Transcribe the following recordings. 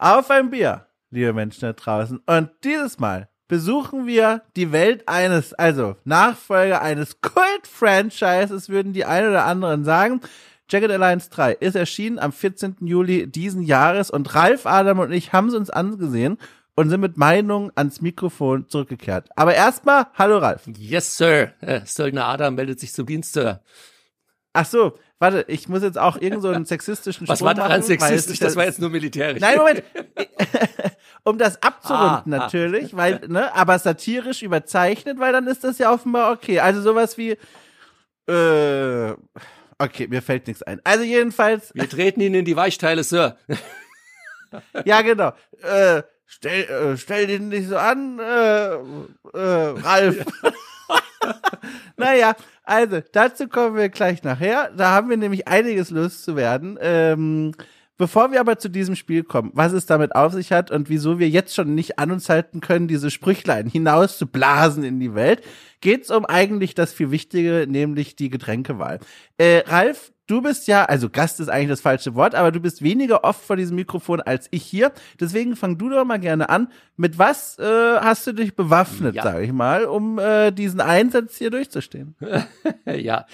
Auf ein Bier, liebe Menschen da draußen. Und dieses Mal besuchen wir die Welt eines, also Nachfolger eines Kult-Franchises, würden die ein oder anderen sagen. Jagged Alliance 3 ist erschienen am 14. Juli diesen Jahres und Ralf, Adam und ich haben es uns angesehen und sind mit Meinung ans Mikrofon zurückgekehrt. Aber erstmal, hallo Ralf. Yes, Sir. Äh, Söldner Adam meldet sich zum Dienst, Sir. Ach so, warte, ich muss jetzt auch irgend so einen sexistischen Was Sprung war daran machen, sexistisch? weil Das war jetzt nur militärisch. Nein, Moment. um das abzurunden Ah, ah. natürlich, weil, ne, aber satirisch überzeichnet, weil dann ist das ja offenbar okay. Also sowas wie, äh, okay, mir fällt nichts ein. Also jedenfalls, Wir treten ihn in die Weichteile, Sir. ja genau, äh, stell, äh, stell den nicht so an, äh, äh, Ralf. naja, also, dazu kommen wir gleich nachher. Da haben wir nämlich einiges loszuwerden. Ähm, bevor wir aber zu diesem Spiel kommen, was es damit auf sich hat und wieso wir jetzt schon nicht an uns halten können, diese Sprüchlein hinaus zu blasen in die Welt, geht's um eigentlich das viel Wichtige, nämlich die Getränkewahl. Äh, Ralf, du bist ja, also Gast ist eigentlich das falsche Wort, aber du bist weniger oft vor diesem Mikrofon als ich hier. Deswegen fang du doch mal gerne an. Mit was äh, hast du dich bewaffnet, Ja. sage ich mal, um äh, diesen Einsatz hier durchzustehen? ja.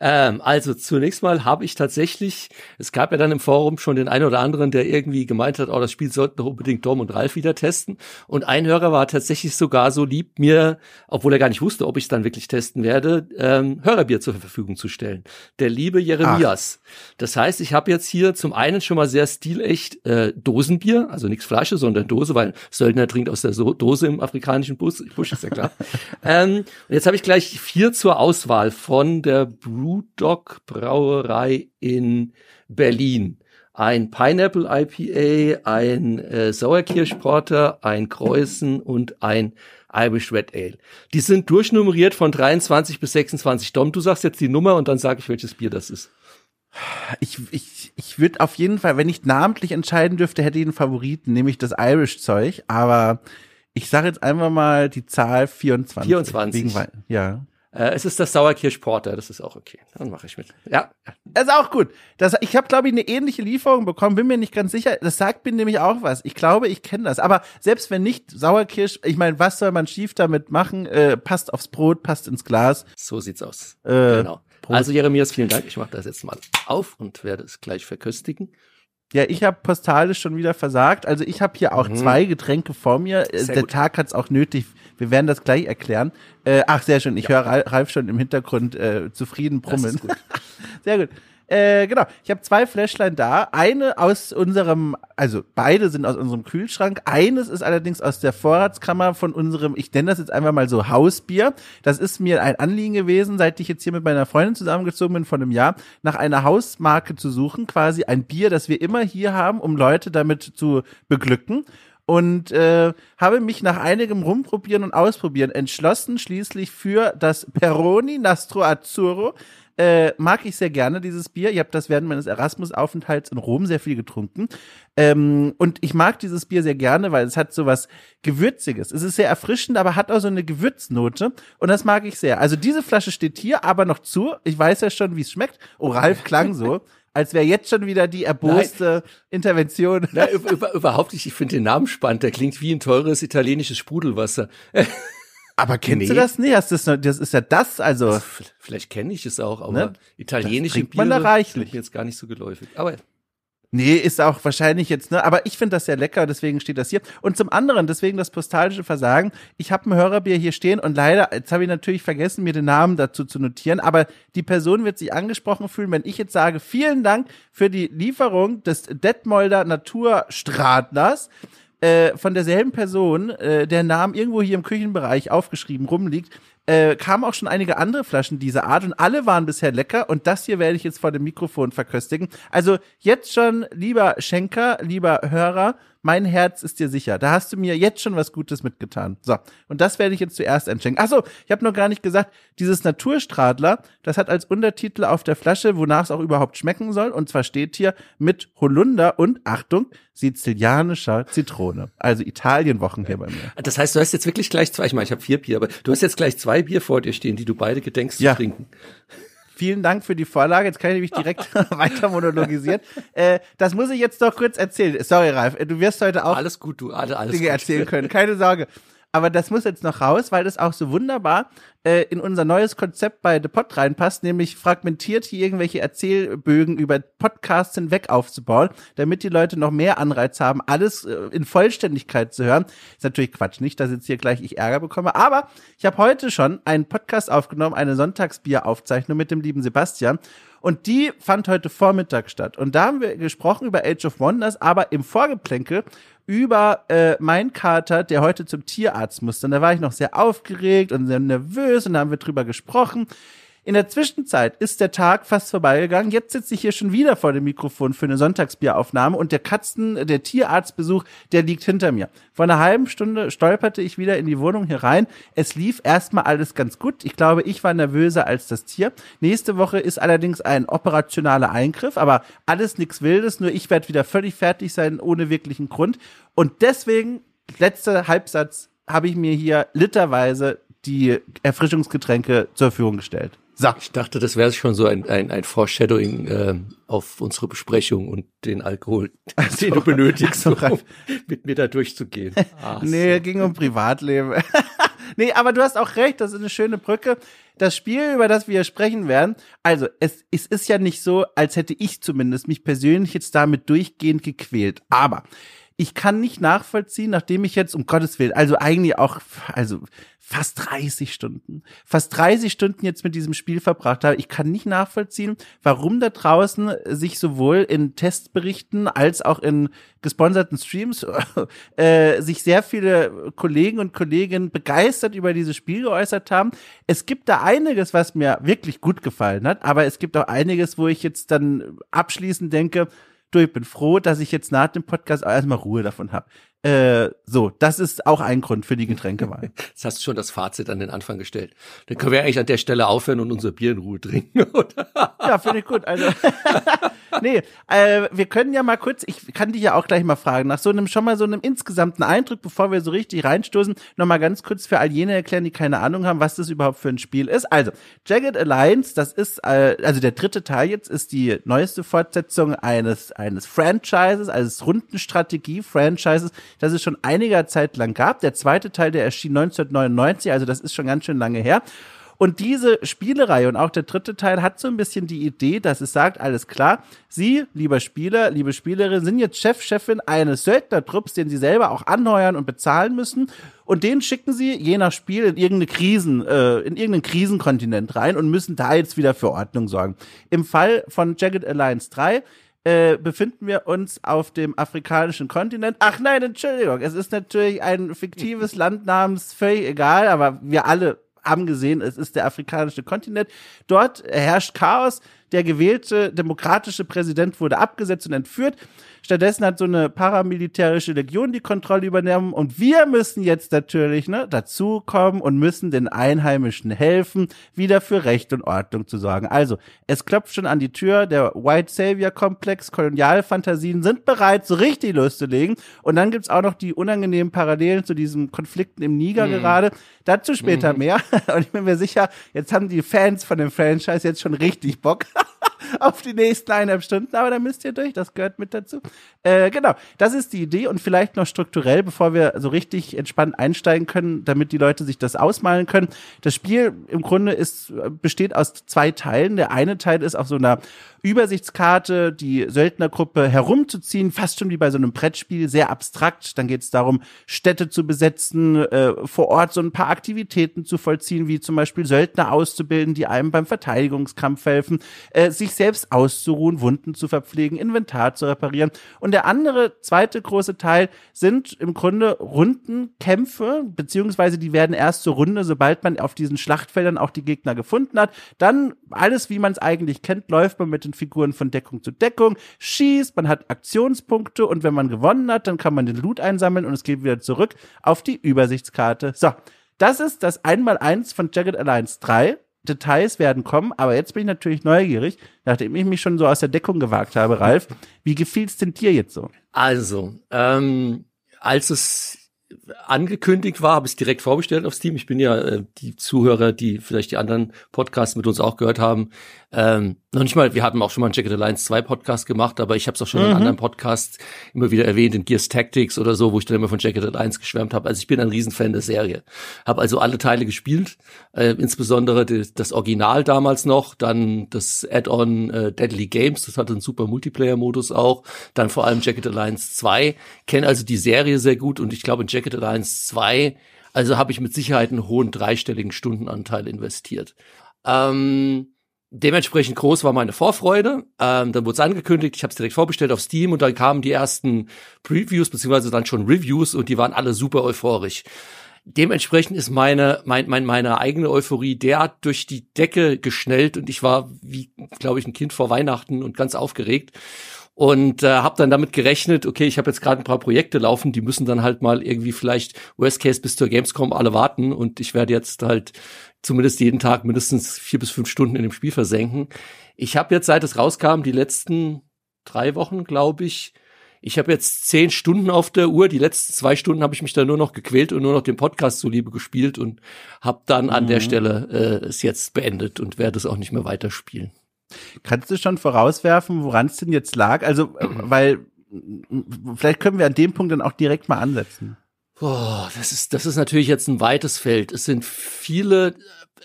Ähm, also zunächst mal habe ich tatsächlich, es gab ja dann im Forum schon den einen oder anderen, der irgendwie gemeint hat, oh, das Spiel sollten doch unbedingt Dom und Ralf wieder testen. Und ein Hörer war tatsächlich sogar so lieb, mir, obwohl er gar nicht wusste, ob ich es dann wirklich testen werde, ähm, Hörerbier zur Verfügung zu stellen. Der liebe Jeremias. Das heißt, ich habe jetzt hier zum einen schon mal sehr stilecht äh, Dosenbier, also nichts Flasche, sondern Dose, weil Söldner trinkt aus der so Dose im afrikanischen Busch, Busch ist ja klar. ähm, und jetzt habe ich gleich vier zur Auswahl von der Brewdog Brauerei in Berlin. Ein Pineapple IPA, ein äh, Sauerkirschporter, ein Kreuzen und ein Irish Red Ale. Die sind durchnummeriert von 23 bis 26 Dom. Du sagst jetzt die Nummer und dann sage ich, welches Bier das ist. Ich, ich, ich würde auf jeden Fall, wenn ich namentlich entscheiden dürfte, hätte ich einen Favoriten, nämlich das Irish-Zeug, aber ich sage jetzt einfach mal die Zahl 24. 24. Wegen, ja. Äh, es ist das Sauerkirschporter, das ist auch okay. Dann mache ich mit. Ja, Das ist auch gut. Das, ich habe, glaube ich, eine ähnliche Lieferung bekommen, bin mir nicht ganz sicher. Das sagt mir nämlich auch was. Ich glaube, ich kenne das. Aber selbst wenn nicht, Sauerkirsch, ich meine, was soll man schief damit machen? Äh, passt aufs Brot, passt ins Glas. so sieht's aus. Äh, genau. Also Jeremias, vielen Dank. Ich mache das jetzt mal auf und werde es gleich verköstigen. Ja, ich habe postalisch schon wieder versagt. Also ich habe hier auch zwei Getränke vor mir. Äh, Mhm. Sehr Der gut. Tag hat's auch nötig. Wir werden das gleich erklären. Äh, ach, sehr schön. Ich höre Ra- Ralf schon im Hintergrund äh, zufrieden ist gut. Sehr gut. Äh, genau. Ich habe zwei Fläschlein da. Eine aus unserem, also beide sind aus unserem Kühlschrank. Eines ist allerdings aus der Vorratskammer von unserem, ich nenne das jetzt einfach mal so Hausbier. Das ist mir ein Anliegen gewesen, seit ich jetzt hier mit meiner Freundin zusammengezogen bin vor einem Jahr, nach einer Hausmarke zu suchen. Quasi ein Bier, das wir immer hier haben, um Leute damit zu beglücken und äh, habe mich nach einigem Rumprobieren und Ausprobieren entschlossen, schließlich für das Peroni Nastro Azzurro. Äh, mag ich sehr gerne, dieses Bier. Ich habe das während meines Erasmus-Aufenthalts in Rom sehr viel getrunken. Ähm, und ich mag dieses Bier sehr gerne, weil es hat so was Gewürziges. Es ist sehr erfrischend, aber hat auch so eine Gewürznote. Und das mag ich sehr. Also diese Flasche steht hier aber noch zu. Ich weiß ja schon, wie es schmeckt. Oh, Ralf klang so, als wäre jetzt schon wieder die erboste Intervention. Na, über, über, überhaupt nicht. Ich finde den Namen spannend. Der klingt wie ein teures italienisches Sprudelwasser. Aber kennst Nee. du das? Nee, das ist, das ist ja das, also. V- Vielleicht kenne ich es auch, aber Ne? italienische Das trinkt man da Biere reichlich. jetzt gar nicht so geläufig. Aber Nee, ist auch wahrscheinlich jetzt, ne? Aber ich finde das sehr lecker, deswegen steht das hier. Und zum anderen, deswegen das postalische Versagen. Ich habe ein Hörerbier hier stehen und leider, jetzt habe ich natürlich vergessen, mir den Namen dazu zu notieren, aber die Person wird sich angesprochen fühlen, wenn ich jetzt sage, vielen Dank für die Lieferung des Detmolder Naturstradlers. Äh, von derselben Person, äh, der Name irgendwo hier im Küchenbereich aufgeschrieben rumliegt, äh, kamen auch schon einige andere Flaschen dieser Art und alle waren bisher lecker und das hier werde ich jetzt vor dem Mikrofon verköstigen. Also jetzt schon, lieber Schenker, lieber Hörer, mein Herz ist dir sicher. Da hast du mir jetzt schon was Gutes mitgetan. So, und das werde ich jetzt zuerst einschenken. Ach so, ich habe noch gar nicht gesagt, dieses Naturstradler, das hat als Untertitel auf der Flasche, wonach es auch überhaupt schmecken soll, und zwar steht hier mit Holunder und Achtung, sizilianischer Zitrone. Also Italienwochen hier bei mir. das heißt, du hast jetzt wirklich gleich zwei, ich meine, ich habe vier Bier, aber du hast jetzt gleich zwei Bier vor dir stehen, die du beide gedenkst Ja. zu trinken. Vielen Dank für die Vorlage. Jetzt kann ich nämlich direkt weiter monologisieren. Äh, das muss ich jetzt doch kurz erzählen. Sorry, Ralf, du wirst heute auch alles gut, du, alles, alles Dinge gut. erzählen können. Keine Sorge. Aber das muss jetzt noch raus, weil das auch so wunderbar äh, in unser neues Konzept bei The Pod reinpasst, nämlich fragmentiert hier irgendwelche Erzählbögen über Podcasts hinweg aufzubauen, damit die Leute noch mehr Anreiz haben, alles äh, in Vollständigkeit zu hören. Ist natürlich Quatsch, nicht, dass jetzt hier gleich ich Ärger bekomme. Aber ich habe heute schon einen Podcast aufgenommen, eine Sonntagsbier-Aufzeichnung mit dem lieben Sebastian. Und die fand heute Vormittag statt. Und da haben wir gesprochen über Age of Wonders, aber im Vorgeplänkel über äh, mein Kater, der heute zum Tierarzt musste. Und da war ich noch sehr aufgeregt und sehr nervös und da haben wir drüber gesprochen. In der Zwischenzeit ist der Tag fast vorbeigegangen. Jetzt sitze ich hier schon wieder vor dem Mikrofon für eine Sonntagsbieraufnahme und der Katzen, der Tierarztbesuch, der liegt hinter mir. Vor einer halben Stunde stolperte ich wieder in die Wohnung hier rein. Es lief erstmal alles ganz gut. Ich glaube, ich war nervöser als das Tier. Nächste Woche ist allerdings ein operationaler Eingriff, aber alles nichts Wildes. Nur ich werde wieder völlig fertig sein, ohne wirklichen Grund. Und deswegen, letzter Halbsatz, habe ich mir hier literweise die Erfrischungsgetränke zur Verfügung gestellt. So. Ich dachte, das wäre schon so ein, ein, ein Foreshadowing äh, auf unsere Besprechung und den Alkohol, Also, den du benötigst, also, um mit mir da durchzugehen. Ah, nee, so. ging um Privatleben. nee, aber du hast auch recht, das ist eine schöne Brücke. Das Spiel, über das wir sprechen werden, also es, es ist ja nicht so, als hätte ich zumindest mich persönlich jetzt damit durchgehend gequält. Aber ich kann nicht nachvollziehen, nachdem ich jetzt, um Gottes Willen, also eigentlich auch, also fast 30 Stunden, fast 30 Stunden jetzt mit diesem Spiel verbracht habe. Ich kann nicht nachvollziehen, warum da draußen sich sowohl in Testberichten als auch in gesponserten Streams äh, sich sehr viele Kollegen und Kolleginnen begeistert über dieses Spiel geäußert haben. Es gibt da einiges, was mir wirklich gut gefallen hat, aber es gibt auch einiges, wo ich jetzt dann abschließend denke, du, ich bin froh, dass ich jetzt nach dem Podcast erstmal Ruhe davon habe. Äh, so, das ist auch ein Grund für die Getränkewahl. Jetzt hast du schon das Fazit an den Anfang gestellt. Dann können wir eigentlich an der Stelle aufhören und unser Bier in Ruhe trinken, oder? Ja, finde ich gut. Also, nee, äh, wir können ja mal kurz, ich kann dich ja auch gleich mal fragen, nach so einem, schon mal so einem insgesamten Eindruck, bevor wir so richtig reinstoßen, noch mal ganz kurz für all jene erklären, die keine Ahnung haben, was das überhaupt für ein Spiel ist. Also, Jagged Alliance, das ist, äh, also der dritte Teil jetzt, ist die neueste Fortsetzung eines, eines Franchises, also Rundenstrategie-Franchises, das es schon einiger Zeit lang gab. Der zweite Teil, der erschien 1999, also das ist schon ganz schön lange her. Und diese Spielereihe und auch der dritte Teil hat so ein bisschen die Idee, dass es sagt, alles klar, Sie, lieber Spieler, liebe Spielerin, sind jetzt Chef, Chefin eines Söldnertrupps, den Sie selber auch anheuern und bezahlen müssen. Und den schicken Sie je nach Spiel in irgendeine Krisen, äh, in irgendeinen Krisenkontinent rein und müssen da jetzt wieder für Ordnung sorgen. Im Fall von Jagged Alliance 3 äh, befinden wir uns auf dem afrikanischen Kontinent. Ach nein, Entschuldigung, es ist natürlich ein fiktives Land namens völlig egal, aber wir alle haben gesehen, es ist der afrikanische Kontinent. Dort herrscht Chaos. Der gewählte demokratische Präsident wurde abgesetzt und entführt. Stattdessen hat so eine paramilitärische Legion die Kontrolle übernommen und wir müssen jetzt natürlich ne, dazukommen und müssen den Einheimischen helfen, wieder für Recht und Ordnung zu sorgen. Also, es klopft schon an die Tür, der White Savior Komplex, Kolonialfantasien sind bereit, so richtig loszulegen. Und dann gibt's auch noch die unangenehmen Parallelen zu diesen Konflikten im Niger mhm. gerade. Dazu später mhm. mehr. Und ich bin mir sicher, jetzt haben die Fans von dem Franchise jetzt schon richtig Bock auf die nächsten eineinhalb Stunden, aber da müsst ihr durch, das gehört mit dazu. Äh, genau, das ist die Idee und vielleicht noch strukturell, bevor wir so richtig entspannt einsteigen können, damit die Leute sich das ausmalen können. Das Spiel im Grunde ist, besteht aus zwei Teilen. Der eine Teil ist auf so einer Übersichtskarte die Söldnergruppe herumzuziehen, fast schon wie bei so einem Brettspiel, sehr abstrakt. Dann geht es darum, Städte zu besetzen, äh, vor Ort so ein paar Aktivitäten zu vollziehen, wie zum Beispiel Söldner auszubilden, die einem beim Verteidigungskampf helfen, äh, sich selbst auszuruhen, Wunden zu verpflegen, Inventar zu reparieren. Und der andere, zweite große Teil sind im Grunde Rundenkämpfe, beziehungsweise die werden erst zur Runde, sobald man auf diesen Schlachtfeldern auch die Gegner gefunden hat. Dann alles, wie man es eigentlich kennt, läuft man mit den Figuren von Deckung zu Deckung, schießt, man hat Aktionspunkte und wenn man gewonnen hat, dann kann man den Loot einsammeln und es geht wieder zurück auf die Übersichtskarte. So, das ist das Einmaleins von Jagged Alliance 3. Details werden kommen, aber jetzt bin ich natürlich neugierig, nachdem ich mich schon so aus der Deckung gewagt habe, Ralf. Wie gefiel's denn dir jetzt so? Also, ähm, als es angekündigt war, habe ich direkt vorbestellt auf Steam. Ich bin ja äh, die Zuhörer, die vielleicht die anderen Podcasts mit uns auch gehört haben, ähm, noch nicht mal, wir hatten auch schon mal einen Jacket Alliance 2 Podcast gemacht, aber ich habe es auch schon mhm. in anderen Podcasts immer wieder erwähnt, in Gears Tactics oder so, wo ich dann immer von Jacket Alliance geschwärmt habe. Also ich bin ein Riesenfan der Serie. Habe also alle Teile gespielt, äh, insbesondere die, das Original damals noch, dann das Add-on äh, Deadly Games, das hatte einen super Multiplayer-Modus auch, dann vor allem Jacket Alliance 2, kenne also die Serie sehr gut und ich glaube in Jacket Alliance 2 also habe ich mit Sicherheit einen hohen dreistelligen Stundenanteil investiert. Ähm, dementsprechend groß war meine Vorfreude. Ähm, dann wurde es angekündigt, ich habe es direkt vorbestellt auf Steam und dann kamen die ersten Previews beziehungsweise dann schon Reviews und die waren alle super euphorisch. Dementsprechend ist meine mein, mein, meine eigene Euphorie derart durch die Decke geschnellt und ich war wie glaube ich ein Kind vor Weihnachten und ganz aufgeregt und äh, habe dann damit gerechnet, okay, ich habe jetzt gerade ein paar Projekte laufen, die müssen dann halt mal irgendwie vielleicht Worst Case bis zur Gamescom alle warten und ich werde jetzt halt zumindest jeden Tag mindestens vier bis fünf Stunden in dem Spiel versenken. Ich habe jetzt, seit es rauskam, die letzten drei Wochen, glaube ich, ich habe jetzt zehn Stunden auf der Uhr. Die letzten zwei Stunden habe ich mich da nur noch gequält und nur noch den Podcast zuliebe gespielt und habe dann an der mhm. Stelle äh, es jetzt beendet und werde es auch nicht mehr weiterspielen. Kannst du schon vorauswerfen, woran es denn jetzt lag? Also, äh, weil vielleicht können wir an dem Punkt dann auch direkt mal ansetzen. Boah, das ist, das ist natürlich jetzt ein weites Feld. Es sind viele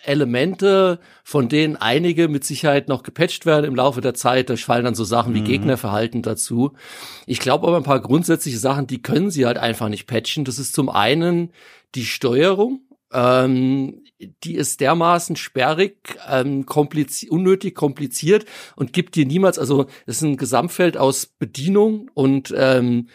Elemente, von denen einige mit Sicherheit noch gepatcht werden im Laufe der Zeit. Da fallen dann so Sachen wie mhm. Gegnerverhalten dazu. Ich glaube aber ein paar grundsätzliche Sachen, die können sie halt einfach nicht patchen. Das ist zum einen die Steuerung. Ähm, die ist dermaßen sperrig, ähm, komplizi unnötig kompliziert und gibt dir niemals, also es ist ein Gesamtfeld aus Bedienung und ähm,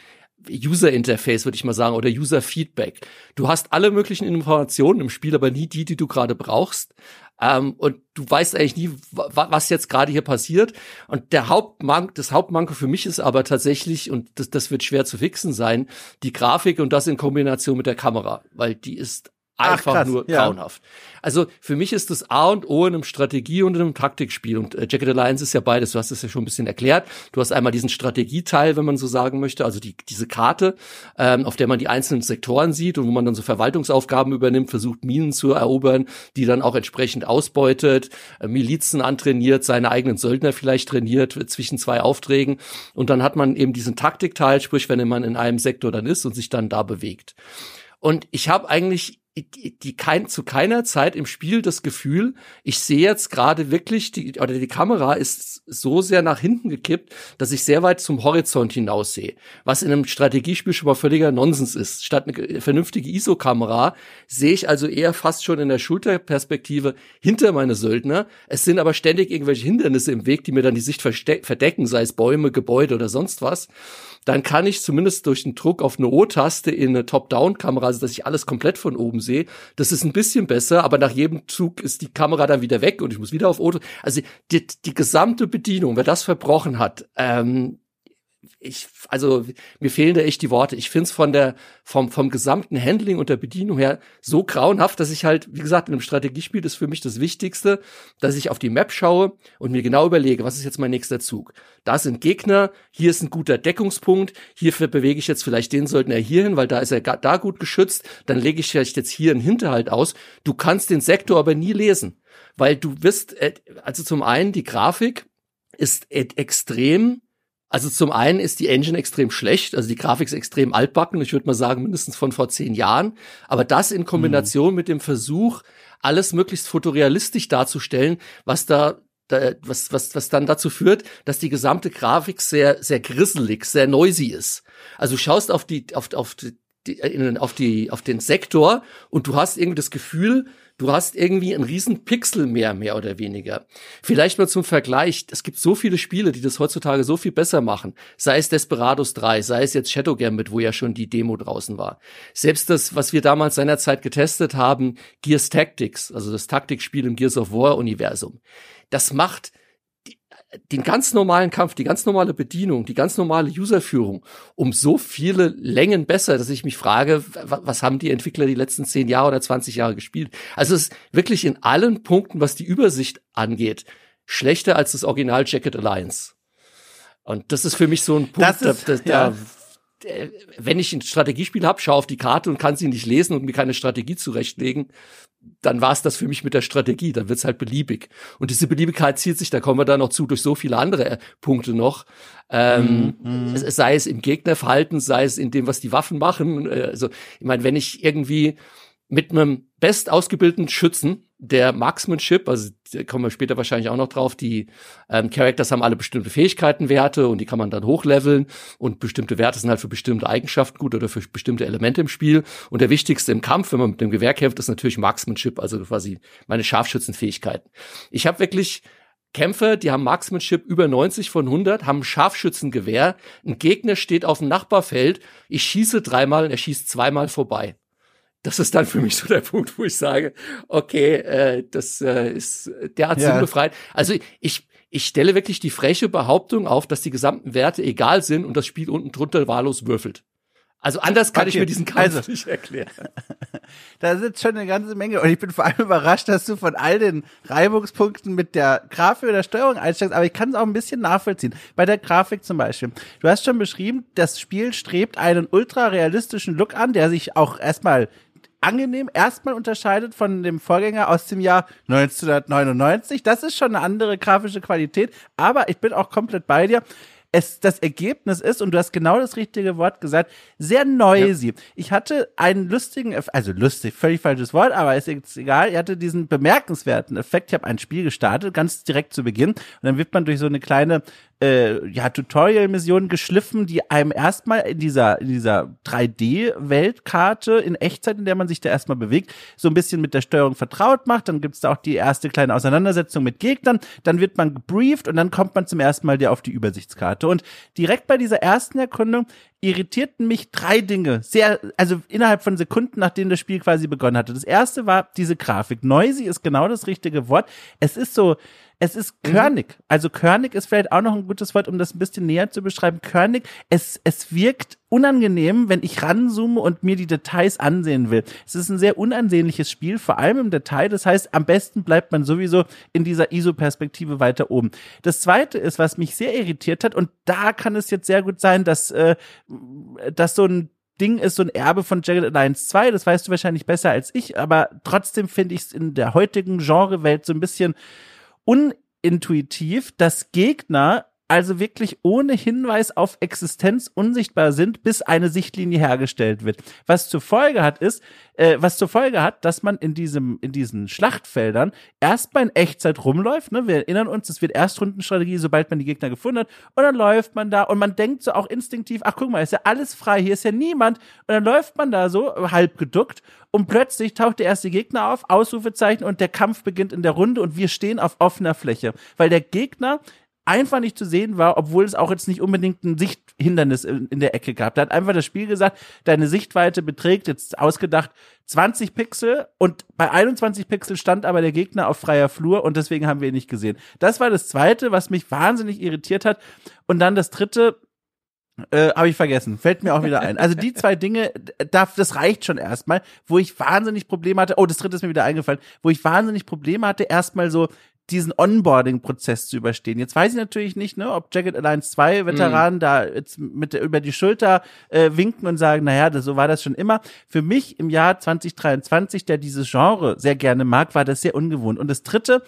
User Interface, würde ich mal sagen, oder User Feedback. Du hast alle möglichen Informationen im Spiel, aber nie die, die du gerade brauchst. Ähm, und du weißt eigentlich nie, was jetzt gerade hier passiert. Und der Hauptmank, das Hauptmanko für mich ist aber tatsächlich, und das, das wird schwer zu fixen sein, die Grafik und das in Kombination mit der Kamera, weil die ist einfach Ach, nur ja. grauenhaft. Also für mich ist das A und O in einem Strategie- und in einem Taktikspiel. Und äh, Jacket Alliance ist ja beides. Du hast es ja schon ein bisschen erklärt. Du hast einmal diesen Strategieteil, wenn man so sagen möchte, also die, diese Karte, ähm, auf der man die einzelnen Sektoren sieht und wo man dann so Verwaltungsaufgaben übernimmt, versucht Minen zu erobern, die dann auch entsprechend ausbeutet, äh, Milizen antrainiert, seine eigenen Söldner vielleicht trainiert zwischen zwei Aufträgen. Und dann hat man eben diesen Taktikteil, sprich, wenn man in einem Sektor dann ist und sich dann da bewegt. Und ich habe eigentlich die, die kein, zu keiner Zeit im Spiel das Gefühl, ich sehe jetzt gerade wirklich, die, oder die Kamera ist so sehr nach hinten gekippt, dass ich sehr weit zum Horizont hinaus sehe. Was in einem Strategiespiel schon mal völliger Nonsens ist. Statt eine vernünftige ISO-Kamera sehe ich also eher fast schon in der Schulterperspektive hinter meine Söldner. Es sind aber ständig irgendwelche Hindernisse im Weg, die mir dann die Sicht verdecken, sei es Bäume, Gebäude oder sonst was dann kann ich zumindest durch den Druck auf eine O-Taste in eine Top-Down-Kamera, also dass ich alles komplett von oben sehe, das ist ein bisschen besser, aber nach jedem Zug ist die Kamera dann wieder weg und ich muss wieder auf O. Also die, die gesamte Bedienung, wer das verbrochen hat, ähm, ich, also mir fehlen da echt die Worte. Ich finde es von der, vom, vom gesamten Handling und der Bedienung her so grauenhaft, dass ich halt, wie gesagt, in einem Strategiespiel ist für mich das Wichtigste, dass ich auf die Map schaue und mir genau überlege, was ist jetzt mein nächster Zug. Da sind Gegner, hier ist ein guter Deckungspunkt, hierfür bewege ich jetzt vielleicht den Söldner hierhin, weil da ist er da gut geschützt, dann lege ich vielleicht jetzt hier einen Hinterhalt aus. Du kannst den Sektor aber nie lesen, weil du wirst, äh, also zum einen die Grafik ist extrem also zum einen ist die Engine extrem schlecht, also die Grafik ist extrem altbacken, ich würde mal sagen mindestens von vor zehn Jahren. Aber das in Kombination mhm. mit dem Versuch, alles möglichst fotorealistisch darzustellen, was da, da was, was, was dann dazu führt, dass die gesamte Grafik sehr, sehr grisselig, sehr noisy ist. Also du schaust auf die, auf, auf die, auf die, auf den Sektor und du hast irgendwie das Gefühl, du hast irgendwie einen riesen Pixel mehr, mehr oder weniger. Vielleicht mal zum Vergleich, es gibt so viele Spiele, die das heutzutage so viel besser machen. Sei es Desperados 3, sei es jetzt Shadow Gambit, wo ja schon die Demo draußen war. Selbst das, was wir damals seinerzeit getestet haben, Gears Tactics, also das Taktikspiel im Gears of War Universum. Das macht den ganz normalen Kampf, die ganz normale Bedienung, die ganz normale Userführung um so viele Längen besser, dass ich mich frage, was haben die Entwickler die letzten zehn Jahre oder 20 Jahre gespielt? Also es ist wirklich in allen Punkten, was die Übersicht angeht, schlechter als das Original Jacket Alliance. Und das ist für mich so ein Punkt, ist, da, da, ja. äh, wenn ich ein Strategiespiel habe, schaue auf die Karte und kann sie nicht lesen und mir keine Strategie zurechtlegen, dann war es das für mich mit der Strategie. Dann wird's halt beliebig. Und diese Beliebigkeit zieht sich, da kommen wir dann noch zu, durch so viele andere äh, Punkte noch. Ähm, mm, mm. sei es im Gegnerverhalten, sei es in dem, was die Waffen machen. Äh, also, ich meine, wenn ich irgendwie mit einem best ausgebildeten Schützen, der Marksmanship, also da kommen wir später wahrscheinlich auch noch drauf, die ähm, Characters haben alle bestimmte Fähigkeitenwerte und die kann man dann hochleveln und bestimmte Werte sind halt für bestimmte Eigenschaften gut oder für bestimmte Elemente im Spiel. Und der wichtigste im Kampf, wenn man mit dem Gewehr kämpft, ist natürlich Marksmanship, also quasi meine Scharfschützenfähigkeiten. Ich habe wirklich Kämpfer, die haben Marksmanship über 90 von 100, haben Scharfschützengewehr. Ein Gegner steht auf dem Nachbarfeld. Ich schieße dreimal und er schießt zweimal vorbei das ist dann für mich so der Punkt, wo ich sage, okay, äh, das äh, ist derart ja. sinnbefreit. Also ich, ich stelle wirklich die freche Behauptung auf, dass die gesamten Werte egal sind und das Spiel unten drunter wahllos würfelt. Also anders kann okay. ich mir diesen Kampf also, nicht erklären. da sind schon eine ganze Menge und ich bin vor allem überrascht, dass du von all den Reibungspunkten mit der Grafik oder Steuerung einsteigst, aber ich kann es auch ein bisschen nachvollziehen. Bei der Grafik zum Beispiel. Du hast schon beschrieben, das Spiel strebt einen ultra realistischen Look an, der sich auch erstmal angenehm erstmal unterscheidet von dem Vorgänger aus dem Jahr 1999. Das ist schon eine andere grafische Qualität, aber ich bin auch komplett bei dir es das Ergebnis ist, und du hast genau das richtige Wort gesagt, sehr noisy. Ja. Ich hatte einen lustigen, also lustig, völlig falsches Wort, aber ist jetzt egal. Ich hatte diesen bemerkenswerten Effekt. Ich habe ein Spiel gestartet, ganz direkt zu Beginn, und dann wird man durch so eine kleine äh, ja, Tutorial-Mission geschliffen, die einem erstmal in dieser, in dieser 3D-Weltkarte in Echtzeit, in der man sich da erstmal bewegt, so ein bisschen mit der Steuerung vertraut macht. Dann gibt's da auch die erste kleine Auseinandersetzung mit Gegnern. Dann wird man gebrieft und dann kommt man zum ersten Mal dir auf die Übersichtskarte. Und direkt bei dieser ersten Erkundung irritierten mich drei Dinge. Sehr, also innerhalb von Sekunden, nachdem das Spiel quasi begonnen hatte. Das erste war diese Grafik. Noisy ist genau das richtige Wort. Es ist so, es ist mhm. körnig. Mhm. Also körnig ist vielleicht auch noch ein gutes Wort, um das ein bisschen näher zu beschreiben. Körnig, es, es wirkt unangenehm, wenn ich ranzoome und mir die Details ansehen will. Es ist ein sehr unansehnliches Spiel, vor allem im Detail. Das heißt, am besten bleibt man sowieso in dieser ISO-Perspektive weiter oben. Das zweite ist, was mich sehr irritiert hat, und da kann es jetzt sehr gut sein, dass, äh, dass so ein Ding ist so ein Erbe von Jagged Alliance 2, das weißt du wahrscheinlich besser als ich, aber trotzdem finde ich es in der heutigen Genrewelt so ein bisschen unintuitiv, dass Gegner also wirklich ohne Hinweis auf Existenz unsichtbar sind, bis eine Sichtlinie hergestellt wird. Was zur Folge hat, ist, äh, was zur Folge hat, dass man in diesem, in diesen Schlachtfeldern erstmal in Echtzeit rumläuft. Ne? Wir erinnern uns, es wird Erstrundenstrategie, sobald man die Gegner gefunden hat. Und dann läuft man da und man denkt so auch instinktiv, ach guck mal, ist ja alles frei, hier ist ja niemand. Und dann läuft man da so halb geduckt und plötzlich taucht der erste Gegner auf, Ausrufezeichen und der Kampf beginnt in der Runde und wir stehen auf offener Fläche, weil der Gegner einfach nicht zu sehen war, obwohl es auch jetzt nicht unbedingt ein Sichthindernis in, in der Ecke gab. Da hat einfach das Spiel gesagt, deine Sichtweite beträgt jetzt ausgedacht 20 Pixel und bei 21 Pixel stand aber der Gegner auf freier Flur und deswegen haben wir ihn nicht gesehen. Das war das zweite, was mich wahnsinnig irritiert hat. Und dann das dritte, äh, habe ich vergessen. Fällt mir auch wieder ein. Also die zwei Dinge, darf, das reicht schon erstmal, wo ich wahnsinnig Probleme hatte. Oh, das dritte ist mir wieder eingefallen, wo ich wahnsinnig Probleme hatte, erstmal so diesen Onboarding-Prozess zu überstehen. Jetzt weiß ich natürlich nicht, ne, ob Jagged Alliance 2 Veteranen mm. da jetzt mit der, über die Schulter äh, winken und sagen, naja, das, so war das schon immer. Für mich im Jahr 2023, der dieses Genre sehr gerne mag, war das sehr ungewohnt. Und das dritte,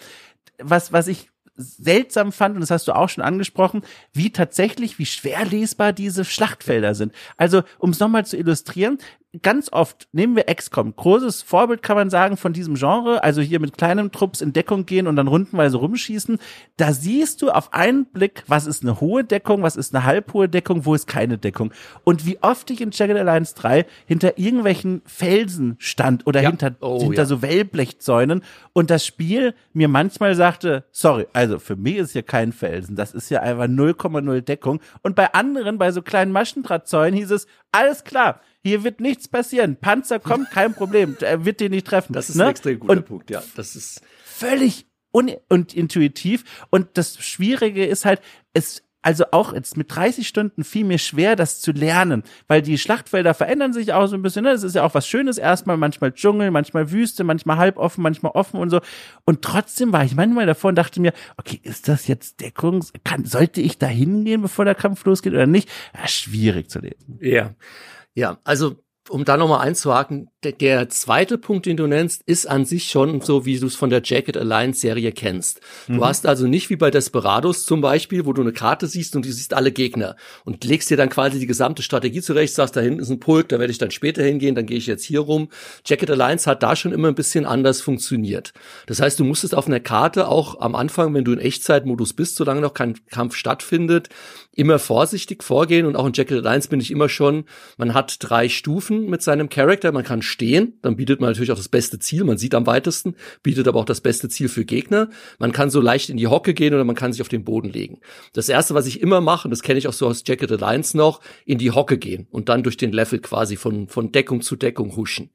was, was ich seltsam fand, und das hast du auch schon angesprochen, wie tatsächlich, wie schwer lesbar diese Schlachtfelder sind. Also, um es nochmal zu illustrieren, ganz oft nehmen wir XCOM. Großes Vorbild kann man sagen von diesem Genre. Also hier mit kleinen Trupps in Deckung gehen und dann rundenweise rumschießen. Da siehst du auf einen Blick, was ist eine hohe Deckung, was ist eine halbhohe Deckung, wo ist keine Deckung. Und wie oft ich in Jagged Alliance 3 hinter irgendwelchen Felsen stand oder ja. hinter, oh, hinter ja. so Wellblechzäunen und das Spiel mir manchmal sagte, sorry, also für mich ist hier kein Felsen. Das ist ja einfach 0,0 Deckung. Und bei anderen, bei so kleinen Maschendrahtzäunen hieß es, alles klar, hier wird nichts passieren. Panzer kommt, kein Problem. Er wird den nicht treffen. Das ist ne? ein extrem guter und Punkt, ja. Das ist völlig un und intuitiv. Und das Schwierige ist halt, es also auch jetzt mit 30 Stunden fiel mir schwer, das zu lernen, weil die Schlachtfelder verändern sich auch so ein bisschen. Ne? Das ist ja auch was Schönes erstmal, manchmal Dschungel, manchmal Wüste, manchmal halboffen, manchmal offen und so. Und trotzdem war ich manchmal davor und dachte mir, okay, ist das jetzt Deckung? Kann, sollte ich da hingehen, bevor der Kampf losgeht oder nicht? Ja, schwierig zu lesen. Ja, ja, also um da nochmal einzuhaken, der, zweite Punkt, den du nennst, ist an sich schon so, wie du es von der Jacket Alliance Serie kennst. Du mhm. hast also nicht wie bei Desperados zum Beispiel, wo du eine Karte siehst und du siehst alle Gegner und legst dir dann quasi die gesamte Strategie zurecht, sagst, da hinten ist ein Pulk, da werde ich dann später hingehen, dann gehe ich jetzt hier rum. Jacket Alliance hat da schon immer ein bisschen anders funktioniert. Das heißt, du musstest auf einer Karte auch am Anfang, wenn du in Echtzeitmodus bist, solange noch kein Kampf stattfindet, immer vorsichtig vorgehen und auch in Jacket Alliance bin ich immer schon, man hat drei Stufen mit seinem Charakter, man kann stehen, dann bietet man natürlich auch das beste Ziel, man sieht am weitesten, bietet aber auch das beste Ziel für Gegner. Man kann so leicht in die Hocke gehen oder man kann sich auf den Boden legen. Das erste, was ich immer mache, und das kenne ich auch so aus Jacket Alliance noch, in die Hocke gehen und dann durch den Level quasi von, von Deckung zu Deckung huschen.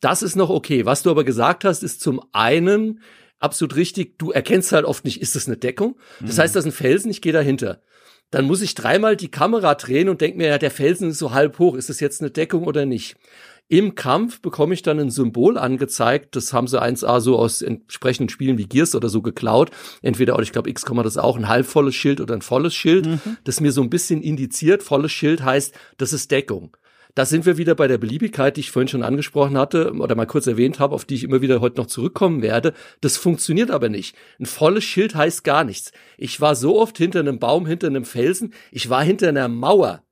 Das ist noch okay. Was du aber gesagt hast, ist zum einen, absolut richtig, du erkennst halt oft nicht, ist das eine Deckung? Das mhm. heißt, das ist ein Felsen, ich gehe dahinter dann muss ich dreimal die Kamera drehen und denke mir, ja, der Felsen ist so halb hoch, ist das jetzt eine Deckung oder nicht? Im Kampf bekomme ich dann ein Symbol angezeigt. Das haben sie 1A so aus entsprechenden Spielen wie Gears oder so geklaut. Entweder, oder ich glaube, X das auch, ein halbvolles Schild oder ein volles Schild. Mhm. Das mir so ein bisschen indiziert. Volles Schild heißt, das ist Deckung. Da sind wir wieder bei der Beliebigkeit, die ich vorhin schon angesprochen hatte oder mal kurz erwähnt habe, auf die ich immer wieder heute noch zurückkommen werde. Das funktioniert aber nicht. Ein volles Schild heißt gar nichts. Ich war so oft hinter einem Baum, hinter einem Felsen, ich war hinter einer Mauer.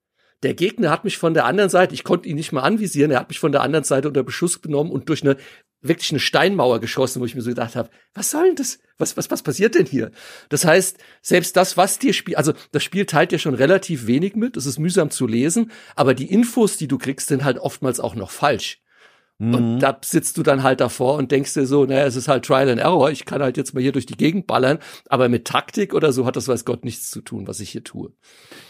Der Gegner hat mich von der anderen Seite, ich konnte ihn nicht mal anvisieren, er hat mich von der anderen Seite unter Beschuss genommen und durch eine wirklich eine Steinmauer geschossen, wo ich mir so gedacht habe, was soll denn das? Was, was, was passiert denn hier? Das heißt, selbst das, was dir spielt, also das Spiel teilt dir schon relativ wenig mit, es ist mühsam zu lesen, aber die Infos, die du kriegst, sind halt oftmals auch noch falsch. Und mhm. da sitzt du dann halt davor und denkst dir so, naja, es ist halt Trial and Error, ich kann halt jetzt mal hier durch die Gegend ballern, aber mit Taktik oder so hat das weiß Gott nichts zu tun, was ich hier tue.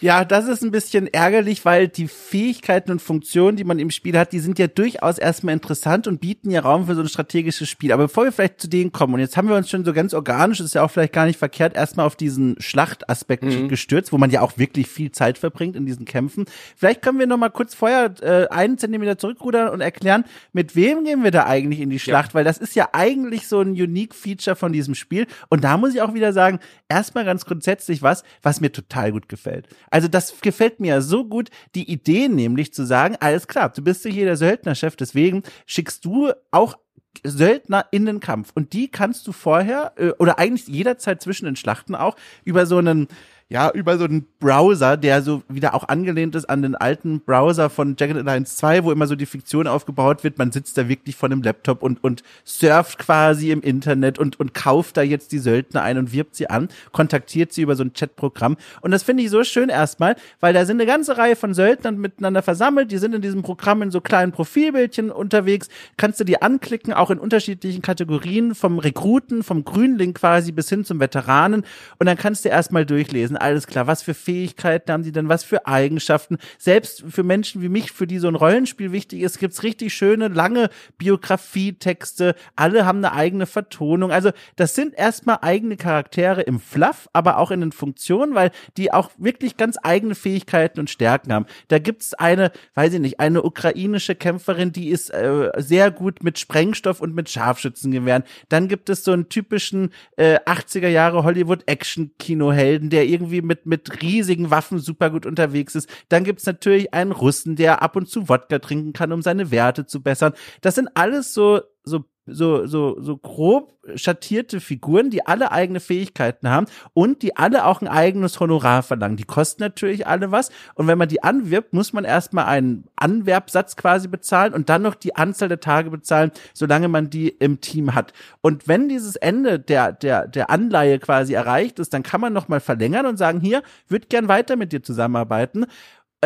Ja, das ist ein bisschen ärgerlich, weil die Fähigkeiten und Funktionen, die man im Spiel hat, die sind ja durchaus erstmal interessant und bieten ja Raum für so ein strategisches Spiel. Aber bevor wir vielleicht zu denen kommen, und jetzt haben wir uns schon so ganz organisch, ist ja auch vielleicht gar nicht verkehrt, erstmal auf diesen Schlachtaspekt mhm. gestürzt, wo man ja auch wirklich viel Zeit verbringt in diesen Kämpfen. Vielleicht können wir noch mal kurz vorher äh, einen Zentimeter zurückrudern und erklären, mit wem gehen wir da eigentlich in die Schlacht? Ja. Weil das ist ja eigentlich so ein unique Feature von diesem Spiel. Und da muss ich auch wieder sagen, erstmal ganz grundsätzlich was, was mir total gut gefällt. Also das gefällt mir ja so gut, die Idee nämlich zu sagen, alles klar, du bist ja hier der Söldnerchef, deswegen schickst du auch Söldner in den Kampf. Und die kannst du vorher, äh, oder eigentlich jederzeit zwischen den Schlachten auch, über so einen ja, über so einen Browser, der so wieder auch angelehnt ist an den alten Browser von Jagged Alliance 2, wo immer so die Fiktion aufgebaut wird. Man sitzt da wirklich vor einem Laptop und, und surft quasi im Internet und, und kauft da jetzt die Söldner ein und wirbt sie an, kontaktiert sie über so ein Chatprogramm. Und das finde ich so schön erstmal, weil da sind eine ganze Reihe von Söldnern miteinander versammelt. Die sind in diesem Programm in so kleinen Profilbildchen unterwegs. Kannst du die anklicken, auch in unterschiedlichen Kategorien, vom Rekruten, vom Grünling quasi bis hin zum Veteranen. Und dann kannst du erstmal durchlesen gewesen, alles klar. Was für Fähigkeiten haben die denn? Was für Eigenschaften? Selbst für Menschen wie mich, für die so ein Rollenspiel wichtig ist, gibt's richtig schöne, lange Biografietexte. Alle haben eine eigene Vertonung. Also, das sind erstmal eigene Charaktere im Fluff, aber auch in den Funktionen, weil die auch wirklich ganz eigene Fähigkeiten und Stärken haben. Da gibt's eine, weiß ich nicht, eine ukrainische Kämpferin, die ist äh, sehr gut mit Sprengstoff und mit Scharfschützengewehren. Dann gibt es so einen typischen äh, 80er Jahre Hollywood Action Kinohelden, der irgendwie irgendwie mit, mit riesigen Waffen super gut unterwegs ist. Dann gibt's natürlich einen Russen, der ab und zu Wodka trinken kann, um seine Werte zu bessern. Das sind alles so, so so, so, so grob schattierte Figuren, die alle eigene Fähigkeiten haben und die alle auch ein eigenes Honorar verlangen. Die kosten natürlich alle was. Und wenn man die anwirbt, muss man erstmal einen Anwerbsatz quasi bezahlen und dann noch die Anzahl der Tage bezahlen, solange man die im Team hat. Und wenn dieses Ende der, der, der Anleihe quasi erreicht ist, dann kann man nochmal verlängern und sagen, hier, würde gern weiter mit dir zusammenarbeiten.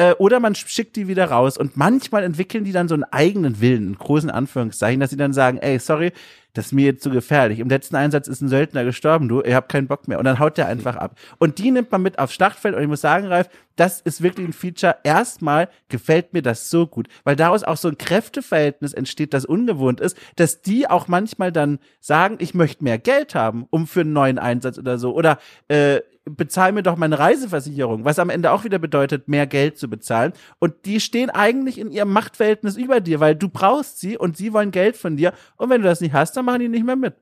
Äh, oder man schickt die wieder raus. Und manchmal entwickeln die dann so einen eigenen Willen, in großen Anführungszeichen, dass sie dann sagen, ey, sorry, das ist mir jetzt zu gefährlich. Im letzten Einsatz ist ein Söldner gestorben, du, ihr habt keinen Bock mehr. Und dann haut der einfach ab. Und die nimmt man mit aufs Schlachtfeld und ich muss sagen, Ralf, das ist wirklich ein Feature. Erstmal gefällt mir das so gut, weil daraus auch so ein Kräfteverhältnis entsteht, das ungewohnt ist, dass die auch manchmal dann sagen, ich möchte mehr Geld haben, um für einen neuen Einsatz oder so. Oder äh, bezahl mir doch meine Reiseversicherung, was am Ende auch wieder bedeutet, mehr Geld zu bezahlen. Und die stehen eigentlich in ihrem Machtverhältnis über dir, weil du brauchst sie und sie wollen Geld von dir. Und wenn du das nicht hast, dann machen die nicht mehr mit.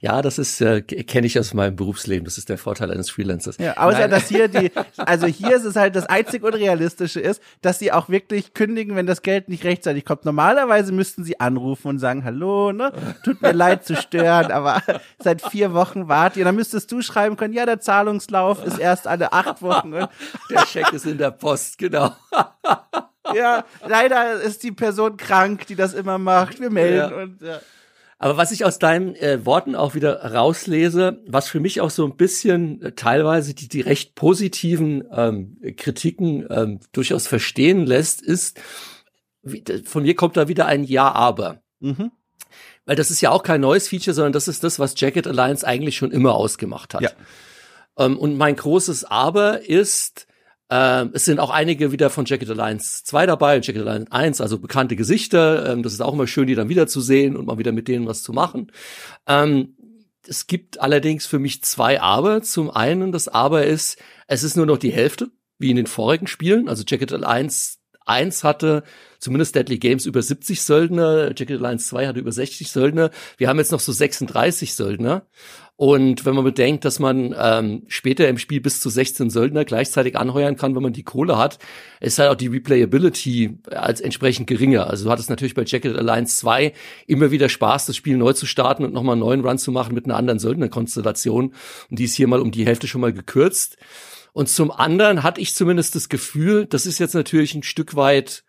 Ja, das ist, äh, kenne ich aus meinem Berufsleben. Das ist der Vorteil eines Freelancers. Ja, außer Nein. dass hier die, also hier ist es halt das einzig Unrealistische ist, dass sie auch wirklich kündigen, wenn das Geld nicht rechtzeitig kommt. Normalerweise müssten sie anrufen und sagen, hallo, ne, tut mir leid zu stören, aber seit vier Wochen wart ihr. Dann müsstest du schreiben können, ja, der Zahlungslauf ist erst alle acht Wochen. Der Scheck ist in der Post, genau. ja, leider ist die Person krank, die das immer macht. Wir melden ja. und ja. Aber was ich aus deinen äh, Worten auch wieder rauslese, was für mich auch so ein bisschen äh, teilweise die, die recht positiven ähm, Kritiken ähm, durchaus verstehen lässt, ist, wie, von mir kommt da wieder ein Ja, aber. Mhm. Weil das ist ja auch kein neues Feature, sondern das ist das, was Jacket Alliance eigentlich schon immer ausgemacht hat. Ja. Ähm, und mein großes Aber ist, ähm, es sind auch einige wieder von Jacket Alliance 2 dabei und Jacket Alliance 1, also bekannte Gesichter. Ähm, das ist auch immer schön, die dann wiederzusehen und mal wieder mit denen was zu machen. Ähm, es gibt allerdings für mich zwei Aber. Zum einen, das Aber ist, es ist nur noch die Hälfte, wie in den vorigen Spielen. Also Jacket Alliance 1 hatte zumindest Deadly Games über 70 Söldner, Jacket Alliance 2 hatte über 60 Söldner. Wir haben jetzt noch so 36 Söldner. Und wenn man bedenkt, dass man ähm, später im Spiel bis zu 16 Söldner gleichzeitig anheuern kann, wenn man die Kohle hat, ist halt auch die Replayability als entsprechend geringer. Also du hattest natürlich bei Jacket Alliance 2 immer wieder Spaß, das Spiel neu zu starten und nochmal einen neuen Run zu machen mit einer anderen Söldnerkonstellation. Und die ist hier mal um die Hälfte schon mal gekürzt. Und zum anderen hatte ich zumindest das Gefühl, das ist jetzt natürlich ein Stück weit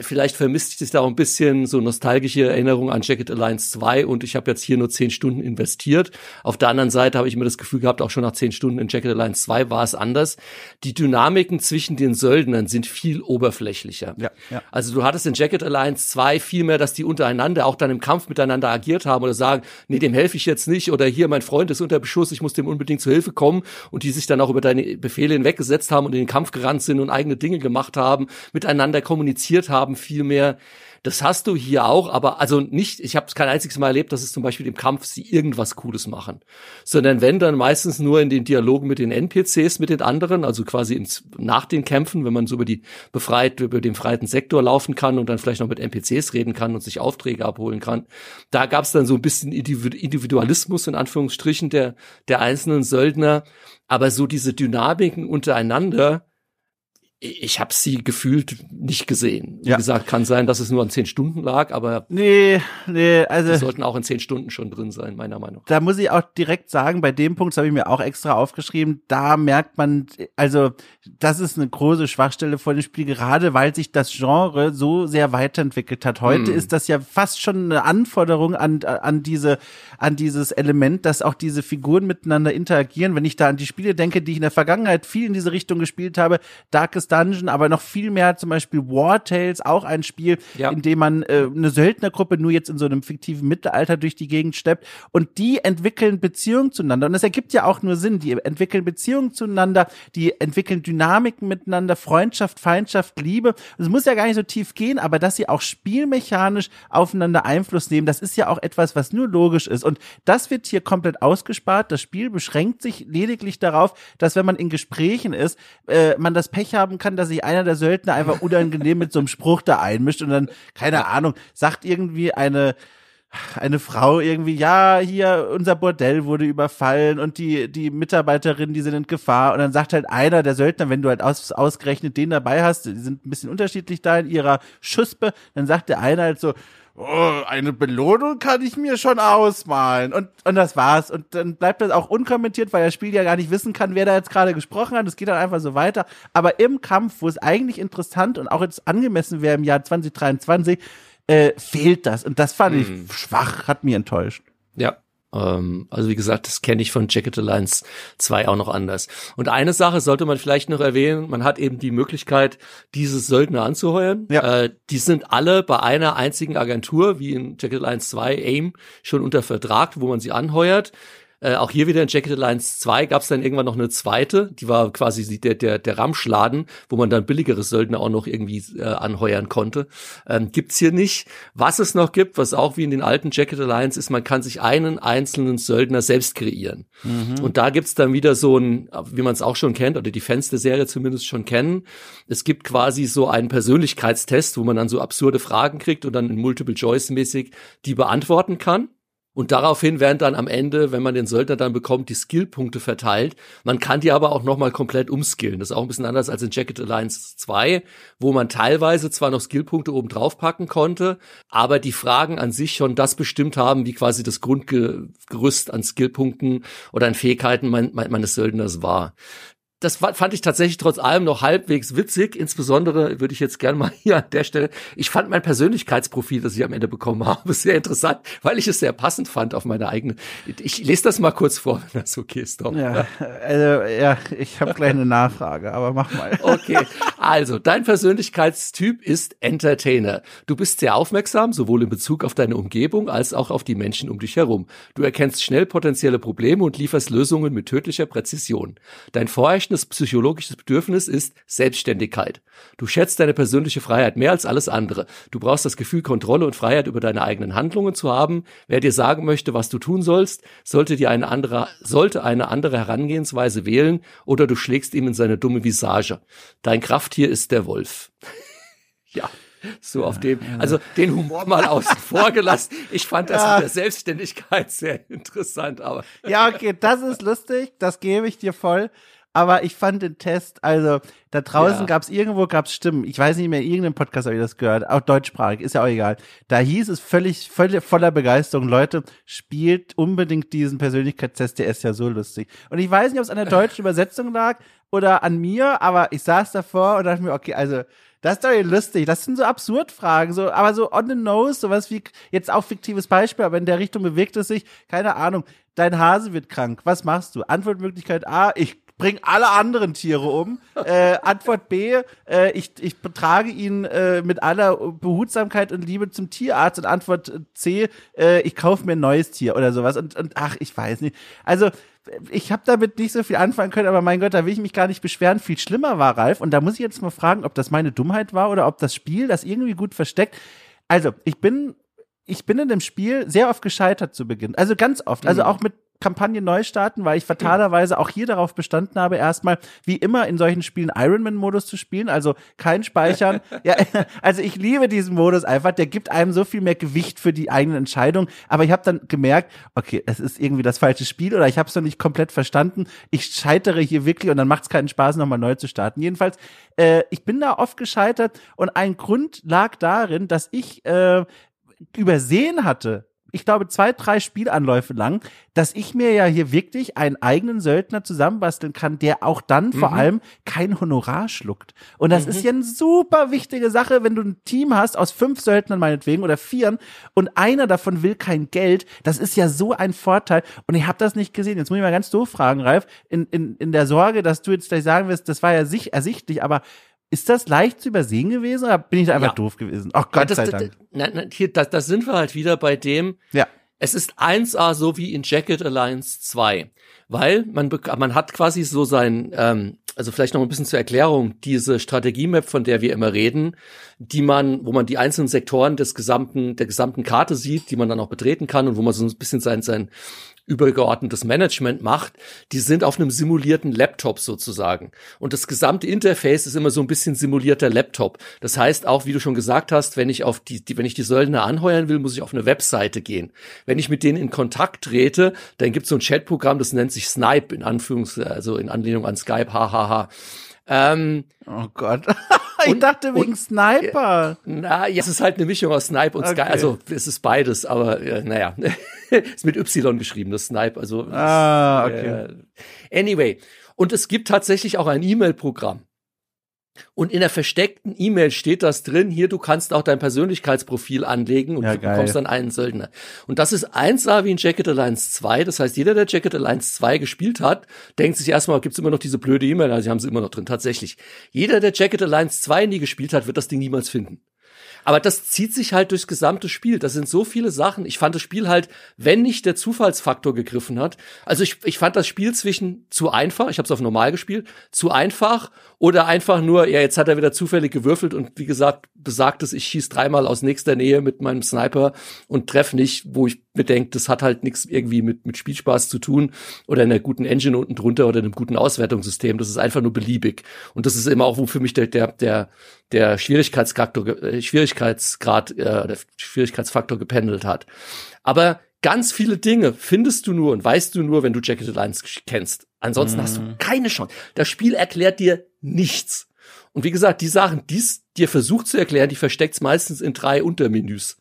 Vielleicht vermisst sich da auch ein bisschen so nostalgische Erinnerung an Jacket Alliance 2 und ich habe jetzt hier nur zehn Stunden investiert. Auf der anderen Seite habe ich immer das Gefühl gehabt, auch schon nach zehn Stunden in Jacket Alliance 2 war es anders. Die Dynamiken zwischen den Söldnern sind viel oberflächlicher. Ja, ja. Also du hattest in Jacket Alliance 2 viel mehr, dass die untereinander auch dann im Kampf miteinander agiert haben oder sagen, nee, dem helfe ich jetzt nicht oder hier, mein Freund ist unter Beschuss, ich muss dem unbedingt zu Hilfe kommen und die sich dann auch über deine Befehle hinweggesetzt haben und in den Kampf gerannt sind und eigene Dinge gemacht haben, miteinander kommuniziert haben haben, viel mehr. Das hast du hier auch, aber also nicht, ich habe es kein einziges Mal erlebt, dass es zum Beispiel im Kampf sie irgendwas Cooles machen. Sondern wenn, dann meistens nur in den Dialogen mit den NPCs, mit den anderen, also quasi ins, nach den Kämpfen, wenn man so über die befreit, über den freien Sektor laufen kann und dann vielleicht noch mit NPCs reden kann und sich Aufträge abholen kann. Da gab es dann so ein bisschen Individualismus in Anführungsstrichen der, der einzelnen Söldner. Aber so diese Dynamiken untereinander, ich habe sie gefühlt nicht gesehen. Wie ja. gesagt, kann sein, dass es nur an zehn Stunden lag, aber nee, nee, also die sollten auch in zehn Stunden schon drin sein, meiner Meinung. nach. Da muss ich auch direkt sagen, bei dem Punkt habe ich mir auch extra aufgeschrieben, da merkt man, also das ist eine große Schwachstelle vor dem Spiel, gerade weil sich das Genre so sehr weiterentwickelt hat. Heute hm. ist das ja fast schon eine Anforderung an an diese an dieses Element, dass auch diese Figuren miteinander interagieren. Wenn ich da an die Spiele denke, die ich in der Vergangenheit viel in diese Richtung gespielt habe, Darkest Dungeon, aber noch viel mehr zum Beispiel War Tales, auch ein Spiel, ja. in dem man äh, eine Söldnergruppe nur jetzt in so einem fiktiven Mittelalter durch die Gegend steppt und die entwickeln Beziehungen zueinander und das ergibt ja auch nur Sinn, die entwickeln Beziehungen zueinander, die entwickeln Dynamiken miteinander, Freundschaft, Feindschaft, Liebe. Es muss ja gar nicht so tief gehen, aber dass sie auch spielmechanisch aufeinander Einfluss nehmen, das ist ja auch etwas, was nur logisch ist und das wird hier komplett ausgespart. Das Spiel beschränkt sich lediglich darauf, dass wenn man in Gesprächen ist, äh, man das Pech haben kann, dass sich einer der Söldner einfach unangenehm mit so einem Spruch da einmischt und dann, keine Ahnung, sagt irgendwie eine, eine Frau irgendwie, ja, hier, unser Bordell wurde überfallen und die, die Mitarbeiterin, die sind in Gefahr. Und dann sagt halt einer der Söldner, wenn du halt aus, ausgerechnet den dabei hast, die sind ein bisschen unterschiedlich da in ihrer Schuspe, dann sagt der eine halt so, oh, eine Belohnung kann ich mir schon ausmalen. Und, und das war's. Und dann bleibt das auch unkommentiert, weil das Spiel ja gar nicht wissen kann, wer da jetzt gerade gesprochen hat. Es geht dann einfach so weiter. Aber im Kampf, wo es eigentlich interessant und auch jetzt angemessen wäre im Jahr 2023, äh, fehlt das. Und das fand mm. ich mhm. schwach, hat mir enttäuscht. Ja, also wie gesagt, das kenne ich von Jacket Alliance 2 auch noch anders. Und eine Sache sollte man vielleicht noch erwähnen, man hat eben die Möglichkeit, diese Söldner anzuheuern. Ja. Äh, die sind alle bei einer einzigen Agentur, wie in Jacket Alliance 2 AIM, schon unter Vertrag, wo man sie anheuert. Äh, auch hier wieder in Jacket Alliance 2 gab es dann irgendwann noch eine zweite, die war quasi der, der, der Ramschladen, wo man dann billigere Söldner auch noch irgendwie äh, anheuern konnte. Ähm, gibt's hier nicht. Was es noch gibt, was auch wie in den alten Jacket Alliance ist, man kann sich einen einzelnen Söldner selbst kreieren. Mhm. Und da gibt's dann wieder so ein, wie man es auch schon kennt, oder die Fans der Serie zumindest schon kennen, es gibt quasi so einen Persönlichkeitstest, wo man dann so absurde Fragen kriegt und dann Multiple-Choice-mäßig die beantworten kann. Und daraufhin werden dann am Ende, wenn man den Söldner dann bekommt, die Skillpunkte verteilt. Man kann die aber auch nochmal komplett umskillen. Das ist auch ein bisschen anders als in Jacket Alliance 2, wo man teilweise zwar noch Skillpunkte oben drauf packen konnte, aber die Fragen an sich schon das bestimmt haben, wie quasi das Grundgerüst an Skillpunkten oder an Fähigkeiten meines Söldners war das fand ich tatsächlich trotz allem noch halbwegs witzig. Insbesondere würde ich jetzt gerne mal hier an der Stelle, ich fand mein Persönlichkeitsprofil, das ich am Ende bekommen habe, sehr interessant, weil ich es sehr passend fand auf meine eigene. Ich lese das mal kurz vor, wenn das okay ist, doch. Ja, also, ja ich habe gleich eine Nachfrage, aber mach mal. Okay, also dein Persönlichkeitstyp ist Entertainer. Du bist sehr aufmerksam, sowohl in Bezug auf deine Umgebung als auch auf die Menschen um dich herum. Du erkennst schnell potenzielle Probleme und lieferst Lösungen mit tödlicher Präzision. Dein Vorherrschendes vorherrschendes psychologisches Bedürfnis ist Selbstständigkeit. Du schätzt deine persönliche Freiheit mehr als alles andere. Du brauchst das Gefühl, Kontrolle und Freiheit über deine eigenen Handlungen zu haben. Wer dir sagen möchte, was du tun sollst, sollte dir eine andere, sollte eine andere Herangehensweise wählen oder du schlägst ihm in seine dumme Visage. Dein Krafttier ist der Wolf. ja. So auf dem, also den Humor mal außen vor gelassen. Ich fand das ja. mit der Selbstständigkeit sehr interessant, aber. Ja, okay, das ist lustig, das gebe ich dir voll aber ich fand den Test, also da draußen ja. gab es irgendwo gab's Stimmen. Ich weiß nicht mehr, in irgendeinem Podcast habe ich das gehört, auch deutschsprachig, ist ja auch egal. Da hieß es völlig, völlig voller Begeisterung, Leute, spielt unbedingt diesen Persönlichkeitstest, der ist ja so lustig. Und ich weiß nicht, ob es an der deutschen Übersetzung lag oder an mir, aber ich saß davor und dachte mir, okay, also das ist doch lustig. Das sind so Absurdfragen, so, aber so on the nose, sowas wie, jetzt auch fiktives Beispiel, aber in der Richtung bewegt es sich, keine Ahnung. Dein Hase wird krank. Was machst du? Antwortmöglichkeit A, ich bring alle anderen Tiere um. Äh, Antwort B, äh, ich, ich betrage ihn äh, mit aller Behutsamkeit und Liebe zum Tierarzt. Und Antwort C, äh, ich kaufe mir ein neues Tier oder sowas. Und, und ach, ich weiß nicht. Also ich habe damit nicht so viel anfangen können, aber mein Gott, da will ich mich gar nicht beschweren. Viel schlimmer war Ralf. Und da muss ich jetzt mal fragen, ob das meine Dummheit war oder ob das Spiel das irgendwie gut versteckt. Also, ich bin ich bin in dem Spiel sehr oft gescheitert zu Beginn. Also ganz oft. Also mhm. auch mit Kampagne neu starten, weil ich fatalerweise auch hier darauf bestanden habe, erstmal wie immer in solchen Spielen Ironman-Modus zu spielen, also kein Speichern. ja, also ich liebe diesen Modus einfach, der gibt einem so viel mehr Gewicht für die eigenen Entscheidungen. Aber ich habe dann gemerkt, okay, es ist irgendwie das falsche Spiel oder ich habe es noch nicht komplett verstanden. Ich scheitere hier wirklich und dann macht es keinen Spaß, nochmal neu zu starten. Jedenfalls, äh, ich bin da oft gescheitert und ein Grund lag darin, dass ich äh, übersehen hatte, ich glaube, zwei, drei Spielanläufe lang, dass ich mir ja hier wirklich einen eigenen Söldner zusammenbasteln kann, der auch dann mhm. vor allem kein Honorar schluckt. Und das mhm. ist ja eine super wichtige Sache, wenn du ein Team hast aus fünf Söldnern meinetwegen oder vieren und einer davon will kein Geld. Das ist ja so ein Vorteil. Und ich habe das nicht gesehen. Jetzt muss ich mal ganz doof fragen, Ralf, in, in, in der Sorge, dass du jetzt gleich sagen wirst, das war ja sich ersichtlich, aber ist das leicht zu übersehen gewesen oder bin ich da einfach ja. doof gewesen? Ach Gott ja, das, sei Dank. Das, das, hier, das, das sind wir halt wieder bei dem. Ja. Es ist 1A so wie in Jacket Alliance 2, weil man man hat quasi so sein ähm, also vielleicht noch ein bisschen zur Erklärung, diese Strategiemap, von der wir immer reden, die man, wo man die einzelnen Sektoren des gesamten, der gesamten Karte sieht, die man dann auch betreten kann und wo man so ein bisschen sein, sein übergeordnetes Management macht, die sind auf einem simulierten Laptop sozusagen. Und das gesamte Interface ist immer so ein bisschen simulierter Laptop. Das heißt auch, wie du schon gesagt hast, wenn ich auf die, die wenn ich die Söldner anheuern will, muss ich auf eine Webseite gehen. Wenn ich mit denen in Kontakt trete, dann gibt es so ein Chatprogramm, das nennt sich Snipe in Anführungs, also in Anlehnung an Skype, hahaha. Ähm, oh Gott. ich und, dachte wegen und, Sniper. Na, ja, es ist halt eine Mischung aus Snipe und okay. Sky. Also es ist beides, aber äh, naja. ist mit Y geschrieben, das Snipe. Also ah, okay. Äh, anyway. Und es gibt tatsächlich auch ein E-Mail-Programm. Und in der versteckten E-Mail steht das drin, hier, du kannst auch dein Persönlichkeitsprofil anlegen und Ja, du geil. bekommst dann einen Söldner. Und das ist 1A wie in Jacket Alliance 2. Das heißt, jeder, der Jacket Alliance 2 gespielt hat, denkt sich erstmal, gibt's immer noch diese blöde E-Mail? Also, sie haben sie immer noch drin, tatsächlich. Jeder, der Jacket Alliance 2 nie gespielt hat, wird das Ding niemals finden. Aber das zieht sich halt durchs gesamte Spiel. Das sind so viele Sachen. Ich fand das Spiel halt, wenn nicht der Zufallsfaktor gegriffen hat. Also ich, ich fand das Spiel zwischen zu einfach, ich habe es auf normal gespielt, zu einfach oder einfach nur, ja, jetzt hat er wieder zufällig gewürfelt und wie gesagt, besagt es, ich schieß dreimal aus nächster Nähe mit meinem Sniper und treff nicht, wo ich mir denke, das hat halt nichts irgendwie mit, mit Spielspaß zu tun oder einer guten Engine unten drunter oder einem guten Auswertungssystem. Das ist einfach nur beliebig. Und das ist immer auch, wo für mich der, der, der, der Schwierigkeitsfaktor, äh, Schwierigkeitsgrad, äh, der Schwierigkeitsfaktor gependelt hat. Aber ganz viele Dinge findest du nur und weißt du nur, wenn du Jacket Alliance kennst. Ansonsten hast du keine Chance. Das Spiel erklärt dir nichts. Und wie gesagt, die Sachen, die es dir versucht zu erklären, die versteckt's meistens in drei Untermenüs.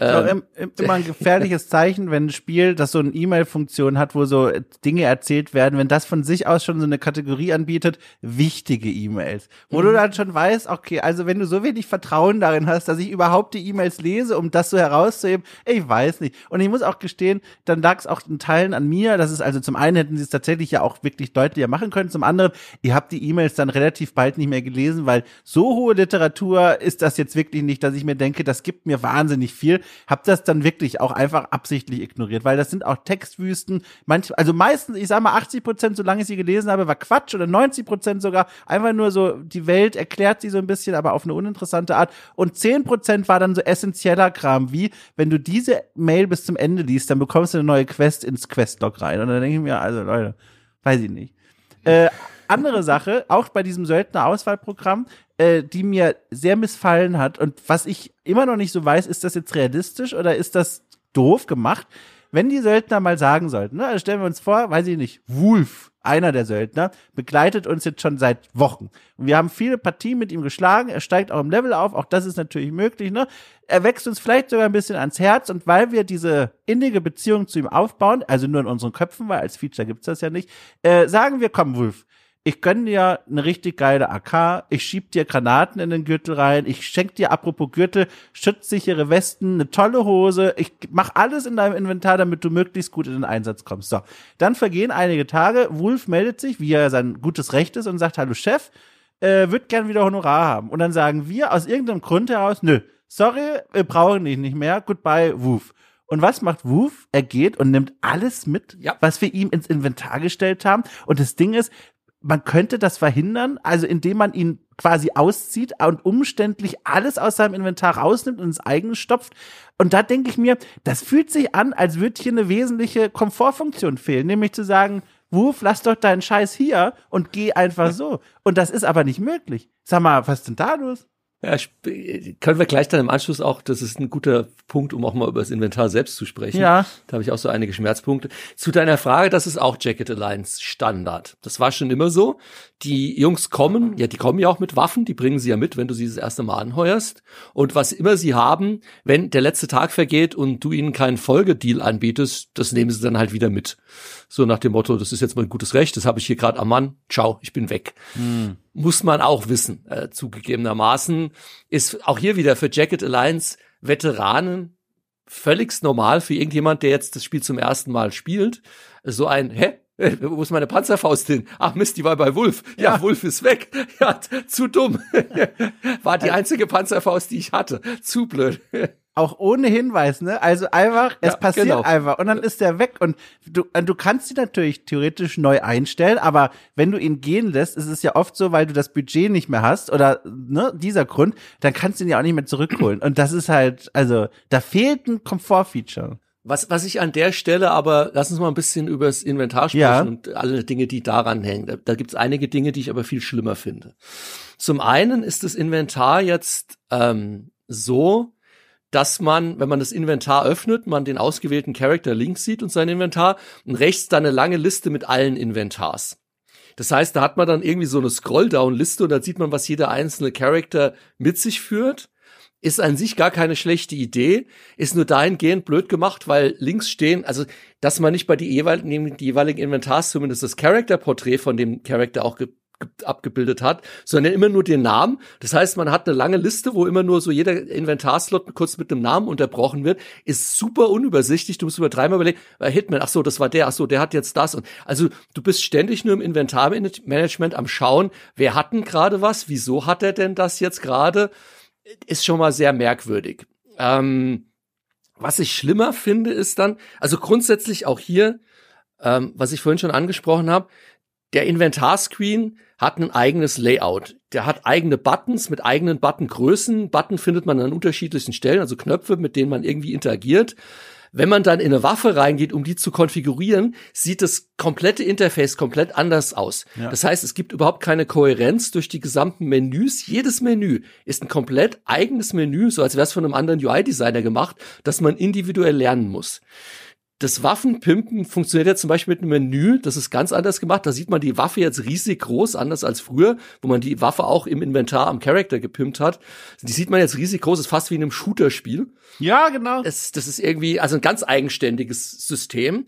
Ähm, im- im- immer ein gefährliches Zeichen, wenn ein Spiel, das so eine E-Mail-Funktion hat, wo so Dinge erzählt werden, wenn das von sich aus schon so eine Kategorie anbietet, wichtige E-Mails. Wo du dann schon weißt, okay, also wenn du so wenig Vertrauen darin hast, dass ich überhaupt die E-Mails lese, um das so herauszuheben, ich weiß nicht. Und ich muss auch gestehen, dann lag es auch in Teilen an mir. Das ist also zum einen hätten sie es tatsächlich ja auch wirklich deutlicher machen können. Zum anderen, ihr habt die E-Mails dann relativ bald nicht mehr gelesen, weil so hohe Literatur ist das jetzt wirklich nicht, dass ich mir denke, das gibt mir wahnsinnig viel. Hab das dann wirklich auch einfach absichtlich ignoriert, weil das sind auch Textwüsten. Manch, also meistens, ich sag mal 80 Prozent, solange ich sie gelesen habe, war Quatsch oder 90 Prozent sogar einfach nur so, die Welt erklärt sie so ein bisschen, aber auf eine uninteressante Art. Und 10 Prozent war dann so essentieller Kram, wie wenn du diese Mail bis zum Ende liest, dann bekommst du eine neue Quest ins Questlog rein. Und dann denke ich mir, also Leute, weiß ich nicht. Äh, andere Sache, auch bei diesem Söldner-Auswahlprogramm, äh, die mir sehr missfallen hat und was ich immer noch nicht so weiß, ist das jetzt realistisch oder ist das doof gemacht? Wenn die Söldner mal sagen sollten, ne, also stellen wir uns vor, weiß ich nicht, Wolf, einer der Söldner, begleitet uns jetzt schon seit Wochen. Und wir haben viele Partien mit ihm geschlagen, er steigt auch im Level auf, auch das ist natürlich möglich, ne? Er wächst uns vielleicht sogar ein bisschen ans Herz und weil wir diese innige Beziehung zu ihm aufbauen, also nur in unseren Köpfen, weil als Feature gibt's das ja nicht, äh, sagen wir, komm, Wolf, ich gönn dir eine richtig geile AK, ich schieb dir Granaten in den Gürtel rein, ich schenk dir apropos Gürtel, schutzsichere Westen, eine tolle Hose, ich mach alles in deinem Inventar, damit du möglichst gut in den Einsatz kommst. So, dann vergehen einige Tage, Wolf meldet sich, wie er sein gutes Recht ist und sagt, hallo Chef, äh, wird gern wieder Honorar haben. Und dann sagen wir aus irgendeinem Grund heraus, nö, sorry, wir brauchen dich nicht mehr, goodbye, Woof. Und was macht Woof? Er geht und nimmt alles mit, Ja. was wir ihm ins Inventar gestellt haben. Und das Ding ist, man könnte das verhindern, also indem man ihn quasi auszieht und umständlich alles aus seinem Inventar rausnimmt und ins eigene stopft. Und da denke ich mir, das fühlt sich an, als würde hier eine wesentliche Komfortfunktion fehlen, nämlich zu sagen, Wuf, lass doch deinen Scheiß hier und geh einfach so. Und das ist aber nicht möglich. Sag mal, was ist denn da los? Ja, können wir gleich dann im Anschluss auch, das ist ein guter Punkt, um auch mal über das Inventar selbst zu sprechen. Ja. Da habe ich auch so einige Schmerzpunkte. Zu deiner Frage, das ist auch Jacket Alliance Standard. Das war schon immer so. Die Jungs kommen, ja, die kommen ja auch mit Waffen, die bringen sie ja mit, wenn du sie das erste Mal anheuerst. Und was immer sie haben, wenn der letzte Tag vergeht und du ihnen keinen Folgedeal anbietest, das nehmen sie dann halt wieder mit. So nach dem Motto, das ist jetzt mein gutes Recht, das habe ich hier gerade am Mann, ciao, ich bin weg muss man auch wissen, äh, zugegebenermaßen. Ist auch hier wieder für Jacket Alliance Veteranen völligst normal für irgendjemand, der jetzt das Spiel zum ersten Mal spielt. So ein, hä? Äh, Wo ist meine Panzerfaust hin? Ach Mist, die war bei Wolf. Ja, Ja. Wolf ist weg. Ja, zu dumm. War die einzige Panzerfaust, die ich hatte. Zu blöd. Auch ohne Hinweis, ne? Also einfach, es Ja, passiert genau. einfach und dann ist der weg und du, du kannst ihn natürlich theoretisch neu einstellen, aber wenn du ihn gehen lässt, ist es ja oft so, weil du das Budget nicht mehr hast oder ne, dieser Grund, dann kannst du ihn ja auch nicht mehr zurückholen und das ist halt, also da fehlt ein Komfortfeature. Was, was ich an der Stelle aber, lass uns mal ein bisschen über das Inventar sprechen Ja. und alle Dinge, die daran hängen. Da, da gibt es einige Dinge, die ich aber viel schlimmer finde. Zum einen ist das Inventar jetzt ähm, so, dass man, wenn man das Inventar öffnet, man den ausgewählten Charakter links sieht und sein Inventar und rechts dann eine lange Liste mit allen Inventars. Das heißt, da hat man dann irgendwie so eine Scrolldown-Liste und da sieht man, was jeder einzelne Charakter mit sich führt. Ist an sich gar keine schlechte Idee, ist nur dahingehend blöd gemacht, weil links stehen, also dass man nicht bei die jeweiligen, jeweiligen Inventars zumindest das Charakterporträt von dem Charakter auch abgebildet hat, sondern immer nur den Namen. Das heißt, man hat eine lange Liste, wo immer nur so jeder Inventarslot kurz mit einem Namen unterbrochen wird. Ist super unübersichtlich. Du musst über dreimal überlegen, äh, Hitman, ach so, das war der, ach so, der hat jetzt das. Und also du bist ständig nur im Inventarmanagement am Schauen, wer hat denn gerade was, wieso hat er denn das jetzt gerade? Ist schon mal sehr merkwürdig. Ähm, was ich schlimmer finde, ist dann, also grundsätzlich auch hier, ähm, was ich vorhin schon angesprochen habe, der Inventarscreen hat ein eigenes Layout. Der hat eigene Buttons mit eigenen Buttongrößen. Button findet man an unterschiedlichen Stellen, also Knöpfe, mit denen man irgendwie interagiert. Wenn man dann in eine Waffe reingeht, um die zu konfigurieren, sieht das komplette Interface komplett anders aus. Ja. Das heißt, es gibt überhaupt keine Kohärenz durch die gesamten Menüs. Jedes Menü ist ein komplett eigenes Menü, so als wäre es von einem anderen UI-Designer gemacht, das man individuell lernen muss das Waffenpimpen funktioniert ja zum Beispiel mit einem Menü, das ist ganz anders gemacht. Da sieht man die Waffe jetzt riesig groß, anders als früher, wo man die Waffe auch im Inventar am Charakter gepimpt hat. Die sieht man jetzt riesig groß, ist fast wie in einem Shooter-Spiel. Ja, genau. Das, das ist irgendwie, also ein ganz eigenständiges System.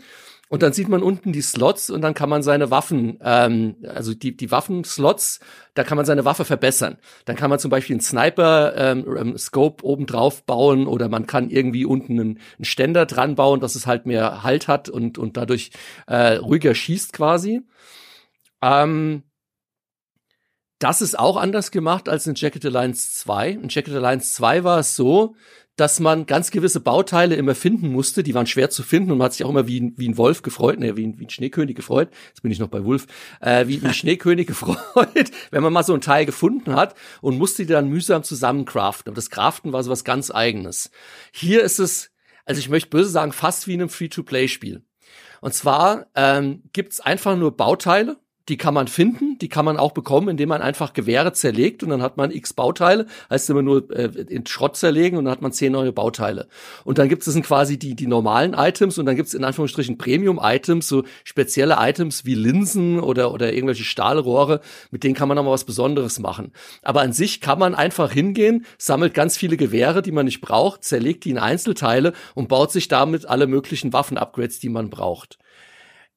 Und dann sieht man unten die Slots und dann kann man seine Waffen, ähm, also die, die Waffenslots, da kann man seine Waffe verbessern. Dann kann man zum Beispiel einen Sniper-Scope ähm, oben drauf bauen oder man kann irgendwie unten einen, einen, Ständer dran bauen, dass es halt mehr Halt hat und, und dadurch äh, ruhiger schießt quasi. Ähm, das ist auch anders gemacht als in Jacket Alliance 2. In Jacket Alliance 2 war es so, dass man ganz gewisse Bauteile immer finden musste, die waren schwer zu finden und man hat sich auch immer wie ein, wie ein Wolf gefreut, ne, wie ein, wie ein Schneekönig gefreut, jetzt bin ich noch bei Wolf, äh, wie, ein Schneekönig gefreut, wenn man mal so ein Teil gefunden hat und musste die dann mühsam zusammencraften. Aber das Craften war so was ganz eigenes. Hier ist es, also ich möchte böse sagen, fast wie in einem Free-to-Play-Spiel. Und zwar ähm, gibt's einfach nur Bauteile, die kann man finden, die kann man auch bekommen, indem man einfach Gewehre zerlegt und dann hat man x Bauteile, heißt immer nur äh, in Schrott zerlegen und dann hat man zehn neue Bauteile. Und dann gibt es quasi die, die normalen Items und dann gibt es in Anführungsstrichen Premium-Items, so spezielle Items wie Linsen oder, oder irgendwelche Stahlrohre, mit denen kann man nochmal was Besonderes machen. Aber an sich kann man einfach hingehen, sammelt ganz viele Gewehre, die man nicht braucht, zerlegt die in Einzelteile und baut sich damit alle möglichen Waffen-Upgrades, die man braucht.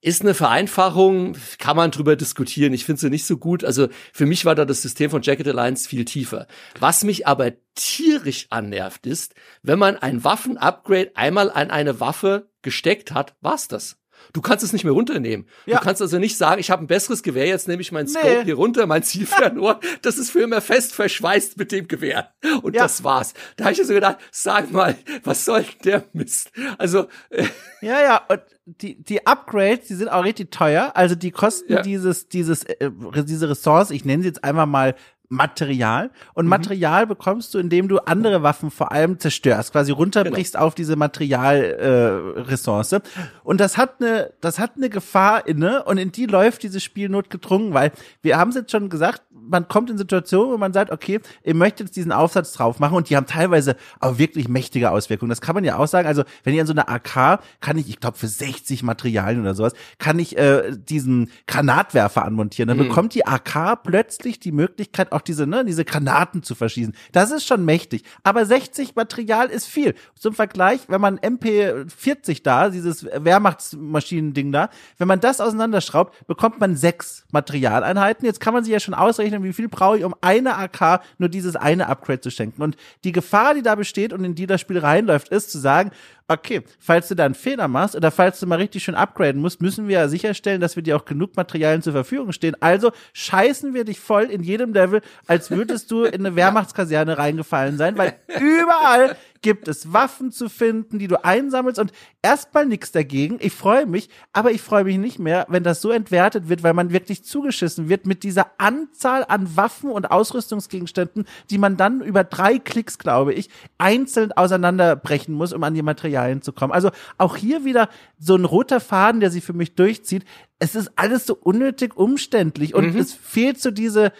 Ist eine Vereinfachung, kann man drüber diskutieren. Ich finde sie nicht so gut. Also für mich war da das System von Jacket Alliance viel tiefer. Was mich aber tierisch annervt ist, wenn man ein Waffen-Upgrade einmal an eine Waffe gesteckt hat, war's das. Du kannst es nicht mehr runternehmen. Ja. Du kannst also nicht sagen, ich habe ein besseres Gewehr, jetzt nehme ich meinen Scope nee. hier runter, mein Ziel verloren. das ist für immer fest verschweißt mit dem Gewehr. Und ja. das war's. Da habe ich so gedacht, sag mal, was soll der Mist? Also äh, Ja, ja, und die die Upgrades, die sind auch richtig teuer. Also die kosten ja. dieses dieses äh, diese Ressource, ich nenne sie jetzt einfach mal Material. Und mhm. Material bekommst du, indem du andere Waffen vor allem zerstörst, quasi runterbrichst genau. auf diese Materialressource. Äh, und das hat eine, das hat eine Gefahr inne und in die läuft dieses Spiel notgedrungen, weil wir haben es jetzt schon gesagt, man kommt in Situationen, wo man sagt, okay, ihr möchtet jetzt diesen Aufsatz drauf machen und die haben teilweise auch wirklich mächtige Auswirkungen. Das kann man ja auch sagen. Also wenn ihr an so einer AK kann ich, ich glaube für 60 Materialien oder sowas, kann ich äh, diesen Granatwerfer anmontieren. Dann mhm. bekommt die AK plötzlich die Möglichkeit, auch diese, ne, diese Granaten zu verschießen. Das ist schon mächtig. Aber 60 Material ist viel. Zum Vergleich, wenn man MP40 da, dieses Wehrmachtsmaschinen-Ding da, wenn man das auseinanderschraubt, bekommt man sechs Materialeinheiten. Jetzt kann man sich ja schon ausrechnen, wie viel brauche ich, um eine AK nur dieses eine Upgrade zu schenken. Und die Gefahr, die da besteht und in die das Spiel reinläuft, ist zu sagen, okay, falls du da einen Fehler machst oder falls du mal richtig schön upgraden musst, müssen wir ja sicherstellen, dass wir dir auch genug Materialien zur Verfügung stehen. Also scheißen wir dich voll in jedem Level, als würdest du in eine Wehrmachtskaserne reingefallen sein, weil überall gibt es Waffen zu finden, die du einsammelst und erstmal nichts dagegen. Ich freue mich, aber ich freue mich nicht mehr, wenn das so entwertet wird, weil man wirklich zugeschissen wird mit dieser Anzahl an Waffen und Ausrüstungsgegenständen, die man dann über drei Klicks, glaube ich, einzeln auseinanderbrechen muss, um an die Materialien zu kommen. Also auch hier wieder so ein roter Faden, der sich für mich durchzieht. Es ist alles so unnötig umständlich und mhm. es fehlt so diese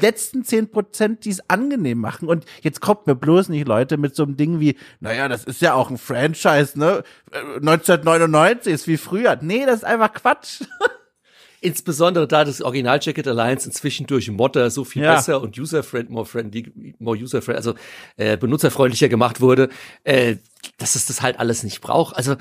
letzten zehn Prozent, die es angenehm machen. Und jetzt kommt mir bloß nicht Leute mit so einem Ding wie, naja, das ist ja auch ein Franchise, ne? 1999 ist wie früher. Nee, das ist einfach Quatsch. Insbesondere da das Original Jacket Alliance inzwischen durch Modder so viel ja. besser und user-friendly, more friendly, more user-friendly, also äh, benutzerfreundlicher gemacht wurde, äh, dass es das halt alles nicht braucht. Also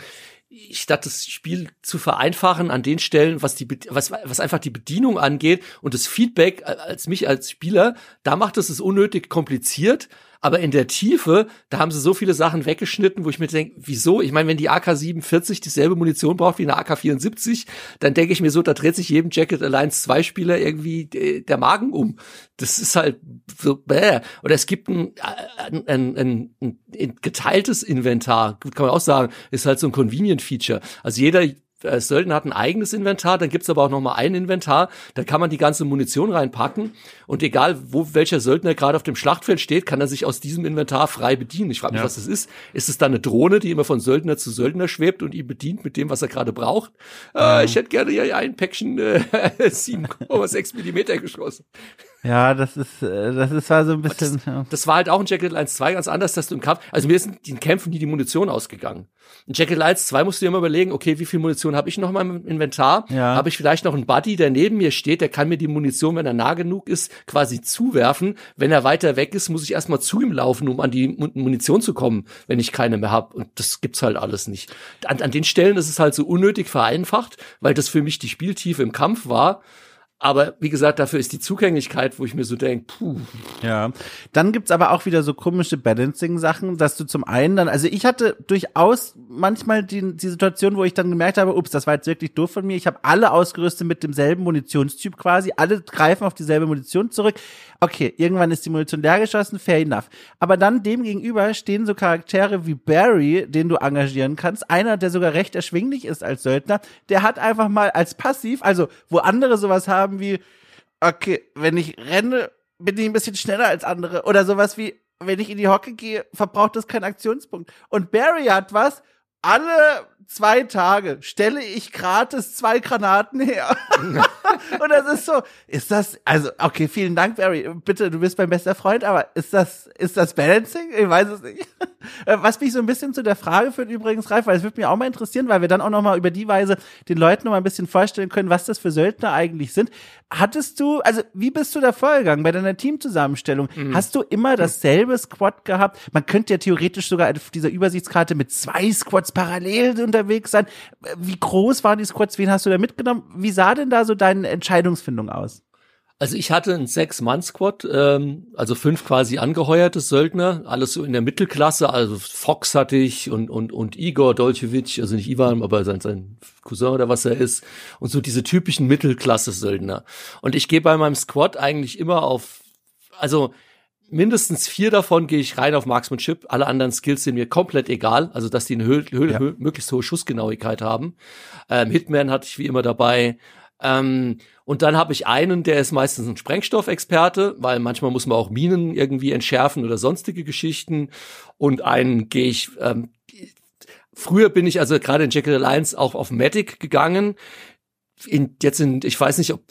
statt das Spiel zu vereinfachen an den Stellen, was die was was einfach die Bedienung angeht und das Feedback als mich als Spieler, da macht es es unnötig kompliziert, aber in der Tiefe, da haben sie so viele Sachen weggeschnitten, wo ich mir denke, wieso? Ich meine, wenn die AK-47 dieselbe Munition braucht wie eine AK-74, dann denke ich mir so, da dreht sich jedem Jacket Alliance 2 Spieler irgendwie äh, der Magen um. Das ist halt so, bäh. Oder es gibt ein, ein, ein, ein, ein geteiltes Inventar, kann man auch sagen, ist halt so ein Convenient-Feature. Also jeder äh, Söldner hat ein eigenes Inventar, dann gibt's aber auch noch mal ein Inventar, da kann man die ganze Munition reinpacken und egal, wo welcher Söldner gerade auf dem Schlachtfeld steht, kann er sich aus diesem Inventar frei bedienen. Ich frage mich, ja. was das ist. Ist es dann eine Drohne, die immer von Söldner zu Söldner schwebt und ihn bedient mit dem, was er gerade braucht? Äh, ich hätte gerne hier ein Päckchen äh, 7,6 Millimeter geschossen. Ja, das ist, äh, das ist war so ein bisschen. Das, ja. das, war halt auch in Jacket Lines 2 ganz anders, dass du im Kampf, also mir sind den Kämpfen nie die Munition ausgegangen. In Jacket Lines 2 musst du dir immer überlegen, okay, wie viel Munition habe ich noch in meinem Inventar? Ja. Habe ich vielleicht noch einen Buddy, der neben mir steht, der kann mir die Munition, wenn er nah genug ist, quasi zuwerfen. Wenn er weiter weg ist, muss ich erstmal zu ihm laufen, um an die Munition zu kommen, wenn ich keine mehr habe. Und das gibt's halt alles nicht. An, an den Stellen ist es halt so unnötig vereinfacht, weil das für mich die Spieltiefe im Kampf war. Aber wie gesagt, dafür ist die Zugänglichkeit, wo ich mir so denke, puh. Ja. Dann gibt's aber auch wieder so komische Balancing-Sachen, dass du zum einen dann, also ich hatte durchaus manchmal die, die Situation, wo ich dann gemerkt habe, ups, das war jetzt wirklich doof von mir. Ich habe alle ausgerüstet mit demselben Munitionstyp quasi. Alle greifen auf dieselbe Munition zurück. Okay, irgendwann ist die Munition leer geschossen, fair enough. Aber dann dem gegenüber stehen so Charaktere wie Barry, den du engagieren kannst. Einer, der sogar recht erschwinglich ist als Söldner. Der hat einfach mal als Passiv, also wo andere sowas haben, wie, okay, wenn ich renne, bin ich ein bisschen schneller als andere. Oder sowas wie, wenn ich in die Hocke gehe, verbraucht das keinen Aktionspunkt. Und Barry hat was, alle zwei Tage stelle ich gratis zwei Granaten her. und das ist so, ist das, also, okay, vielen Dank, Barry. Bitte, du bist mein bester Freund, aber ist das, ist das Balancing? Ich weiß es nicht. Was mich so ein bisschen zu der Frage führt übrigens, Ralf, weil es würde mich auch mal interessieren, weil wir dann auch noch mal über die Weise den Leuten noch mal ein bisschen vorstellen können, was das für Söldner eigentlich sind. Hattest du, also, wie bist du da vorgegangen bei deiner Teamzusammenstellung? Mhm. Hast du immer dasselbe Squad gehabt? Man könnte ja theoretisch sogar auf dieser Übersichtskarte mit zwei Squads parallel unterwegs sein. Wie groß waren die Squads? Wen hast du da mitgenommen? Wie sah denn da so deine Entscheidungsfindung aus? Also ich hatte einen Sechs-Mann-Squad, ähm, also fünf quasi angeheuerte Söldner, alles so in der Mittelklasse, also Fox hatte ich und, und, und Igor Dolchevich, also nicht Ivan, aber sein, sein Cousin oder was er ist, und so diese typischen Mittelklasse-Söldner. Und ich gehe bei meinem Squad eigentlich immer auf, also mindestens vier davon gehe ich rein auf Marksmanship. Alle anderen Skills sind mir komplett egal. Also, dass die eine Höhe, ja. möglichst hohe Schussgenauigkeit haben. Ähm, Hitman hatte ich wie immer dabei. Ähm, und dann habe ich einen, der ist meistens ein Sprengstoffexperte, weil manchmal muss man auch Minen irgendwie entschärfen oder sonstige Geschichten. Und einen gehe ich, ähm, früher bin ich also gerade in Jekyll Alliance auch auf Medic gegangen in, jetzt in, ich weiß nicht, ob,